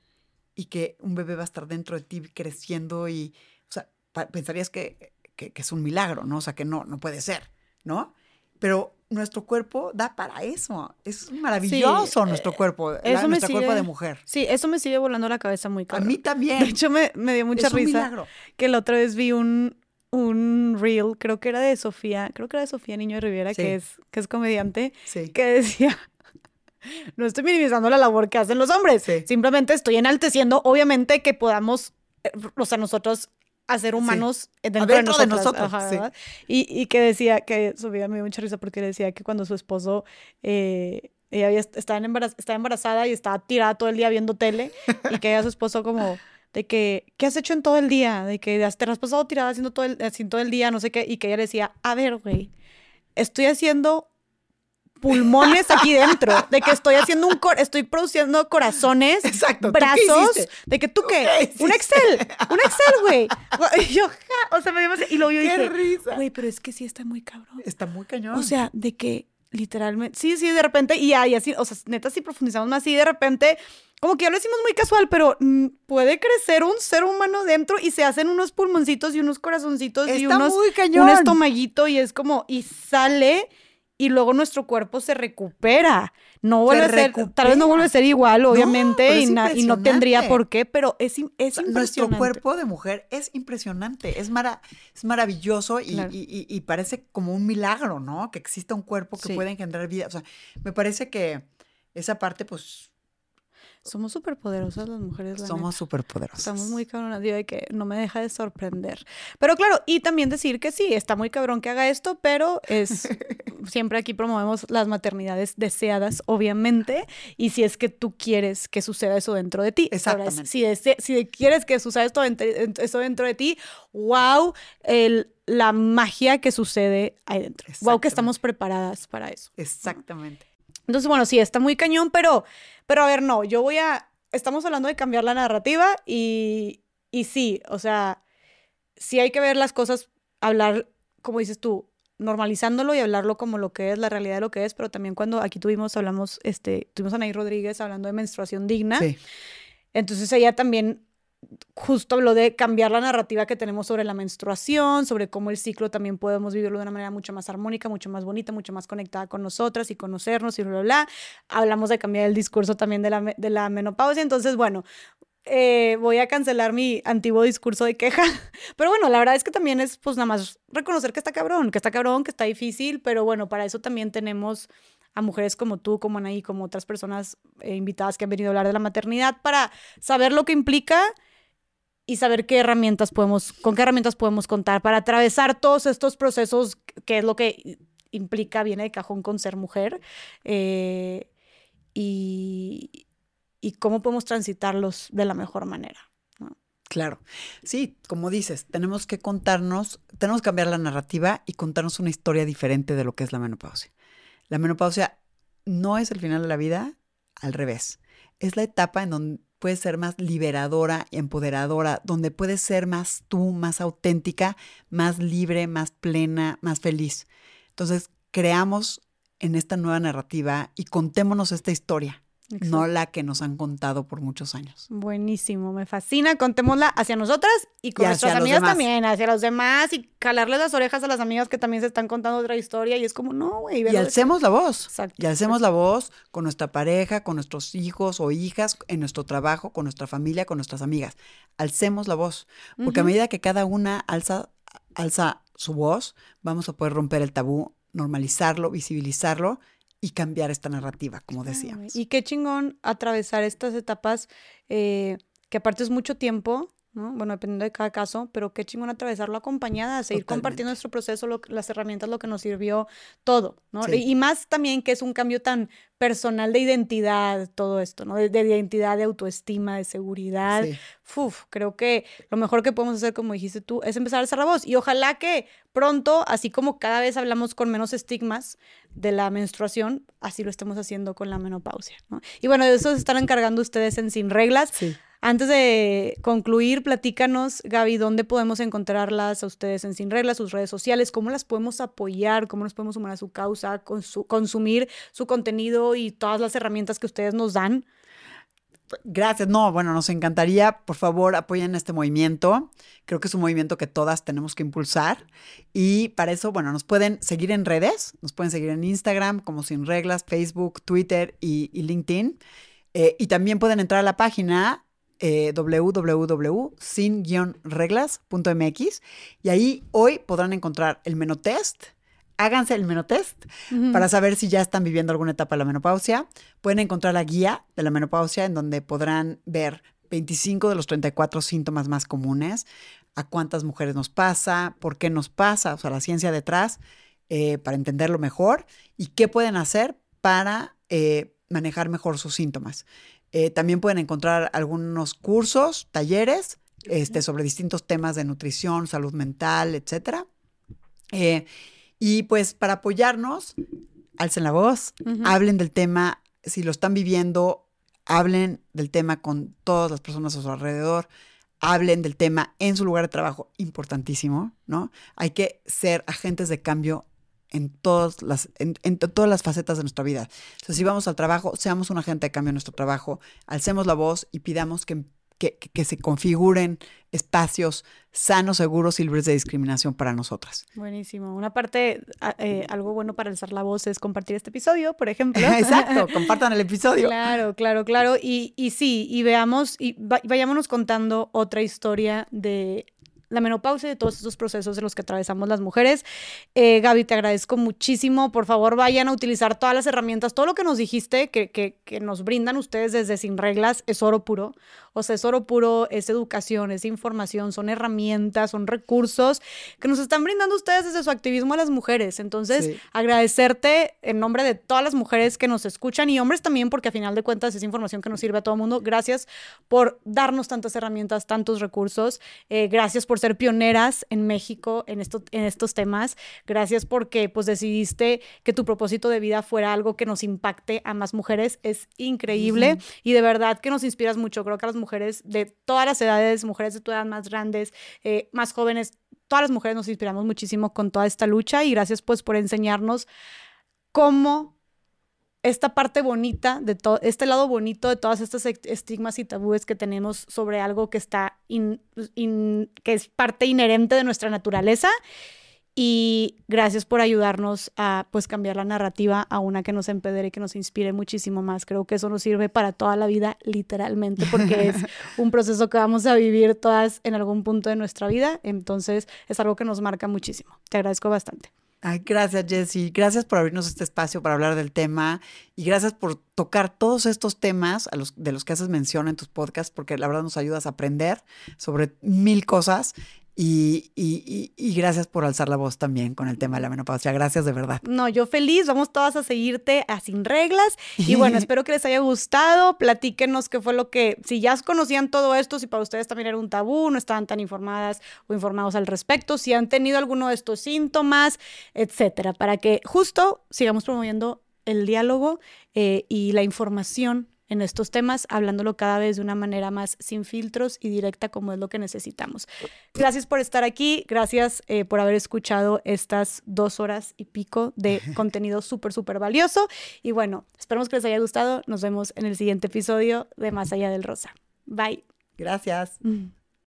y que un bebé va a estar dentro de ti creciendo y, o sea, pensarías que, que- que es un milagro, ¿no? O sea, que no, no puede ser, ¿no? Pero nuestro cuerpo da para eso. Es maravilloso nuestro eh, cuerpo, eso nuestro cuerpo sigue- de mujer. Sí, eso me sigue volando la cabeza muy A cabrón. mí también. De hecho, me, me dio mucha es un risa milagro. que la otra vez vi un, un reel, creo que era de Sofía, creo que era de Sofía Niño de Rivera, Sí. que es, que es comediante, Sí. que decía, no estoy minimizando la labor que hacen los hombres, Sí. simplemente estoy enalteciendo, obviamente, que podamos, eh, o sea, nosotros hacer humanos dentro, de de nosotros. nosotros, sí. ¿verdad? y, y que decía, que Sofía me dio mucha risa porque decía que cuando su esposo... eh, ella había, estaba, embaraz- estaba embarazada y estaba tirada todo el día viendo tele y que ella su esposo como de que, ¿qué has hecho en todo el día? De que te has pasado tirada haciendo todo el, haciendo todo el día, no sé qué, y que ella le decía, a ver, güey, estoy haciendo pulmones aquí dentro, de que estoy haciendo un, estoy produciendo corazones, Exacto, brazos, de que tú qué, un Excel, un Excel, güey. Y yo, o sea, me dio y luego yo Qué dije, risa. güey, pero es que sí está muy cabrón. Está muy cañón. O sea, de que literalmente, sí, sí, de repente, y, y así, o sea, neta, si profundizamos más, sí, de repente, como que ya lo decimos muy casual, pero mm, puede crecer un ser humano dentro y se hacen unos pulmoncitos y unos corazoncitos y unos, muy cañón. un estomaguito y es como, y sale y luego nuestro cuerpo se recupera. No vuelve a ser, tal vez no vuelve a ser igual, obviamente, y, es na- y no tendría por qué, pero es, es O sea, impresionante. Nuestro cuerpo de mujer es impresionante, es, mara- es maravilloso y, Claro. y- y- y parece como un milagro, ¿no? Que exista un cuerpo que Sí. pueda engendrar vida. O sea, me parece que esa parte, pues, Somos súper poderosas las mujeres. la somos súper poderosas. Estamos muy cabronas, digo, de que no me deja de sorprender. Pero claro, y también decir que sí, está muy cabrón que haga esto, pero es siempre aquí promovemos las maternidades deseadas, obviamente, y si es que tú quieres que suceda eso dentro de ti. Ahora, Exactamente. si, dese- si quieres que suceda esto dentro, eso dentro de ti, wow, el, la magia que sucede ahí dentro. Wow, que estamos preparadas para eso. Exactamente. Entonces, bueno, sí, está muy cañón, pero, pero a ver, no, yo voy a, estamos hablando de cambiar la narrativa y, y sí, o sea, sí hay que ver las cosas, hablar, como dices tú, normalizándolo y hablarlo como lo que es, la realidad de lo que es, pero también cuando aquí tuvimos, hablamos, este, tuvimos a Nay Rodríguez hablando de menstruación digna, Sí. entonces ella también justo habló de cambiar la narrativa que tenemos sobre la menstruación, sobre cómo el ciclo también podemos vivirlo de una manera mucho más armónica, mucho más bonita, mucho más conectada con nosotras y conocernos y bla, bla, bla. Hablamos de cambiar el discurso también de la, de la menopausia. Entonces, bueno, eh, voy a cancelar mi antiguo discurso de queja. Pero bueno, la verdad es que también es pues nada más reconocer que está cabrón, que está cabrón, que está difícil, pero bueno, para eso también tenemos a mujeres como tú, como Anaí, como otras personas eh, invitadas que han venido a hablar de la maternidad para saber lo que implica y saber qué herramientas podemos, con qué herramientas podemos contar para atravesar todos estos procesos, que es lo que implica, viene de cajón con ser mujer, eh, y, cómo podemos transitarlos de la mejor manera. Claro. Sí, como dices, tenemos que contarnos, tenemos que cambiar la narrativa y contarnos una historia diferente de lo que es la menopausia. La menopausia no es el final de la vida, al revés. Es la etapa en donde puedes ser más liberadora y empoderadora, donde puedes ser más tú, más auténtica, más libre, más plena, más feliz. Entonces, creamos en esta nueva narrativa y contémonos esta historia, no la que nos han contado por muchos años. Buenísimo, me fascina. Contémosla hacia nosotras y con Y nuestras amigas también, hacia los demás y calarles las orejas a las amigas que también se están contando otra historia y es como, no, güey. Y alcemos la voz. Exacto, Y alcemos la voz con nuestra pareja, con nuestros hijos o hijas, en nuestro trabajo, con nuestra familia, con nuestras amigas. Alcemos la voz. Porque a medida que cada una alza, alza su voz, vamos a poder romper el tabú, normalizarlo, visibilizarlo y cambiar esta narrativa, como decíamos. Y qué chingón atravesar estas etapas, eh, que aparte es mucho tiempo, ¿no? Bueno, dependiendo de cada caso, pero qué chingón atravesarlo acompañada, seguir compartiendo nuestro proceso, lo- las herramientas, lo que nos sirvió, todo, ¿no? Sí. Y, y más también que es un cambio tan personal de identidad, todo esto, ¿no? De, de identidad, de autoestima, de seguridad. Sí. Uf, creo que lo mejor que podemos hacer, como dijiste tú, es empezar a alzar la voz. Y ojalá que pronto, así como cada vez hablamos con menos estigmas de la menstruación, así lo estemos haciendo con la menopausia. ¿no? Y bueno, de eso se están encargando ustedes en Sin Reglas. Sí. Antes de concluir, platícanos, Gaby, dónde podemos encontrarlas a ustedes en Sin Reglas, sus redes sociales, cómo las podemos apoyar, cómo nos podemos sumar a su causa, consu- consumir su contenido y todas las herramientas que ustedes nos dan. Gracias. No, bueno, nos encantaría, por favor, apoyen este movimiento. Creo que es un movimiento que todas tenemos que impulsar. Y para eso, bueno, nos pueden seguir en redes, nos pueden seguir en Instagram como Sin Reglas, Facebook, Twitter y, y LinkedIn. Eh, y también pueden entrar a la página eh, www.sin-reglas.mx y ahí hoy podrán encontrar el menotest. Háganse el menotest para saber si ya están viviendo alguna etapa de la menopausia. Pueden encontrar la guía de la menopausia en donde podrán ver 25 de los 34 síntomas más comunes, a cuántas mujeres nos pasa, por qué nos pasa, o sea, la ciencia detrás, eh, para entenderlo mejor y qué pueden hacer para eh, manejar mejor sus síntomas. Eh, también pueden encontrar algunos cursos, talleres este, sobre distintos temas de nutrición, salud mental, etcétera. Eh, y pues para apoyarnos, alcen la voz, hablen del tema, si lo están viviendo, hablen del tema con todas las personas a su alrededor, hablen del tema en su lugar de trabajo, importantísimo, ¿no? Hay que ser agentes de cambio en todas las, en, todas las facetas de nuestra vida. Entonces, si vamos al trabajo, seamos un agente de cambio en nuestro trabajo, alcemos la voz y pidamos que que, se configuren espacios sanos, seguros y libres de discriminación para nosotras. Buenísimo. Una parte, eh, algo bueno para alzar la voz es compartir este episodio, por ejemplo. Exacto, compartan el episodio. Claro, claro, claro. Y, y sí, y veamos, y vayámonos contando otra historia de la menopausia y de todos estos procesos de los que atravesamos las mujeres. Eh, Gaby, te agradezco muchísimo. Por favor, vayan a utilizar todas las herramientas, todo lo que nos dijiste que, que, que nos brindan ustedes desde Sin Reglas es oro puro. O sea, es oro puro, es educación, es información, son herramientas, son recursos que nos están brindando ustedes desde su activismo a las mujeres. Entonces, agradecerte en nombre de todas las mujeres que nos escuchan y hombres también, porque a final de cuentas es información que nos sirve a todo el mundo. Gracias por darnos tantas herramientas, tantos recursos. Eh, gracias por ser pioneras en México en, esto, en estos temas. Gracias porque pues decidiste que tu propósito de vida fuera algo que nos impacte a más mujeres. Es increíble y de verdad que nos inspiras mucho. Creo que a las mujeres de todas las edades, mujeres de tu edad más grandes, eh, más jóvenes, todas las mujeres nos inspiramos muchísimo con toda esta lucha y gracias pues por enseñarnos cómo esta parte bonita de todo, este lado bonito de todas estas estigmas y tabúes que tenemos sobre algo que está, que es parte inherente de nuestra naturaleza y gracias por ayudarnos a pues cambiar la narrativa a una que nos empedere y que nos inspire muchísimo más. Creo que eso nos sirve para toda la vida, literalmente, porque es un proceso que vamos a vivir todas en algún punto de nuestra vida. Entonces es algo que nos marca muchísimo. Te agradezco bastante. Ay, gracias, Jessy. Gracias por abrirnos este espacio para hablar del tema y gracias por tocar todos estos temas a los, de los que haces mención en tus podcasts, porque la verdad nos ayudas a aprender sobre mil cosas y, y, y, gracias por alzar la voz también con el tema de la menopausia. Gracias de verdad. No, yo feliz. Vamos todas a seguirte a Sin Reglas. Y bueno, espero que les haya gustado. Platíquenos qué fue lo que, si ya conocían todo esto, si para ustedes también era un tabú, no estaban tan informadas o informados al respecto, si han tenido alguno de estos síntomas, etcétera, para que justo sigamos promoviendo el diálogo eh, y la información en estos temas, hablándolo cada vez de una manera más sin filtros y directa como es lo que necesitamos. Gracias por estar aquí, gracias eh, por haber escuchado estas dos horas y pico de contenido súper, súper valioso. Y bueno, esperamos que les haya gustado. Nos vemos en el siguiente episodio de Más allá del Rosa. Bye. Gracias. Mm.